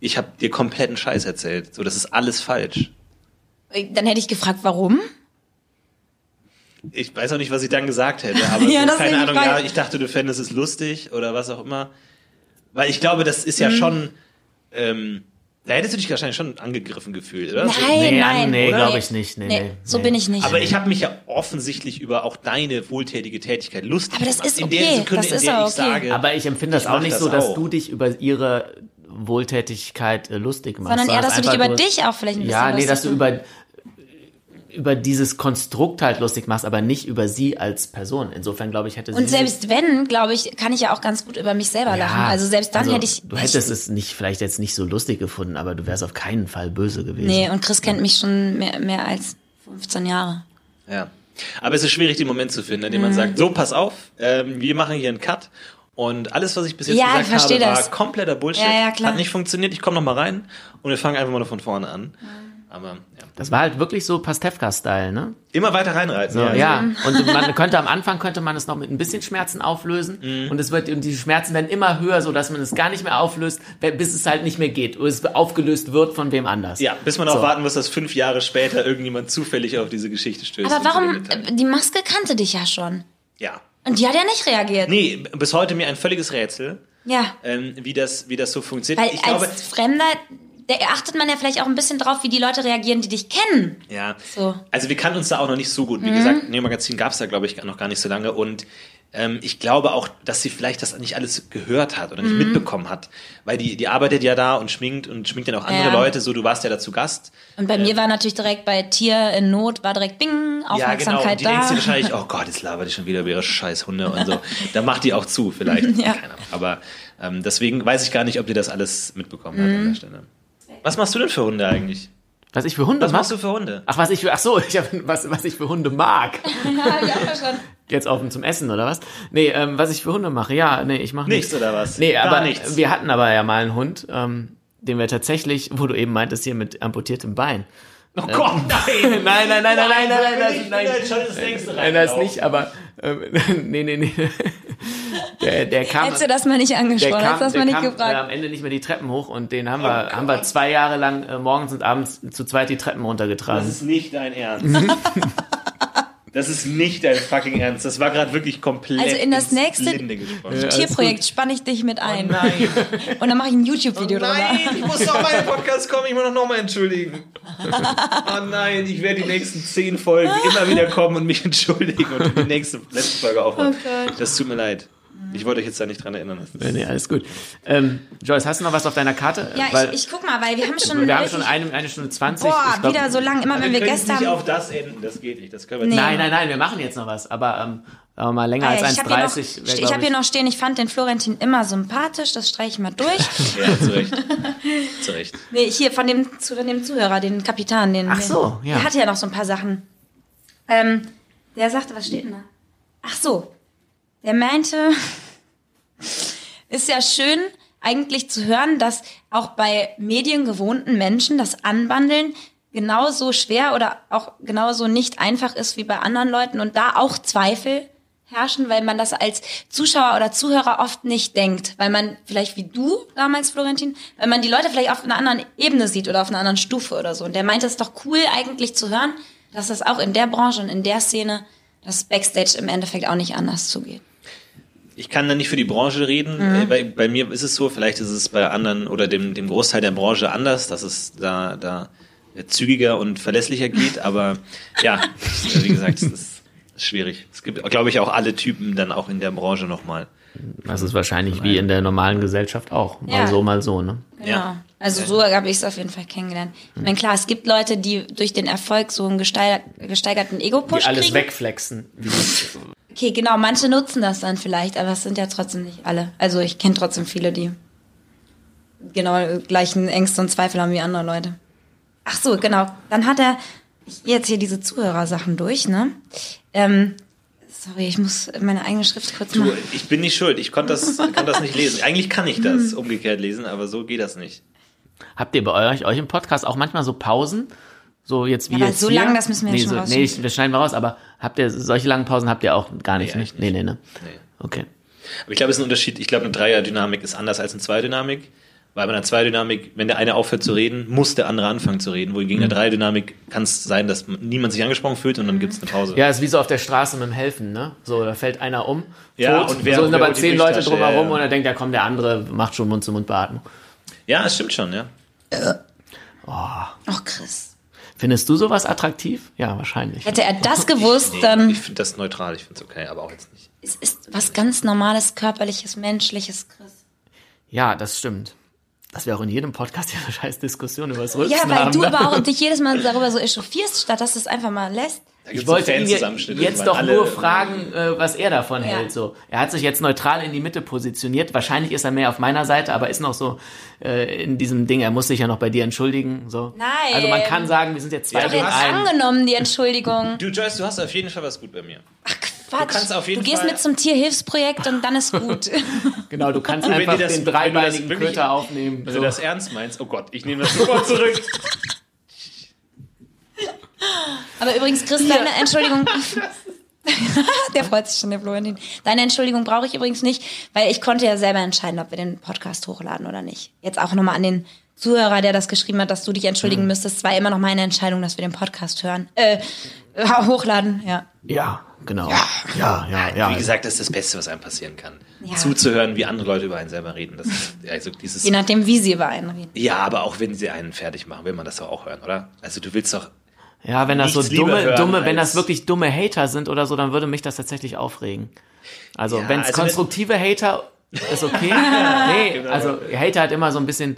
ich habe dir kompletten Scheiß erzählt. So, das ist alles falsch. Dann hätte ich gefragt, warum? Ich weiß auch nicht, was ich dann gesagt hätte, aber Ja, so, keine Ahnung, ja, ich dachte, du fändest es lustig oder was auch immer. Weil ich glaube, das ist ja Mhm. schon, ähm, da hättest du dich wahrscheinlich schon angegriffen gefühlt, oder? So. Nein, Nee, nein. nee, oder? glaub ich nicht. Nee, nee, so nee. bin ich nicht. Aber ich habe mich ja offensichtlich über auch deine wohltätige Tätigkeit lustig Aber das gemacht. ist in der okay, Sekunde, das in ist der auch ich okay. sage, Aber ich empfinde das Ich auch nicht das so, dass auch. du dich über ihre Wohltätigkeit lustig machst. Sondern eher, dass du dich über dich auch vielleicht ein bisschen Ja, nee, lustig dass du machst. über über dieses Konstrukt halt lustig machst, aber nicht über sie als Person. Insofern glaube ich, hätte sie Und selbst wenn, glaube ich, kann ich ja auch ganz gut über mich selber lachen. Also selbst dann also, hätte ich. Du hättest es nicht, vielleicht jetzt nicht so lustig gefunden, aber du wärst auf keinen Fall böse gewesen. Nee, und Chris kennt mich schon mehr, mehr als 15 Jahre. Ja. Aber es ist schwierig, den Moment zu finden, in dem Mhm. man sagt, so, pass auf, ähm, wir machen hier einen Cut. Und alles, was ich bis jetzt Ja, gesagt habe, verstehe war das. kompletter Bullshit. Ja, ja, klar. Hat nicht funktioniert. Ich komme noch mal rein und wir fangen einfach mal von vorne an. Aber ja. Das war halt wirklich so Pastewka-Style, ne? immer weiter reinreiten. So, ja. ja. Und man könnte am Anfang könnte man es noch mit ein bisschen Schmerzen auflösen Mhm. und es wird und die Schmerzen werden immer höher, so dass man es gar nicht mehr auflöst, bis es halt nicht mehr geht oder es aufgelöst wird von wem anders. Ja, bis man auch So. warten muss, dass fünf Jahre später irgendjemand zufällig auf diese Geschichte stößt. Aber warum? Die Maske kannte dich ja schon. Ja. Und die hat ja nicht reagiert. Nee, bis heute mir ein völliges Rätsel, Ja. ähm, wie, das, wie das so funktioniert. Weil ich glaube, als Fremder, da achtet man ja vielleicht auch ein bisschen drauf, wie die Leute reagieren, die dich kennen. Ja. So. Mhm. Also wir kannten uns da auch noch nicht so gut. Wie gesagt, Neo Magazin gab es da, glaube ich, noch gar nicht so lange. Und ähm, ich glaube auch, dass sie vielleicht das nicht alles gehört hat oder nicht Mhm. mitbekommen hat. Weil die, die arbeitet ja da und schminkt und schminkt dann auch andere Ja. Leute. So, du warst ja dazu Gast. Und bei mir war natürlich direkt bei Tier in Not, war direkt Bing, Ja, genau. Und Aufmerksamkeit die da. sich wahrscheinlich, oh Gott, jetzt labert die schon wieder über ihre scheiß Hunde und so. Dann macht die auch zu, vielleicht. Ja. Keine Ahnung. Aber ähm, deswegen weiß ich gar nicht, ob die das alles mitbekommen hat Mhm. an der Stelle. Was machst du denn für Hunde eigentlich? Was ich für Hunde Was machst du für Hunde? Ach, was ich für, ach so, ich hab, was, was ich für Hunde mag. ja, ja, schon. Jetzt offen zum Essen oder was? Nee, ähm, was ich für Hunde mache. Ja, nee, ich mache Nichts oder was? Nee, Gar aber nichts. wir hatten aber ja mal einen Hund, ähm, den wir tatsächlich, wo du eben meintest, hier mit amputiertem Bein. Oh Gott, nein! Nein, nein, nein, nein, nein, nein, nein, nein, nein, nein. Schon das nächste Nein, das nicht, aber ähm, nee, nee, nee. Der, der kam, Hättest du das mal nicht angesprochen, kam, hättest du das mal nicht kam äh, gefragt. am Ende nicht mehr die Treppen hoch und den haben wir, haben wir zwei Jahre lang äh, morgens und abends zu zweit die Treppen Das runtergetragen. ist nicht dein Ernst. Das ist nicht dein fucking Ernst. Das war gerade wirklich komplett Also in das nächste Tierprojekt spanne ich dich mit ein. Oh Nein, Und dann mache ich ein YouTube-Video drüber. nein, ich muss auf meinen Podcast kommen, ich muss noch mal entschuldigen. Oh nein, ich werde die nächsten zehn Folgen immer wieder kommen und mich entschuldigen und die nächste, letzte Folge aufhören. Oh Gott. Das tut mir leid. Ich wollte euch jetzt da nicht dran erinnern. Nee, nee, alles gut. Ähm, Joyce, hast du noch was auf deiner Karte? Ja, Weil ich, ich guck mal, weil wir haben schon. wir haben schon eine, eine Stunde zwanzig. Boah, Ich glaub- wieder so lang. Immer wenn wir können Gäste nicht haben. auf das enden, das geht nicht. Das können wir Nee. Nein, nein, nein, wir machen jetzt noch was. Aber, ähm, aber mal länger Ah, als ich habe hier, noch, 1,30 wär, ich glaub hab hier noch stehen, ich fand den Florentin immer sympathisch, das streiche ich mal durch. Ja, zu Recht. zu Recht. nee, hier von dem, zu- von dem Zuhörer, den Kapitan, den. Ach so, ja. Der hatte ja noch so ein paar Sachen. Ähm, der sagte, was steht denn da? Ach so. Der meinte, ist ja schön, eigentlich zu hören, dass auch bei mediengewohnten Menschen das Anbandeln genauso schwer oder auch genauso nicht einfach ist wie bei anderen Leuten und da auch Zweifel herrschen, weil man das als Zuschauer oder Zuhörer oft nicht denkt, weil man vielleicht wie du damals, Florentin, weil man die Leute vielleicht auf einer anderen Ebene sieht oder auf einer anderen Stufe oder so. Und der meinte, es ist doch cool eigentlich zu hören, dass das auch in der Branche und in der Szene das Backstage im Endeffekt auch nicht anders zugeht. Ich kann da nicht für die Branche reden. Mhm. Äh, Bei, bei mir ist es so, vielleicht ist es bei anderen oder dem, dem Großteil der Branche anders, dass es da, da zügiger und verlässlicher geht. Aber ja, wie gesagt, es ist schwierig. Es gibt, glaube ich, auch alle Typen dann auch in der Branche nochmal. Das ist wahrscheinlich wie in der normalen Gesellschaft auch. Mal Ja. so, mal so, ne? Genau. Ja. Also so habe ich es auf jeden Fall kennengelernt. Ich meine, klar, es gibt Leute, die durch den Erfolg so einen gesteig gesteigerten Die Ego-Push alles kriegen. wegflexen. Okay, genau, manche nutzen das dann vielleicht, aber es sind ja trotzdem nicht alle. Also ich kenne trotzdem viele, die genau gleichen Ängste und Zweifel haben wie andere Leute. Ach so, genau. Dann hat er, ich jetzt hier diese Zuhörersachen durch, ne? Ähm, sorry, ich muss meine eigene Schrift kurz Du, machen. ich bin nicht schuld. Ich konnte das, kann das nicht lesen. Eigentlich kann ich das umgekehrt lesen, aber so geht das nicht. Habt ihr bei euch, euch im Podcast auch manchmal so Pausen, So jetzt wie Ja, aber jetzt so hier. lang, das müssen wir nee, schon so, Nee, ich, wir schneiden wir raus, aber habt ihr solche langen Pausen habt ihr auch gar nicht, Nee, nicht? Nee, nee, ne? Nee. Okay. Aber ich glaube, es ist ein Unterschied. Ich glaube, eine Dreierdynamik ist anders als eine Zweidynamik. Weil bei einer Zweidynamik, wenn der eine aufhört zu reden, muss der andere anfangen zu reden. Wohingegen Mhm. in der Dreierdynamik kann es sein, dass niemand sich angesprochen fühlt und dann gibt es eine Pause. Ja, ist wie so auf der Straße mit dem Helfen, ne? So, da fällt einer um. Ja, tot, und wer- so sind aber zehn Leute drumherum Ja, ja. und er denkt, ja komm, der andere macht schon Mund-zu-Mund-Beatmung. Ja, es stimmt schon, ja. Ach, Chris. Findest du sowas attraktiv? Ja, wahrscheinlich. Hätte er das gewusst, Nee, dann ich finde das neutral, ich finde es okay, aber auch jetzt nicht. es ist was ganz Normales, Körperliches, Menschliches, Chris. Ja, das stimmt. Dass wir auch in jedem Podcast hier eine scheiß Diskussion über das Rülpsen Ja, weil haben. du ne? aber auch dich jedes Mal darüber so echauffierst, statt dass du es einfach mal lässt. Ich wollte ihn jetzt doch nur fragen, äh, was er davon Ja. hält. So, er hat sich jetzt neutral in die Mitte positioniert. Wahrscheinlich ist er mehr auf meiner Seite, aber ist noch so äh, in diesem Ding. Er muss sich ja noch bei dir entschuldigen. So. Nein. Also man kann sagen, wir sind jetzt zwei Ja, gegen jetzt einen. angenommen, die Entschuldigung. Du, Joyce, du hast auf jeden Fall was gut bei mir. Quatsch. kannst auf jeden du gehst Fall- mit zum Tierhilfsprojekt und dann ist gut. Genau, du kannst einfach das- den du dreibeinigen Köter aufnehmen. Wenn So. du das ernst meinst, oh Gott, ich nehme das sofort zurück. Aber übrigens, Chris, deine Entschuldigung. der freut sich schon, der Florentin. Deine Entschuldigung brauche ich übrigens nicht, weil ich konnte ja selber entscheiden, ob wir den Podcast hochladen oder nicht. Jetzt auch nochmal an den Zuhörer, der das geschrieben hat, dass du dich entschuldigen müsstest. Es war immer noch meine Entscheidung, dass wir den Podcast hören. Äh, hochladen, ja. Ja, genau. Ja, ja, ja. ja. Wie gesagt, das ist das Beste, was einem passieren kann. Ja. Zuzuhören, wie andere Leute über einen selber reden. Das ist, also dieses, Je nachdem, wie sie über einen reden. ja, aber auch wenn sie einen fertig machen, will man das doch auch hören, oder? Also du willst doch, Ja, wenn das so dumme, dumme, wenn das wirklich dumme Hater sind oder so, dann würde mich das tatsächlich aufregen. Also, Ja, wenn es also konstruktive Hater ist okay. nee, also Hater hat immer so ein bisschen,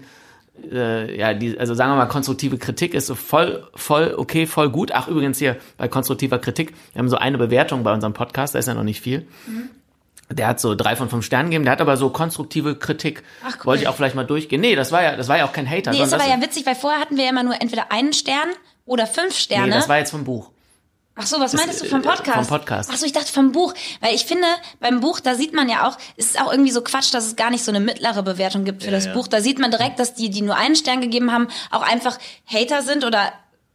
äh, ja, die, also sagen wir mal, konstruktive Kritik ist so voll, voll okay, voll gut. Ach, übrigens hier bei konstruktiver Kritik, wir haben so eine Bewertung bei unserem Podcast, da ist ja noch nicht viel. Der hat so drei von fünf Sternen gegeben, der hat aber so konstruktive Kritik. Ach, cool. Wollte ich auch vielleicht mal durchgehen. Nee, das war ja, das war ja auch kein Hater. Nee, ist aber das, ja witzig, weil vorher hatten wir ja immer nur entweder einen Stern oder fünf Sterne. nee, das war jetzt vom Buch. Ach so, was meintest du äh, vom Podcast? vom Podcast. Ach so, ich dachte vom Buch, weil ich finde, beim Buch, da sieht man ja auch, es ist auch irgendwie so Quatsch, dass es gar nicht so eine mittlere Bewertung gibt für Ja, das ja. Buch. Da sieht man direkt, dass die, die nur einen Stern gegeben haben, auch einfach Hater sind oder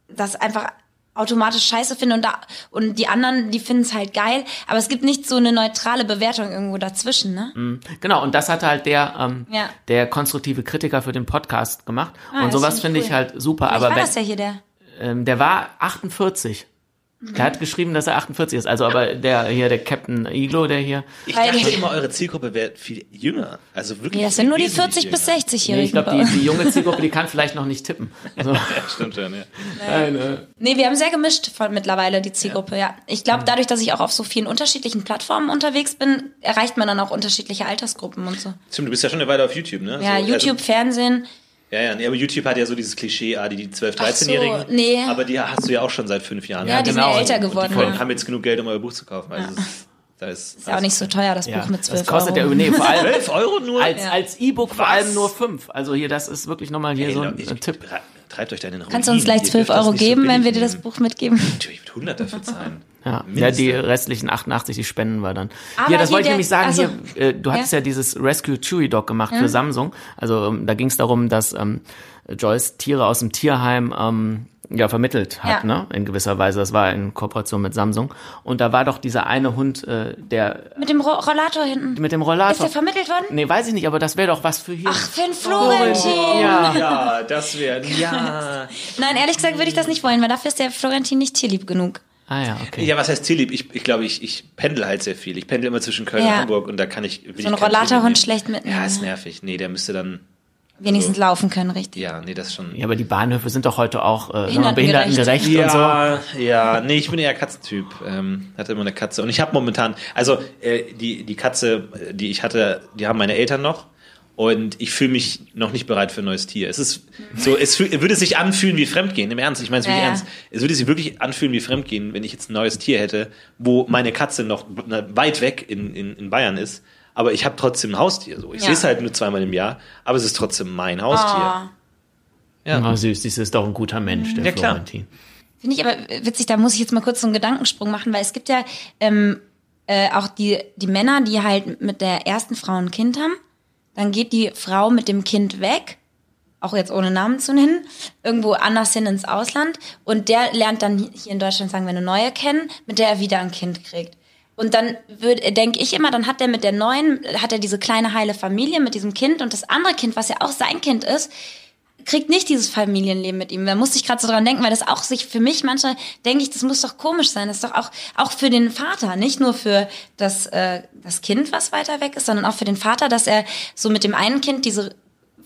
das einfach automatisch scheiße finden und, da, und die anderen, die finden es halt geil. Aber es gibt nicht so eine neutrale Bewertung irgendwo dazwischen, ne? Genau, und das hat halt der, ähm, Ja. der konstruktive Kritiker für den Podcast gemacht. Ah, und das sowas finde finde ich cool. halt super. Vielleicht Aber war wenn, das ja hier der. Ähm, der war 48. Der hat geschrieben, dass er 48 ist. Also aber der hier, der Captain Iglo, der hier. ich dachte immer, eure Zielgruppe wäre viel jünger. Also wirklich. Nee, das sind nur die wesentlich 40 bis jünger. 60-Jährigen. Nee, ich glaube, die, die junge Zielgruppe, die kann vielleicht noch nicht tippen. Also, Ja, stimmt schon, ja. nein, äh, Nee, wir haben sehr gemischt von mittlerweile die Zielgruppe, ja. Ich Mhm. glaube, dadurch, dass ich auch auf so vielen unterschiedlichen Plattformen unterwegs bin, erreicht man dann auch unterschiedliche Altersgruppen und so. Stimmt, du bist ja schon eine Weile auf YouTube, ne? Ja, So, YouTube, Fernsehen. Ja, ja, nee, aber YouTube hat ja so dieses Klischee, ah, die, die 12-, Ach so, 13-Jährigen. nee. Aber die hast du ja auch schon seit fünf Jahren. Ja, die genau. sind ja älter Und geworden. die ja. haben jetzt genug Geld, um euer Buch zu kaufen. Also es ist, da ist, Ist ja auch nicht so teuer, das ja. Buch mit 12 Das kostet Euro. ja, nee, vor allem 12 Euro nur? als, Ja. als E-Book vor allem nur 5. Also hier, das ist wirklich nochmal hier Ey, so ein, ich, ein Tipp. Treibt euch da in den Kannst du uns gleich Ihr 12 dürft das Euro nicht so geben, wenn wir dir das. Buch mitgeben? Natürlich, ich würde 100 dafür zahlen. Ja, ja, die restlichen 88, die spenden wir dann. Aber hier, das wollte ich nämlich sagen, also- hier, äh, du hattest ja, dieses Rescue Chewy Dog gemacht für Samsung. Also ähm, da ging es darum, dass ähm, Joyce Tiere aus dem Tierheim ähm, ja vermittelt hat, Ja. ne? In gewisser Weise. Das war in Kooperation mit Samsung. Und da war doch dieser eine Hund, äh, der Mit dem Ro Rollator hinten. mit dem Rollator. Ist der vermittelt worden? nee, weiß ich nicht, aber das wäre doch was für hier. Ach, für den Florentin. ja. Ja, das wäre. Ja. Nein, ehrlich gesagt würde ich das nicht wollen, weil dafür ist der Florentin nicht tierlieb genug. Ah ja, okay. Ja, was heißt Tierlieb? Ich, ich glaube, ich, ich pendel halt sehr viel. Ich pendel immer zwischen Köln Ja. und Hamburg und da kann ich. So ein Rollatorhund schlecht mitnehmen, Ja, ist ne? nervig. Nee, der müsste dann. Wenigstens laufen können, richtig. Ja, nee, das ist schon. Ja, aber die Bahnhöfe sind doch heute auch äh, Behindertengerecht. und so. Ja, ja, nee, ich bin eher Katzentyp. Ähm, hatte immer eine Katze. Und ich habe momentan, also äh, die, die Katze, äh, die ich hatte, die haben meine Eltern noch. Und ich fühle mich noch nicht bereit für ein neues Tier. Es ist so, es fühl, würde sich anfühlen wie Fremdgehen. Im Ernst, ich meine es wirklich Ja, ja. ernst. Es würde sich wirklich anfühlen wie Fremdgehen, wenn ich jetzt ein neues Tier hätte, wo meine Katze noch weit weg in, in, in Bayern ist. Aber ich habe trotzdem ein Haustier. So. Ich Ja. sehe es halt nur zweimal im Jahr, aber es ist trotzdem mein Haustier. Oh. Ja. Oh, süß, das ist doch ein guter Mensch, der Ja, klar. Florentin. Finde ich aber witzig, da muss ich jetzt mal kurz so einen Gedankensprung machen, weil es gibt ja ähm, äh, auch die, die Männer, die halt mit der ersten Frau ein Kind haben. Dann geht die Frau mit dem Kind weg auch jetzt ohne Namen zu nennen, irgendwo anders hin ins Ausland und der lernt dann hier in Deutschland, sagen wir, eine neue kennen, mit der er wieder ein Kind kriegt. Und dann denke ich immer, dann hat er mit der neuen, hat er diese kleine heile Familie mit diesem Kind und das andere Kind, was ja auch sein Kind ist, kriegt nicht dieses Familienleben mit ihm. Da musste ich gerade so dran denken, weil das auch sich für mich manchmal denke ich, das muss doch komisch sein. Das ist doch auch auch für den Vater, nicht nur für das äh, das Kind, was weiter weg ist, sondern auch für den Vater, dass er so mit dem einen Kind diese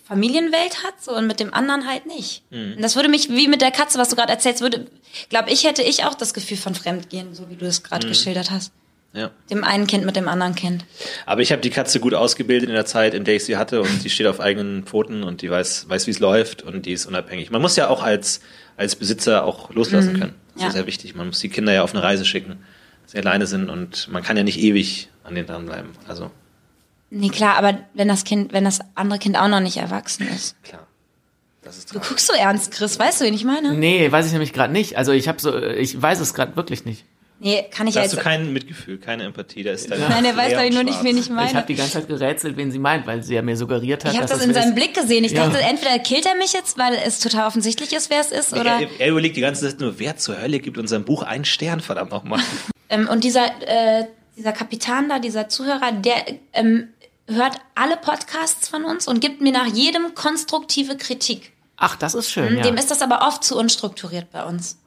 Familienwelt hat so und mit dem anderen halt nicht. Mhm. Und das würde mich wie mit der Katze, was du gerade erzählst, würde glaube ich hätte ich auch das Gefühl von Fremdgehen, so wie du es gerade mhm. geschildert hast. Ja. Dem einen Kind mit dem anderen Kind. Aber ich habe die Katze gut ausgebildet in der Zeit, in der ich sie hatte und die steht auf eigenen Pfoten und die weiß, weiß wie es läuft und die ist unabhängig. Man muss ja auch als, als Besitzer auch loslassen mhm. können. Das ja. ist sehr wichtig. Man muss die Kinder ja auf eine Reise schicken, dass sie alleine sind und man kann ja nicht ewig an denen dranbleiben. Also. Nee, klar, aber wenn das Kind, wenn das andere Kind auch noch nicht erwachsen ist. Klar. du guckst so ernst, Chris, weißt du, wen ich meine? Nee, weiß ich nämlich gerade nicht. Also ich habe so, ich weiß es gerade wirklich nicht. Nee, kann ich da hast du kein Mitgefühl, keine Empathie. Da ist deine Nein, er weiß glaube ich nur nicht, wen ich meine. Ich habe die ganze Zeit gerätselt, wen sie meint, weil sie ja mir suggeriert hat. Ich habe das in seinem Blick gesehen. Ich ja. dachte, entweder killt er mich jetzt, weil es total offensichtlich ist, wer es ist, oder? Er, er, überlegt die ganze Zeit nur, wer zur Hölle gibt unserem Buch einen Stern, verdammt nochmal. ähm, und dieser, äh, dieser Kapitan da, dieser Zuhörer, der ähm, hört alle Podcasts von uns und gibt mir nach jedem konstruktive Kritik. Ach, das ist schön. Mhm, dem ja. ist das aber oft zu unstrukturiert bei uns.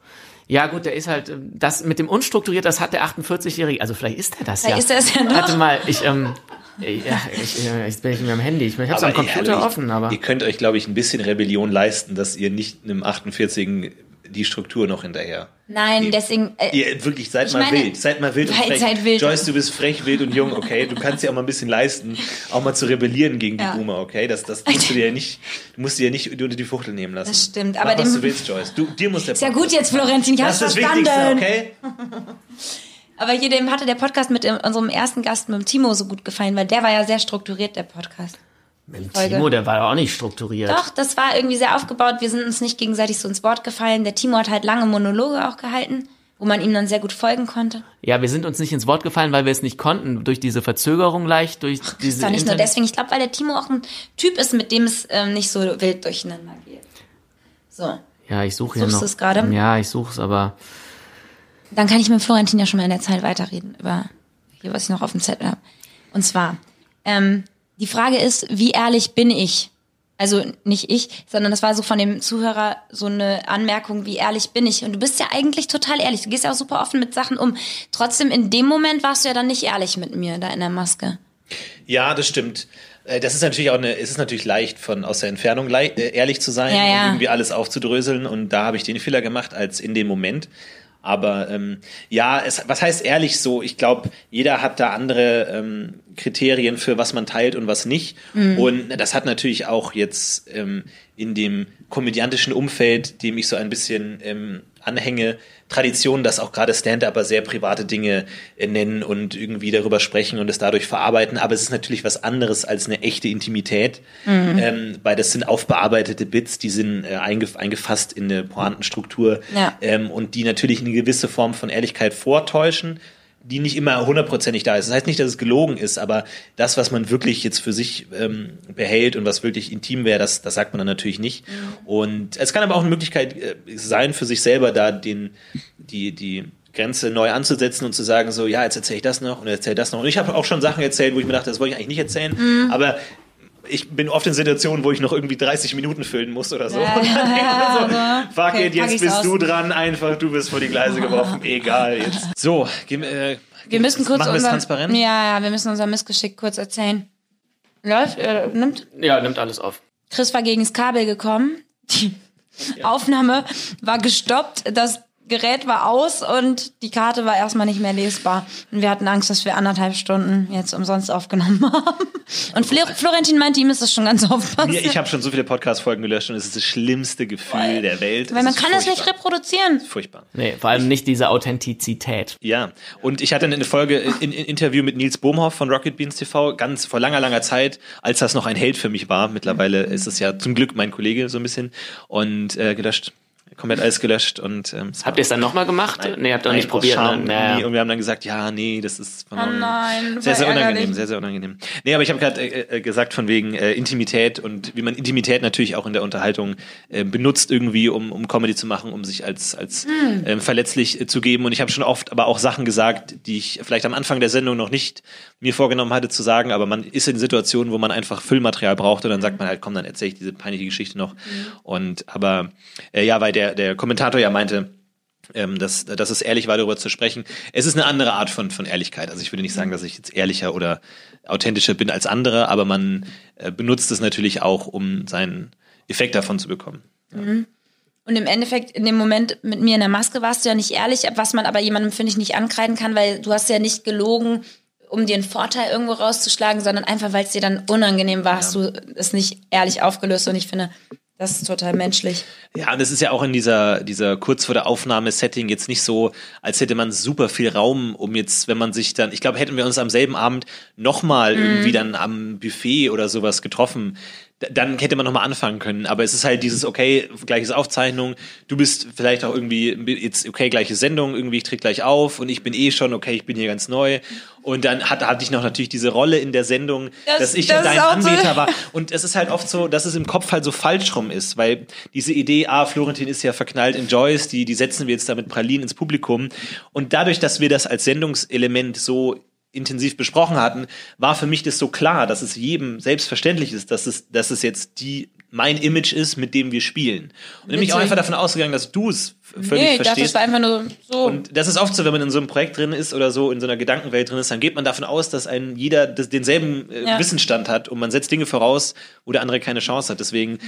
Ja, gut, der ist halt, ähm, das mit dem unstrukturiert, das hat der 48-Jährige, also vielleicht ist er das vielleicht ja. ist er es ja noch. Warte mal, ich, ähm, ja, ich, äh, jetzt bin ich mit meinem Handy. Ich, ich habe am Computer ehrlich, offen, aber. Ihr könnt euch, glaube ich, ein bisschen Rebellion leisten, dass ihr nicht einem 48-Jährigen die Struktur noch hinterher. Nein, ihr, deswegen. Äh, ihr wirklich seid mal meine, wild, seid mal wild und frech. Seid wild. Joyce, du bist frech, wild und jung, okay? Du kannst dir auch mal ein bisschen leisten, auch mal zu rebellieren gegen die ja. Boomer, okay? Das, das musst du dir ja nicht, du musst dir ja nicht unter die Fuchtel nehmen lassen. Das stimmt, aber Mach, was du willst, Joyce. Du, dir muss der. Ist ja gut jetzt, Florentin, ich hab's das verstanden. Das ist das Wichtigste, okay? Aber hier dem hatte der Podcast mit unserem ersten Gast, mit dem Timo, so gut gefallen, weil der war ja sehr strukturiert, der Podcast. Mit Timo, der war ja auch nicht strukturiert. Doch, das war irgendwie sehr aufgebaut. Wir sind uns nicht gegenseitig so ins Wort gefallen. Der Timo hat halt lange Monologe auch gehalten, wo man ihm dann sehr gut folgen konnte. Ja, wir sind uns nicht ins Wort gefallen, weil wir es nicht konnten, durch diese Verzögerung leicht, durch Ach, diese. Das war nicht Internet nur deswegen. Ich glaube, weil der Timo auch ein Typ ist, mit dem es ähm, nicht so wild durcheinander geht. So. Ja, ich suche ja noch. Suchst du es gerade? Ja, ich suche es, aber. Dann kann ich mit Florentin ja schon mal in der Zeit weiterreden über hier, was ich noch auf dem Zettel habe. Und zwar, ähm, die Frage ist, wie ehrlich bin ich? Also nicht ich, sondern das war so von dem Zuhörer so eine Anmerkung, wie ehrlich bin ich? Und du bist ja eigentlich total ehrlich. Du gehst ja auch super offen mit Sachen um. Trotzdem in dem Moment warst du ja dann nicht ehrlich mit mir da in der Maske. Ja, das stimmt. Äh, das ist natürlich auch eine, es ist natürlich leicht, von aus der Entfernung äh, ehrlich zu sein ja, ja. und irgendwie alles aufzudröseln. Und da habe ich den Fehler gemacht, als in dem Moment. Aber ähm, ja, es, was heißt ehrlich so? Ich glaube, jeder hat da andere ähm, Kriterien für was man teilt und was nicht. Mhm. Und das hat natürlich auch jetzt ähm, in dem komödiantischen Umfeld, dem ich so ein bisschen ähm, anhänge, Tradition, dass auch gerade Stand-Upper sehr private Dinge äh, nennen und irgendwie darüber sprechen und es dadurch verarbeiten. Aber es ist natürlich was anderes als eine echte Intimität, mhm. ähm, weil das sind aufbearbeitete Bits, die sind äh, eingef eingefasst in eine Pointenstruktur ja. ähm, und die natürlich eine gewisse Form von Ehrlichkeit vortäuschen die nicht immer hundertprozentig da ist. Das heißt nicht, dass es gelogen ist, aber das, was man wirklich jetzt für sich ähm, behält und was wirklich intim wäre, das, das sagt man dann natürlich nicht. Mhm. Und es kann aber auch eine Möglichkeit äh, sein, für sich selber da den, die, die Grenze neu anzusetzen und zu sagen, so, ja, jetzt erzähle ich das noch und erzähle das noch. Und ich habe auch schon Sachen erzählt, wo ich mir dachte, das wollte ich eigentlich nicht erzählen. Mhm. Aber ich bin oft in Situationen, wo ich noch irgendwie 30 Minuten füllen muss oder so. Ja, und dann ja, so, also, fuck okay, it, jetzt bist du dran, einfach, du bist vor die Gleise geworfen, egal jetzt. So, geh, äh, wir müssen kurz machen unser, transparent? Ja, ja, wir müssen unser Missgeschick kurz erzählen. Läuft, äh, nimmt? Ja, nimmt alles auf. Chris war gegen das Kabel gekommen. Die ja. Aufnahme war gestoppt. Das Gerät war aus und die Karte war erstmal nicht mehr lesbar. Und wir hatten Angst, dass wir anderthalb Stunden jetzt umsonst aufgenommen haben. Und Fl Florentin meinte, ihm ist das schon ganz oft passiert. Ich habe schon so viele Podcast-Folgen gelöscht und es ist das schlimmste Gefühl Weil, der Welt. Weil man kann es nicht reproduzieren. Furchtbar. Nee, vor allem nicht diese Authentizität. Ja, und ich hatte eine Folge, in, in Interview mit Nils Bohmhoff von Rocket Beans TV, ganz vor langer, langer Zeit, als das noch ein Held für mich war. Mittlerweile ist es ja zum Glück mein Kollege so ein bisschen und äh, gelöscht komplett alles gelöscht und ähm, Habt ihr es dann nochmal gemacht? nee, habt ihr auch nicht probiert. Scham, ne? Nie. Und wir haben dann gesagt, ja, nee, das ist von Oh nein, sehr, sehr unangenehm, sehr, sehr unangenehm. Nee, aber ich habe gerade äh, äh, gesagt von wegen äh, Intimität und wie man Intimität natürlich auch in der Unterhaltung äh, benutzt irgendwie, um, um Comedy zu machen, um sich als, als Hm. ähm, verletzlich äh, zu geben. Und ich habe schon oft aber auch Sachen gesagt, die ich vielleicht am Anfang der Sendung noch nicht mir vorgenommen hatte zu sagen, aber man ist in Situationen, wo man einfach Füllmaterial braucht und dann sagt man halt, komm, dann erzähle ich diese peinliche Geschichte noch. Und aber äh, ja, weil der, der Kommentator ja meinte, ähm, dass, dass es ehrlich war, darüber zu sprechen. Es ist eine andere Art von, von Ehrlichkeit. Also ich würde nicht sagen, dass ich jetzt ehrlicher oder authentischer bin als andere, aber man äh, benutzt es natürlich auch, um seinen Effekt davon zu bekommen. Und im Endeffekt, in dem Moment mit mir in der Maske warst du ja nicht ehrlich, was man aber jemandem, finde ich, nicht ankreiden kann, weil du hast ja nicht gelogen, um dir einen Vorteil irgendwo rauszuschlagen, sondern einfach, weil es dir dann unangenehm war, hast du es nicht ehrlich aufgelöst. Und ich finde, das ist total menschlich. Ja, und es ist ja auch in dieser, dieser kurz vor der Aufnahme-Setting jetzt nicht so, als hätte man super viel Raum, um jetzt, wenn man sich dann, ich glaube, hätten wir uns am selben Abend nochmal irgendwie dann am Buffet oder sowas getroffen, dann hätte man nochmal anfangen können. Aber es ist halt dieses, okay, gleiches Aufzeichnung, du bist vielleicht auch irgendwie, jetzt, okay, gleiche Sendung, irgendwie, ich tritt gleich auf und ich bin eh schon, okay, ich bin hier ganz neu. Und dann hat, hatte ich noch natürlich diese Rolle in der Sendung, Das- dass ich das dein auch so- war. Und es ist halt oft so, dass es im Kopf halt so falsch rum ist, weil diese Idee, ah, Florentin ist ja verknallt in Joyce, die, die setzen wir jetzt da mit Pralinen ins Publikum. Und dadurch, dass wir das als Sendungselement so intensiv besprochen hatten, war für mich das so klar, dass es jedem selbstverständlich ist, dass es, dass es jetzt die mein Image ist, mit dem wir spielen. Und nämlich auch einfach davon ausgegangen, dass du es völlig Nee, ich dachte, verstehst. das war einfach nur so. Und das ist oft so, wenn man in so einem Projekt drin ist oder so, in so einer Gedankenwelt drin ist, dann geht man davon aus, dass ein jeder das, denselben äh, Ja. Wissensstand hat und man setzt Dinge voraus, wo der andere keine Chance hat. Deswegen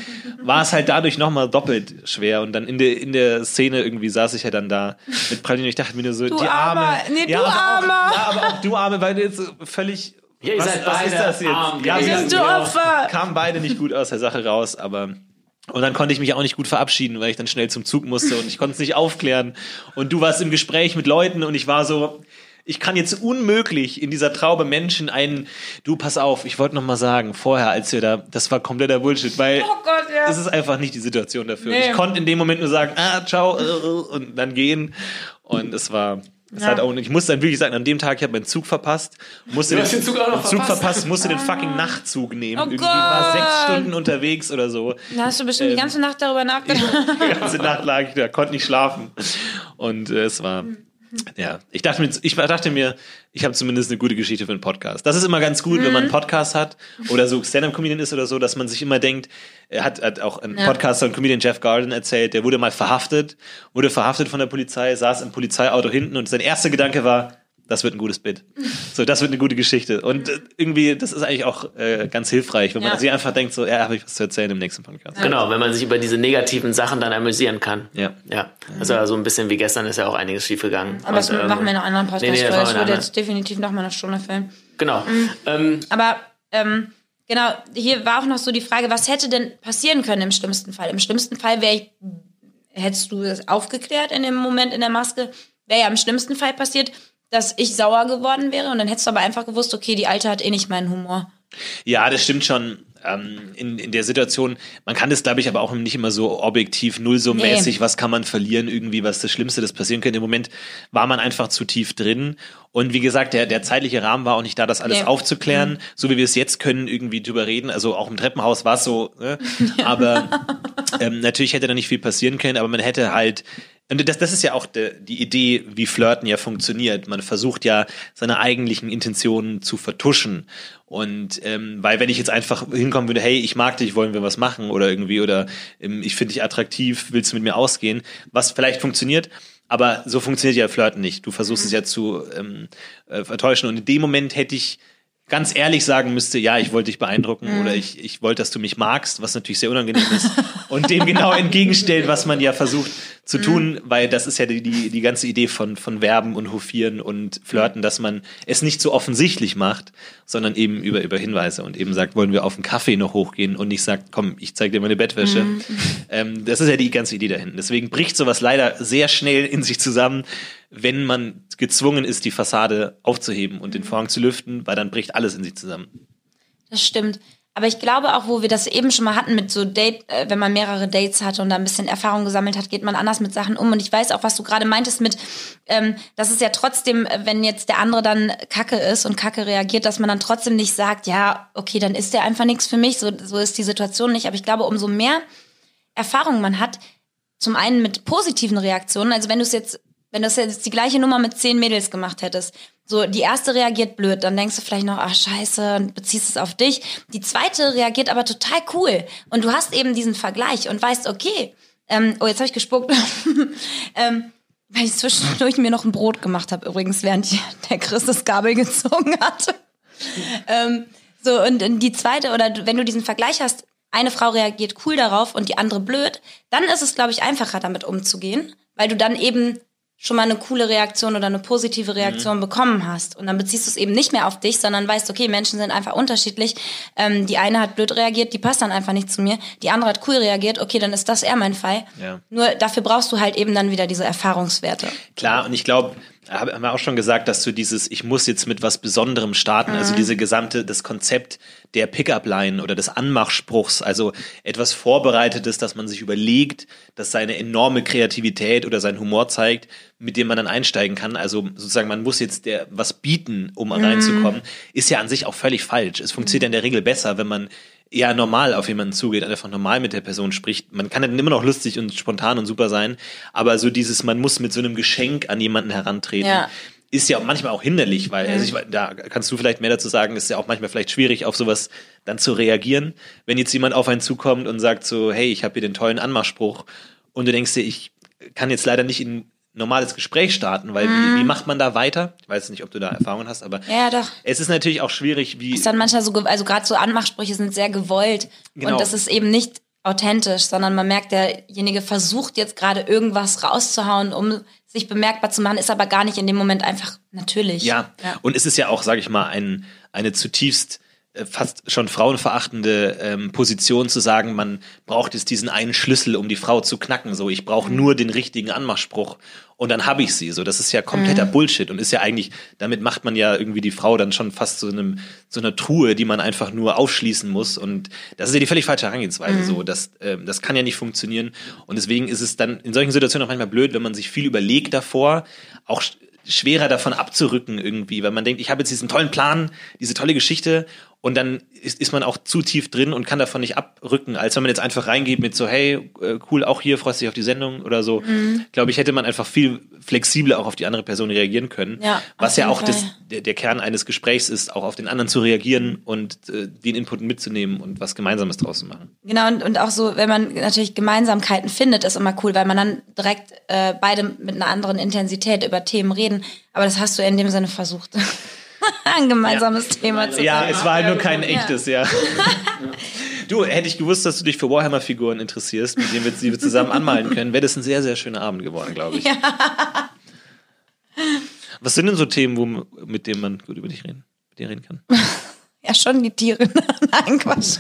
war es halt dadurch nochmal doppelt schwer. Und dann in der, in der Szene irgendwie saß ich ja dann da mit Praline und ich dachte mir nur so, die Arme. Armer. Nee, du aber Auch, Armer. ja, aber auch du Arme, weil du jetzt so völlig. Ja, ihr was, seid was beide ist das jetzt? arm ja, wir Du Opfer. kamen beide nicht gut aus der Sache raus, aber und dann konnte ich mich auch nicht gut verabschieden, weil ich dann schnell zum Zug musste und ich konnte es nicht aufklären. Und du warst im Gespräch mit Leuten und ich war so, ich kann jetzt unmöglich in dieser Traube Menschen einen, du pass auf, ich wollte noch mal sagen, vorher, als wir da, das war kompletter Bullshit, weil Oh Gott, ja. es ist einfach nicht die Situation dafür. Nee. Ich konnte in dem Moment nur sagen, ah, ciao, äh, und dann gehen. Und es war, es Ja. hat auch, ich musste dann wirklich sagen, an dem Tag, ich habe meinen Zug verpasst, musste Du hast den Zug auch noch den Zug verpasst? verpasst, musste den fucking Nachtzug nehmen. Oh Irgendwie war Gott. sechs Stunden unterwegs oder so. da hast du bestimmt die Ähm, ganze Nacht darüber nachgedacht. Die ganze Nacht lag ich da, konnte nicht schlafen. Und äh, es war, ja, ich dachte mir, ich dachte mir, ich habe zumindest eine gute Geschichte für einen Podcast. Das ist immer ganz gut, wenn man einen Podcast hat oder so Stand-up-Comedian ist oder so, dass man sich immer denkt, er hat, hat auch ein Ja. Podcaster und Comedian Jeff Garden erzählt, der wurde mal verhaftet, wurde verhaftet von der Polizei, saß im Polizeiauto hinten und sein erster Gedanke war, das wird ein gutes Bit. So, das wird eine gute Geschichte. Und äh, irgendwie, das ist eigentlich auch äh, ganz hilfreich, wenn man Ja. sich einfach denkt, so, ja, habe ich was zu erzählen im nächsten Podcast. Genau, wenn man sich über diese negativen Sachen dann amüsieren kann. Ja. Ja. Also so ein bisschen wie gestern ist ja auch einiges schiefgegangen. Aber das ähm, machen wir in einer anderen Podcast. nee, nee, das das würde jetzt definitiv noch mal eine Stunde füllen. Genau. Ähm, Aber ähm, genau, hier war auch noch so die Frage, was hätte denn passieren können im schlimmsten Fall? Im schlimmsten Fall wäre ich, hättest du das aufgeklärt in dem Moment in der Maske, wäre ja im schlimmsten Fall passiert, dass ich sauer geworden wäre und dann hättest du aber einfach gewusst, okay, die Alte hat eh nicht meinen Humor. Ja, das stimmt schon. Ähm, in, in der Situation, man kann das, glaube ich, aber auch nicht immer so objektiv, nullsummäßig, Nee. was kann man verlieren, irgendwie, was das Schlimmste, das passieren könnte. Im Moment war man einfach zu tief drin. Und wie gesagt, der, der zeitliche Rahmen war auch nicht da, das alles Nee. aufzuklären, so wie wir es jetzt können, irgendwie drüber reden. Also auch im Treppenhaus war es so, ne? aber ähm, natürlich hätte da nicht viel passieren können, aber man hätte halt und das, das ist ja auch de, die Idee, wie Flirten ja funktioniert. Man versucht ja, seine eigentlichen Intentionen zu vertuschen. Und ähm, weil wenn ich jetzt einfach hinkommen würde, hey, ich mag dich, wollen wir was machen oder irgendwie, oder ähm, ich finde dich attraktiv, willst du mit mir ausgehen, was vielleicht funktioniert, aber so funktioniert ja Flirten nicht. Du versuchst es ja zu ähm, äh, vertäuschen. Und in dem Moment hätte ich ganz ehrlich sagen müsste, ja, ich wollte dich beeindrucken oder ich, ich wollte, dass du mich magst, was natürlich sehr unangenehm ist und dem genau entgegenstellt, was man ja versucht zu tun, weil das ist ja die, die, die ganze Idee von, von Werben und Hofieren und Flirten, dass man es nicht so offensichtlich macht, sondern eben über, über Hinweise und eben sagt, wollen wir auf einen Kaffee noch hochgehen und nicht sagt, komm, ich zeig dir meine Bettwäsche. Ähm, das ist ja die ganze Idee dahinten. Deswegen bricht sowas leider sehr schnell in sich zusammen, wenn man gezwungen ist, die Fassade aufzuheben und den Vorhang zu lüften, weil dann bricht alles in sich zusammen. Das stimmt. Aber ich glaube auch, wo wir das eben schon mal hatten mit so Date, äh, wenn man mehrere Dates hatte und da ein bisschen Erfahrung gesammelt hat, geht man anders mit Sachen um. Und ich weiß auch, was du gerade meintest mit, ähm, dass es ja trotzdem, äh, wenn jetzt der andere dann Kacke ist und Kacke reagiert, dass man dann trotzdem nicht sagt, ja, okay, dann ist der einfach nichts für mich. So, so ist die Situation nicht. Aber ich glaube, umso mehr Erfahrung man hat, zum einen mit positiven Reaktionen, also wenn du es jetzt, wenn du jetzt die gleiche Nummer mit zehn Mädels gemacht hättest, so die erste reagiert blöd, dann denkst du vielleicht noch, ach scheiße, und beziehst es auf dich. Die zweite reagiert aber total cool und du hast eben diesen Vergleich und weißt, okay, ähm, oh jetzt habe ich gespuckt, ähm, weil ich zwischendurch mir noch ein Brot gemacht habe, übrigens, während der Chris das Gabel gezogen hat. ähm, so, und die zweite, oder wenn du diesen Vergleich hast, eine Frau reagiert cool darauf und die andere blöd, dann ist es, glaube ich, einfacher damit umzugehen, weil du dann eben schon mal eine coole Reaktion oder eine positive Reaktion mhm. bekommen hast. Und dann beziehst du es eben nicht mehr auf dich, sondern weißt, okay, Menschen sind einfach unterschiedlich. Ähm, die eine hat blöd reagiert, die passt dann einfach nicht zu mir. Die andere hat cool reagiert, okay, dann ist das eher mein Fall. Ja. Nur dafür brauchst du halt eben dann wieder diese Erfahrungswerte. Klar, und ich glaube, haben wir auch schon gesagt, dass du dieses, ich muss jetzt mit was Besonderem starten, also mhm. also diese gesamte, das Konzept der Pickup-Line oder des Anmachspruchs, also etwas Vorbereitetes, dass man sich überlegt, dass seine enorme Kreativität oder sein Humor zeigt, mit dem man dann einsteigen kann. Also sozusagen, man muss jetzt der was bieten, um mhm. reinzukommen, ist ja an sich auch völlig falsch. Es funktioniert mhm. in der Regel besser, wenn man eher normal auf jemanden zugeht, einfach normal mit der Person spricht. Man kann dann immer noch lustig und spontan und super sein, aber so dieses, man muss mit so einem Geschenk an jemanden herantreten. Ja. Ist ja manchmal auch hinderlich, weil, also ich, da kannst du vielleicht mehr dazu sagen, ist ja auch manchmal vielleicht schwierig, auf sowas dann zu reagieren. Wenn jetzt jemand auf einen zukommt und sagt so, hey, ich habe hier den tollen Anmachspruch und du denkst dir, ich kann jetzt leider nicht in normales Gespräch starten, weil mhm. wie, wie macht man da weiter? Ich weiß nicht, ob du da Erfahrungen hast, aber ja, doch. es ist natürlich auch schwierig, wie. Ist dann manchmal so, also gerade so Anmachsprüche sind sehr gewollt genau. und das ist eben nicht authentisch, sondern man merkt, derjenige versucht jetzt gerade irgendwas rauszuhauen, um sich bemerkbar zu machen, ist aber gar nicht in dem Moment einfach natürlich. Ja, ja. und es ist ja auch, sage ich mal, ein, eine zutiefst fast schon frauenverachtende ähm, Position zu sagen, man braucht jetzt diesen einen Schlüssel, um die Frau zu knacken. So, ich brauche mhm. nur den richtigen Anmachspruch und dann habe ich sie. So, das ist ja kompletter mhm. Bullshit und ist ja eigentlich, damit macht man ja irgendwie die Frau dann schon fast zu einem so einer Truhe, die man einfach nur aufschließen muss. Und das ist ja die völlig falsche Herangehensweise. Mhm. So, das, äh, das kann ja nicht funktionieren. Und deswegen ist es dann in solchen Situationen auch manchmal blöd, wenn man sich viel überlegt davor, auch schwerer davon abzurücken irgendwie, weil man denkt, ich habe jetzt diesen tollen Plan, diese tolle Geschichte und dann ist, ist man auch zu tief drin und kann davon nicht abrücken, als wenn man jetzt einfach reingeht mit so, hey, äh, cool, auch hier, freust dich auf die Sendung oder so. Mhm. Glaube ich, hätte man einfach viel flexibler auch auf die andere Person reagieren können. Ja, was ja auch das, der, der, Kern eines Gesprächs ist, auch auf den anderen zu reagieren und äh, den Input mitzunehmen und was Gemeinsames draus zu machen. Genau, und, und auch so, wenn man natürlich Gemeinsamkeiten findet, ist immer cool, weil man dann direkt äh, beide mit einer anderen Intensität über Themen reden. Aber das hast du in dem Sinne versucht. ein gemeinsames ja. Thema zu Ja, es war halt nur kein echtes, ja. Du, hätte ich gewusst, dass du dich für Warhammer-Figuren interessierst, mit denen wir sie zusammen anmalen können, wäre das ein sehr, sehr schöner Abend geworden, glaube ich. Ja. Was sind denn so Themen, wo, mit denen man gut über dich reden, mit dir reden kann? Ja, schon die Tiere. Nein, Quatsch.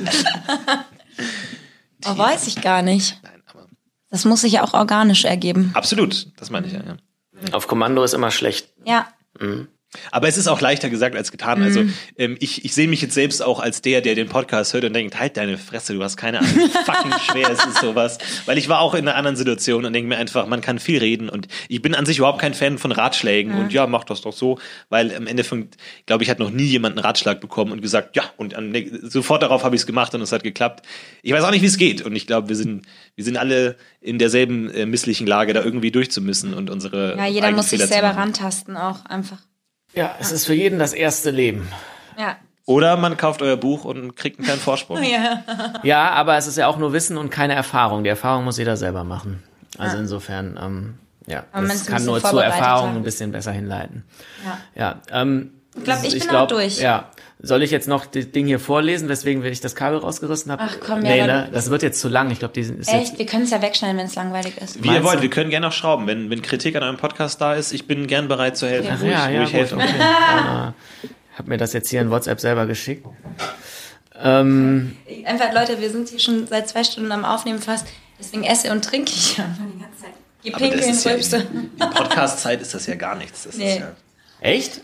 oh, weiß ich gar nicht. Nein, aber. Das muss sich ja auch organisch ergeben. Absolut, das meine ich ja. ja. Auf Kommando ist immer schlecht. Ja. Mhm. Aber es ist auch leichter gesagt als getan. Also, mhm. Also ähm, ich, ich sehe mich jetzt selbst auch als der, der den Podcast hört und denkt, halt deine Fresse, du hast keine Ahnung, wie fucking schwer ist es sowas. Weil ich war auch in einer anderen Situation und denke mir einfach, man kann viel reden und ich bin an sich überhaupt kein Fan von Ratschlägen mhm. und ja, mach das doch so, weil am Ende von, glaube ich, hat noch nie jemand einen Ratschlag bekommen und gesagt, ja, und sofort darauf habe ich es gemacht und es hat geklappt. Ich weiß auch nicht, wie es geht und ich glaube, wir sind, wir sind alle in derselben äh, misslichen Lage, da irgendwie durchzumüssen und unsere Ja, jeder muss sich selber rantasten auch einfach. Ja, es ist für jeden das erste Leben. Ja. Oder man kauft euer Buch und kriegt einen kleinen Vorsprung. ja. ja, aber es ist ja auch nur Wissen und keine Erfahrung. Die Erfahrung muss jeder selber machen. Also ja. insofern, ähm, ja, aber das kann nur zur Erfahrung ein bisschen besser hinleiten. Ja. ja ähm, ich glaube, ich, ich bin glaub, auch durch. Ja. Soll ich jetzt noch das Ding hier vorlesen, weswegen ich das Kabel rausgerissen habe? Ach komm, nee, ja. Ne? Das wird jetzt zu lang. Ich glaube, die ist Echt? Wir können es ja wegschneiden, wenn es langweilig ist. Wie ihr wollt, wir können gerne noch schrauben. Wenn, wenn Kritik an eurem Podcast da ist, ich bin gern bereit zu helfen, okay. wo, ja, ich, wo ja, ich helfe. Okay. ja, hab mir das jetzt hier in WhatsApp selber geschickt. Ähm, Einfach, Leute, wir sind hier schon seit zwei Stunden am Aufnehmen fast. Deswegen esse und trinke ich ja die ganze Zeit. Geh pinkeln, ja in, in Podcast-Zeit ist das ja gar nichts. Das nee. ja Echt?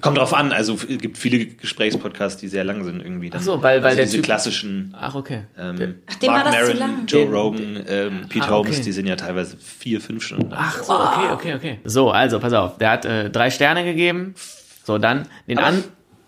Kommt drauf an, also es gibt viele Gesprächspodcasts, die sehr lang sind irgendwie. Dann. Ach so, weil- weil also der diese Typ- klassischen Ach, okay. ähm, Ach, dem war Mark das zu Maron, lang. Joe Den- Rogan, ähm, Pete Ah, Holmes, okay. die sind ja teilweise vier, fünf Stunden. lang. Ach so, okay, okay, okay. So, also, pass auf. Der hat äh, drei Sterne gegeben. So, dann den an.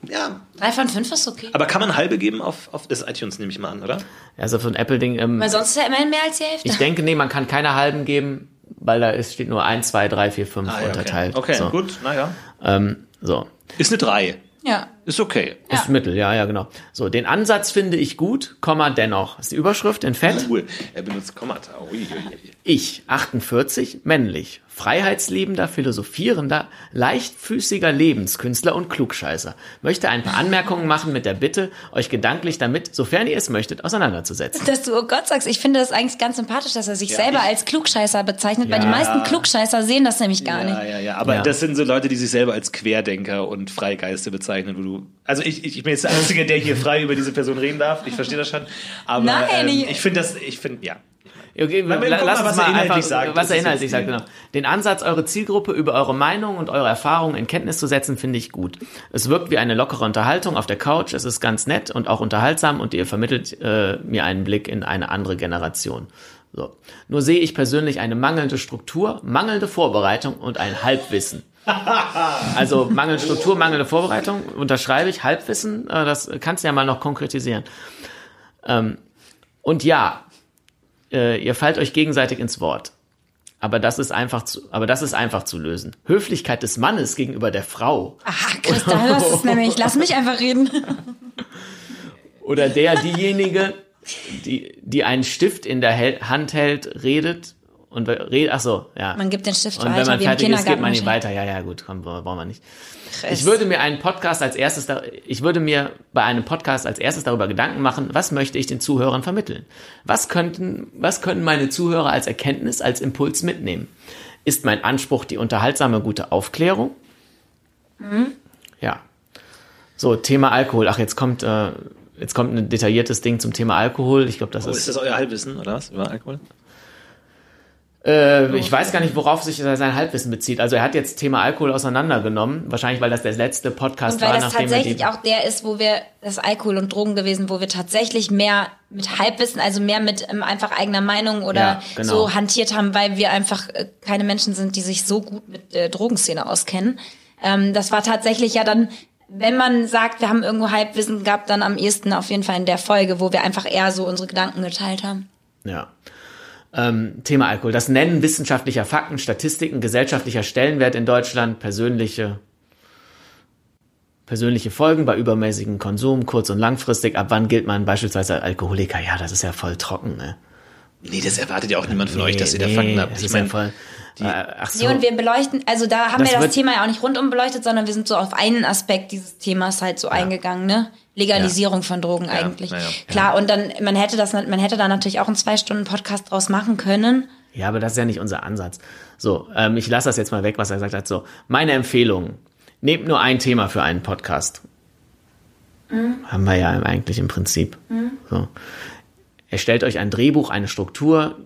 Ja, Drei von fünf ist okay. aber kann man halbe geben auf, auf das iTunes, nehme ich mal an, oder? Also von Apple-Ding. Ähm, Weil sonst ist ja immerhin mehr als die Hälfte. ich denke, nee, man kann keine halben geben, weil da ist, steht nur 1, 2, 3, 4, 5 Ah, ja, unterteilt. Okay, okay so. gut, naja. Ähm, so. Ist eine drei. ja. Ist okay. Ist Mittel, ja, ja, genau. So, den Ansatz finde ich gut, Komma dennoch. Das ist die Überschrift in Fett. Cool. Er benutzt Kommata. Ui, ui, ui. Ich, 48, männlich, freiheitsliebender, philosophierender, leichtfüßiger Lebenskünstler und Klugscheißer. Möchte ein paar Anmerkungen machen mit der Bitte, euch gedanklich damit, sofern ihr es möchtet, auseinanderzusetzen. Dass du oh Gott sagst, ich finde das eigentlich ganz sympathisch, dass er sich selber ich- als Klugscheißer bezeichnet, weil die Ja. meisten Klugscheißer sehen das nämlich gar Ja, nicht. ja, ja. Aber Ja. das sind so Leute, die sich selber als Querdenker und Freigeiste bezeichnen, wo du. Also ich, ich, ich bin jetzt der Einzige, der hier frei über diese Person reden darf. Ich verstehe das schon. Aber Nein, ähm, ich- ich finde das, ich finde, ja. Okay, Mal lass was uns er mal inhaltlich sagt. was er inhaltlich sagt, genau. Den Ansatz, eure Zielgruppe über eure Meinung und eure Erfahrungen in Kenntnis zu setzen, finde ich gut. Es wirkt wie eine lockere Unterhaltung auf der Couch, es ist ganz nett und auch unterhaltsam und ihr vermittelt äh, mir einen Blick in eine andere Generation. So. Nur sehe ich persönlich eine mangelnde Struktur, mangelnde Vorbereitung und ein Halbwissen. Also mangelnde Struktur, mangelnde Vorbereitung, unterschreibe ich, Halbwissen, äh, das kannst du ja mal noch konkretisieren. Ähm, und ja, äh, ihr fallt euch gegenseitig ins Wort. Aber das ist einfach zu, aber das ist einfach zu lösen. Höflichkeit des Mannes gegenüber der Frau Aha, Chris, da hörst du es nämlich. Lass mich einfach reden. oder der diejenige, die die einen Stift in der Hand hält, redet und redet. Ach so, ja. Man gibt den Stift und wenn weiter, man fertig ist, gibt man ihn weiter. Ja, ja, gut, komm, brauchen wir nicht. Chris. Ich würde mir einen Podcast als erstes, ich würde mir bei einem Podcast als erstes darüber Gedanken machen, was möchte ich den Zuhörern vermitteln? Was könnten, was können meine Zuhörer als Erkenntnis, als Impuls mitnehmen? Ist mein Anspruch die unterhaltsame, gute Aufklärung? Mhm. Ja. So, Thema Alkohol. Ach, jetzt kommt, äh, jetzt kommt ein detailliertes Ding zum Thema Alkohol. Ich glaube, das Oh, ist, ist das euer Halbwissen, oder was? Über Alkohol? Äh, ich weiß gar nicht, worauf sich sein Halbwissen bezieht. Also er hat jetzt Thema Alkohol auseinandergenommen. Wahrscheinlich, weil das der letzte Podcast Und weil war, das nachdem tatsächlich auch der ist, wo wir, das Alkohol und Drogen gewesen, wo wir tatsächlich mehr mit Halbwissen, also mehr mit ähm, einfach eigener Meinung oder Ja, genau. so hantiert haben, weil wir einfach äh, keine Menschen sind, die sich so gut mit der Drogenszene auskennen. Ähm, das war tatsächlich ja dann, wenn man sagt, wir haben irgendwo Halbwissen gehabt, dann am ehesten auf jeden Fall in der Folge, wo wir einfach eher so unsere Gedanken geteilt haben. Ja. Ähm, Thema Alkohol. Das Nennen wissenschaftlicher Fakten, Statistiken, gesellschaftlicher Stellenwert in Deutschland, persönliche, persönliche Folgen bei übermäßigem Konsum, kurz- und langfristig. Ab wann gilt man beispielsweise als Alkoholiker? Ja, das ist ja voll trocken, ne? Nee, das erwartet ja auch niemand von Nee, euch, dass ihr da nee, Fakten habt. Das Ich ist ja meine, voll. Äh, ach so. Nee, und wir beleuchten, also da haben Das wir das Thema ja auch nicht rundum beleuchtet, sondern wir sind so auf einen Aspekt dieses Themas halt so eingegangen, ne? Legalisierung von Drogen eigentlich. ja, ja. Klar, und dann, man hätte das, man hätte da natürlich auch einen zwei Stunden Podcast draus machen können. Ja, aber das ist ja nicht unser Ansatz. So, ähm, ich lasse das jetzt mal weg, was er gesagt hat. So, meine Empfehlung. Nehmt nur ein Thema für einen Podcast. Haben wir ja eigentlich im Prinzip. So. Erstellt euch ein Drehbuch, eine Struktur,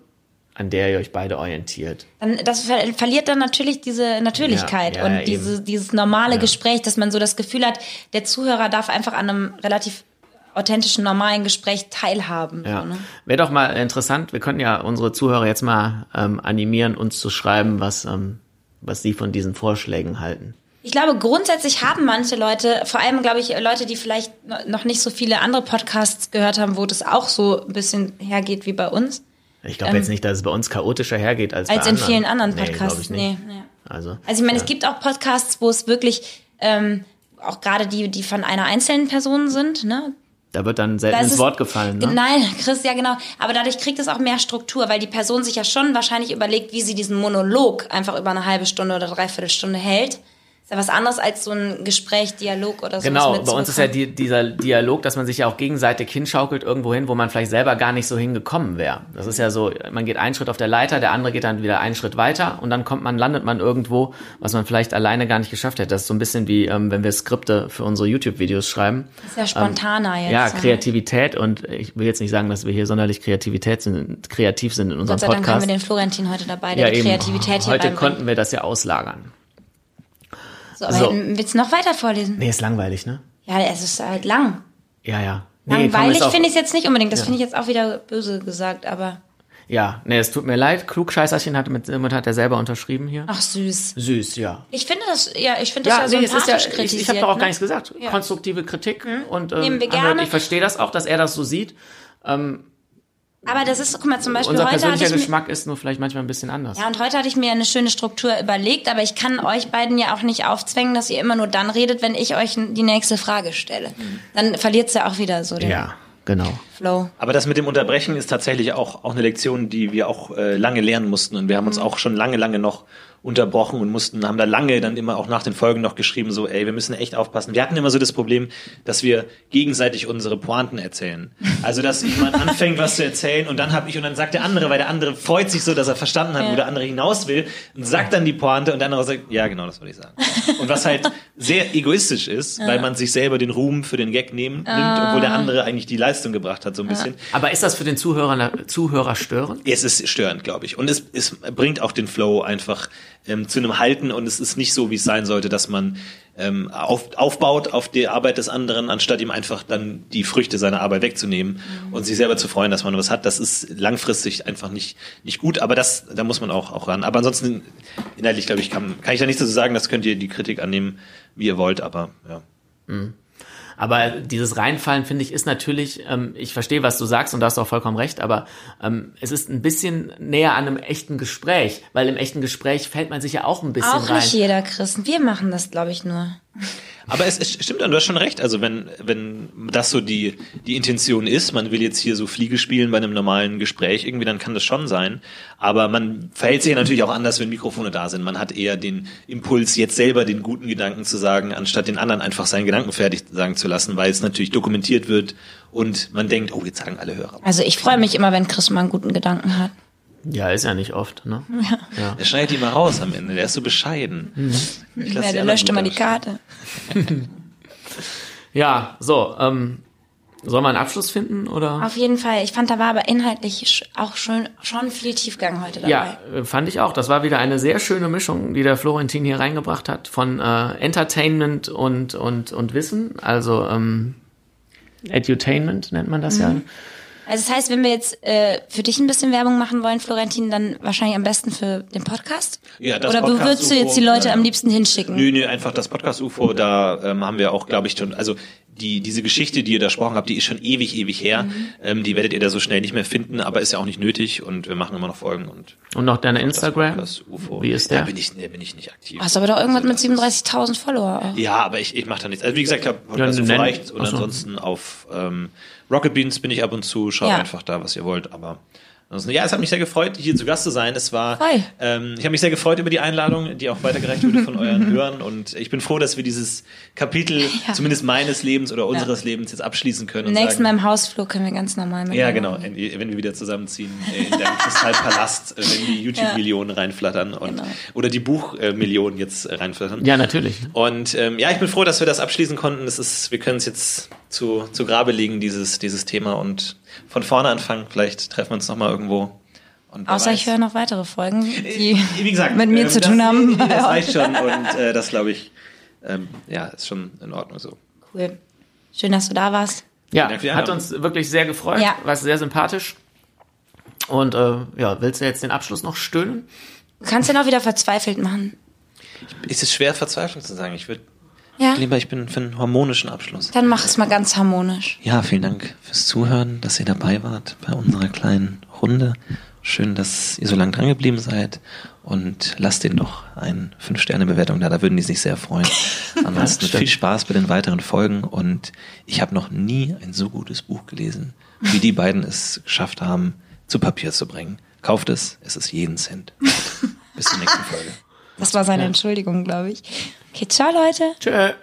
an der ihr euch beide orientiert. Dann, das ver verliert dann natürlich diese Natürlichkeit Ja, ja, und ja, diese, eben. dieses normale Gespräch, dass man so das Gefühl hat, der Zuhörer darf einfach an einem relativ authentischen, normalen Gespräch teilhaben. Ja. So, ne? Wäre doch mal interessant, wir könnten ja unsere Zuhörer jetzt mal ähm, animieren, uns zu schreiben, was, ähm, was sie von diesen Vorschlägen halten. Ich glaube, grundsätzlich haben manche Leute, vor allem glaube ich Leute, die vielleicht noch nicht so viele andere Podcasts gehört haben, wo das auch so ein bisschen hergeht wie bei uns, Ich glaube jetzt nicht, dass es bei uns chaotischer hergeht als, Ähm, als bei in anderen. vielen anderen Nee, Podcasts. nicht. nee, nee. Also, Also ich meine, ja. es gibt auch Podcasts, wo es wirklich ähm, auch gerade die, die von einer einzelnen Person sind, ne? da wird dann selten ins Wort gefallen. Ne? Nein, Chris, ja genau. Aber dadurch kriegt es auch mehr Struktur, weil die Person sich ja schon wahrscheinlich überlegt, wie sie diesen Monolog einfach über eine halbe Stunde oder dreiviertel Stunde hält. Ist ja was anderes als so ein Gespräch, Dialog oder so. Genau, bei uns ist ja die, dieser Dialog, dass man sich ja auch gegenseitig hinschaukelt irgendwo hin, wo man vielleicht selber gar nicht so hingekommen wäre. Das ist ja so, man geht einen Schritt auf der Leiter, der andere geht dann wieder einen Schritt weiter und dann kommt man, landet man irgendwo, was man vielleicht alleine gar nicht geschafft hätte. Das ist so ein bisschen wie, ähm, wenn wir Skripte für unsere YouTube-Videos schreiben. ist ja spontaner jetzt. Ähm, Ja, so. Kreativität und ich will jetzt nicht sagen, dass wir hier sonderlich Kreativität sind, kreativ sind in unserem Gott sei Dank haben Podcast. wir den Florentin heute dabei, der die Kreativität hier Heute konnten wir das ja auslagern. So, aber So. willst du noch weiter vorlesen? Nee, ist langweilig, ne? Ja, es ist halt lang. Ja, ja. Nee, Langweilig finde ich es jetzt nicht unbedingt. Das finde ich jetzt auch wieder böse gesagt, aber Ja, nee, es tut mir leid. Klugscheißerchen hat mit, mit hat er selber unterschrieben hier. ach süß. Süß, ja. Ich finde das, ja, ich finde das ja, Ja, nee, ist ja, ich, kritisiert. ich habe doch auch ne? gar nichts gesagt. Ja. Konstruktive Kritik und äh, Nehmen wir gerne. ich verstehe das auch, dass er das so sieht. Aber das ist, guck mal, zum Beispiel Unser heute hatte persönlicher ich mir, Geschmack ist nur vielleicht manchmal ein bisschen anders. ja, und heute hatte ich mir eine schöne Struktur überlegt, aber ich kann euch beiden ja auch nicht aufzwängen, dass ihr immer nur dann redet, wenn ich euch die nächste Frage stelle. Dann verliert's ja auch wieder so den Ja, genau. Flow. Aber das mit dem Unterbrechen ist tatsächlich auch, auch eine Lektion, die wir auch äh, lange lernen mussten. Und wir haben uns auch schon lange, lange noch unterbrochen und mussten, haben da lange dann immer auch nach den Folgen noch geschrieben, so, ey, wir müssen echt aufpassen. Wir hatten immer so das Problem, dass wir gegenseitig unsere Pointen erzählen. Also, dass jemand anfängt, was zu erzählen und dann habe ich und dann sagt der andere, weil der andere freut sich so, dass er verstanden hat, wo der andere hinaus will und sagt dann die Pointe und der andere sagt, ja, genau, das wollte ich sagen. Und was halt sehr egoistisch ist, weil man sich selber den Ruhm für den Gag nehmen, nimmt, obwohl der andere eigentlich die Leistung gebracht hat, so ein bisschen. Aber ist das für den Zuhörer, Zuhörer störend? Es ist störend, glaube ich. Und es, es bringt auch den Flow einfach ähm, zu einem Halten und es ist nicht so, wie es sein sollte, dass man ähm, auf, aufbaut auf die Arbeit des anderen, anstatt ihm einfach dann die Früchte seiner Arbeit wegzunehmen und sich selber zu freuen, dass man was hat. Das ist langfristig einfach nicht, nicht gut, aber das, da muss man auch, auch ran. Aber ansonsten, inhaltlich, glaube ich, kann, kann ich da nichts dazu sagen, das könnt ihr die Kritik annehmen, wie ihr wollt, aber ja. Aber dieses Reinfallen, finde ich, ist natürlich, ähm, ich verstehe, was du sagst und da hast du auch vollkommen recht, aber ähm, es ist ein bisschen näher an einem echten Gespräch, weil im echten Gespräch fällt man sich ja auch ein bisschen Auch rein. nicht jeder Christen. Wir machen das, glaube ich, nur. Aber es, es stimmt, du hast schon recht. Also wenn, wenn das so die, die Intention ist, man will jetzt hier so Fliege spielen bei einem normalen Gespräch, irgendwie, dann kann das schon sein. Aber man verhält sich ja natürlich auch anders, wenn Mikrofone da sind. Man hat eher den Impuls, jetzt selber den guten Gedanken zu sagen, anstatt den anderen einfach seinen Gedanken fertig sagen zu lassen, weil es natürlich dokumentiert wird und man denkt, oh, jetzt sagen alle Hörer. Also ich freue mich immer, wenn Chris mal einen guten Gedanken hat. Ja, ist ja nicht oft, ne? Ja. Der schneidet die mal raus am Ende, der ist so bescheiden. Ich lass Ja, die der löscht immer die. Karte. Ja, so, ähm, soll man einen Abschluss finden oder? Auf jeden Fall. Ich fand, da war aber inhaltlich auch schon, schon viel Tiefgang heute dabei. Ja, äh, fand ich auch. Das war wieder eine sehr schöne Mischung, die der Florentin hier reingebracht hat von äh, Entertainment und und und Wissen, also ähm, Edutainment nennt man das ja. Also das heißt, wenn wir jetzt äh, für dich ein bisschen Werbung machen wollen, Florentin, dann wahrscheinlich am besten für den Podcast? Ja, das Oder Podcast würdest du jetzt die UFO, Leute ja, am ja. liebsten hinschicken? Nö, nö, einfach das Podcast UFO, da ähm, haben wir auch, glaube ich, schon, also die, diese Geschichte, die ihr da gesprochen habt, die ist schon ewig, ewig her. Mhm. Ähm, die werdet ihr da so schnell nicht mehr finden, aber ist ja auch nicht nötig und wir machen immer noch Folgen und Und noch deine das Instagram. Podcast UFO. Wie ist Da der? bin ich, da bin ich nicht aktiv. Hast aber doch irgendwas mit Also das 37.000 Follower. auch. Ja, aber ich, ich mache da nichts. Also wie gesagt, ich habe Ja, Podcast UFO nenn- reicht und so. ansonsten auf ähm, Rocket Beans bin ich ab und zu, schaut Ja. einfach da, was ihr wollt, aber ansonsten, ja, es hat mich sehr gefreut, hier zu Gast zu sein. Es war, ähm, ich habe mich sehr gefreut über die Einladung, die auch weitergereicht wurde von euren Hörern und ich bin froh, dass wir dieses Kapitel, Ja. zumindest meines Lebens oder unseres Lebens jetzt abschließen können. Nächsten Mal im Hausflug können wir ganz normal mit. ja, genau, wenn wir wieder zusammenziehen äh, in deinem Kristallpalast, äh, wenn die YouTube-Millionen reinflattern und Genau. oder die Buchmillionen jetzt äh, reinflattern. Ja, natürlich. Und ähm, ja, ich bin froh, dass wir das abschließen konnten. Das ist, wir können es jetzt zu, zu Grabe legen, dieses, dieses Thema und von vorne anfangen. Vielleicht treffen wir uns nochmal irgendwo. Außer ich weiß. höre noch weitere Folgen, die Äh, Wie gesagt, mit mir ähm, zu das, tun haben. Nee, nee, das reicht schon und äh, das glaube ich, ähm, ja, ist schon in Ordnung so. Cool. Schön, dass du da warst. Ja, die hat uns wirklich sehr gefreut. Ja. War sehr sympathisch. Und äh, ja, willst du jetzt den Abschluss noch stöhnen? Du kannst den auch wieder verzweifelt machen. Ist es schwer, Verzweiflung zu sagen? Ich würde Ja? lieber, ich bin für einen harmonischen Abschluss. Dann mach es mal ganz harmonisch. Ja, vielen Dank fürs Zuhören, dass ihr dabei wart bei unserer kleinen Runde. Schön, dass ihr so lange dran geblieben seid und lasst denen doch eine 5-Sterne-Bewertung da, da würden die sich sehr freuen. Ansonsten viel Spaß bei den weiteren Folgen und ich habe noch nie ein so gutes Buch gelesen, wie die beiden es geschafft haben, zu Papier zu bringen. Kauft es, es ist jeden Cent. Bis zur nächsten Folge. Das war seine Entschuldigung, glaube ich. Okay, ciao Leute. Tschö.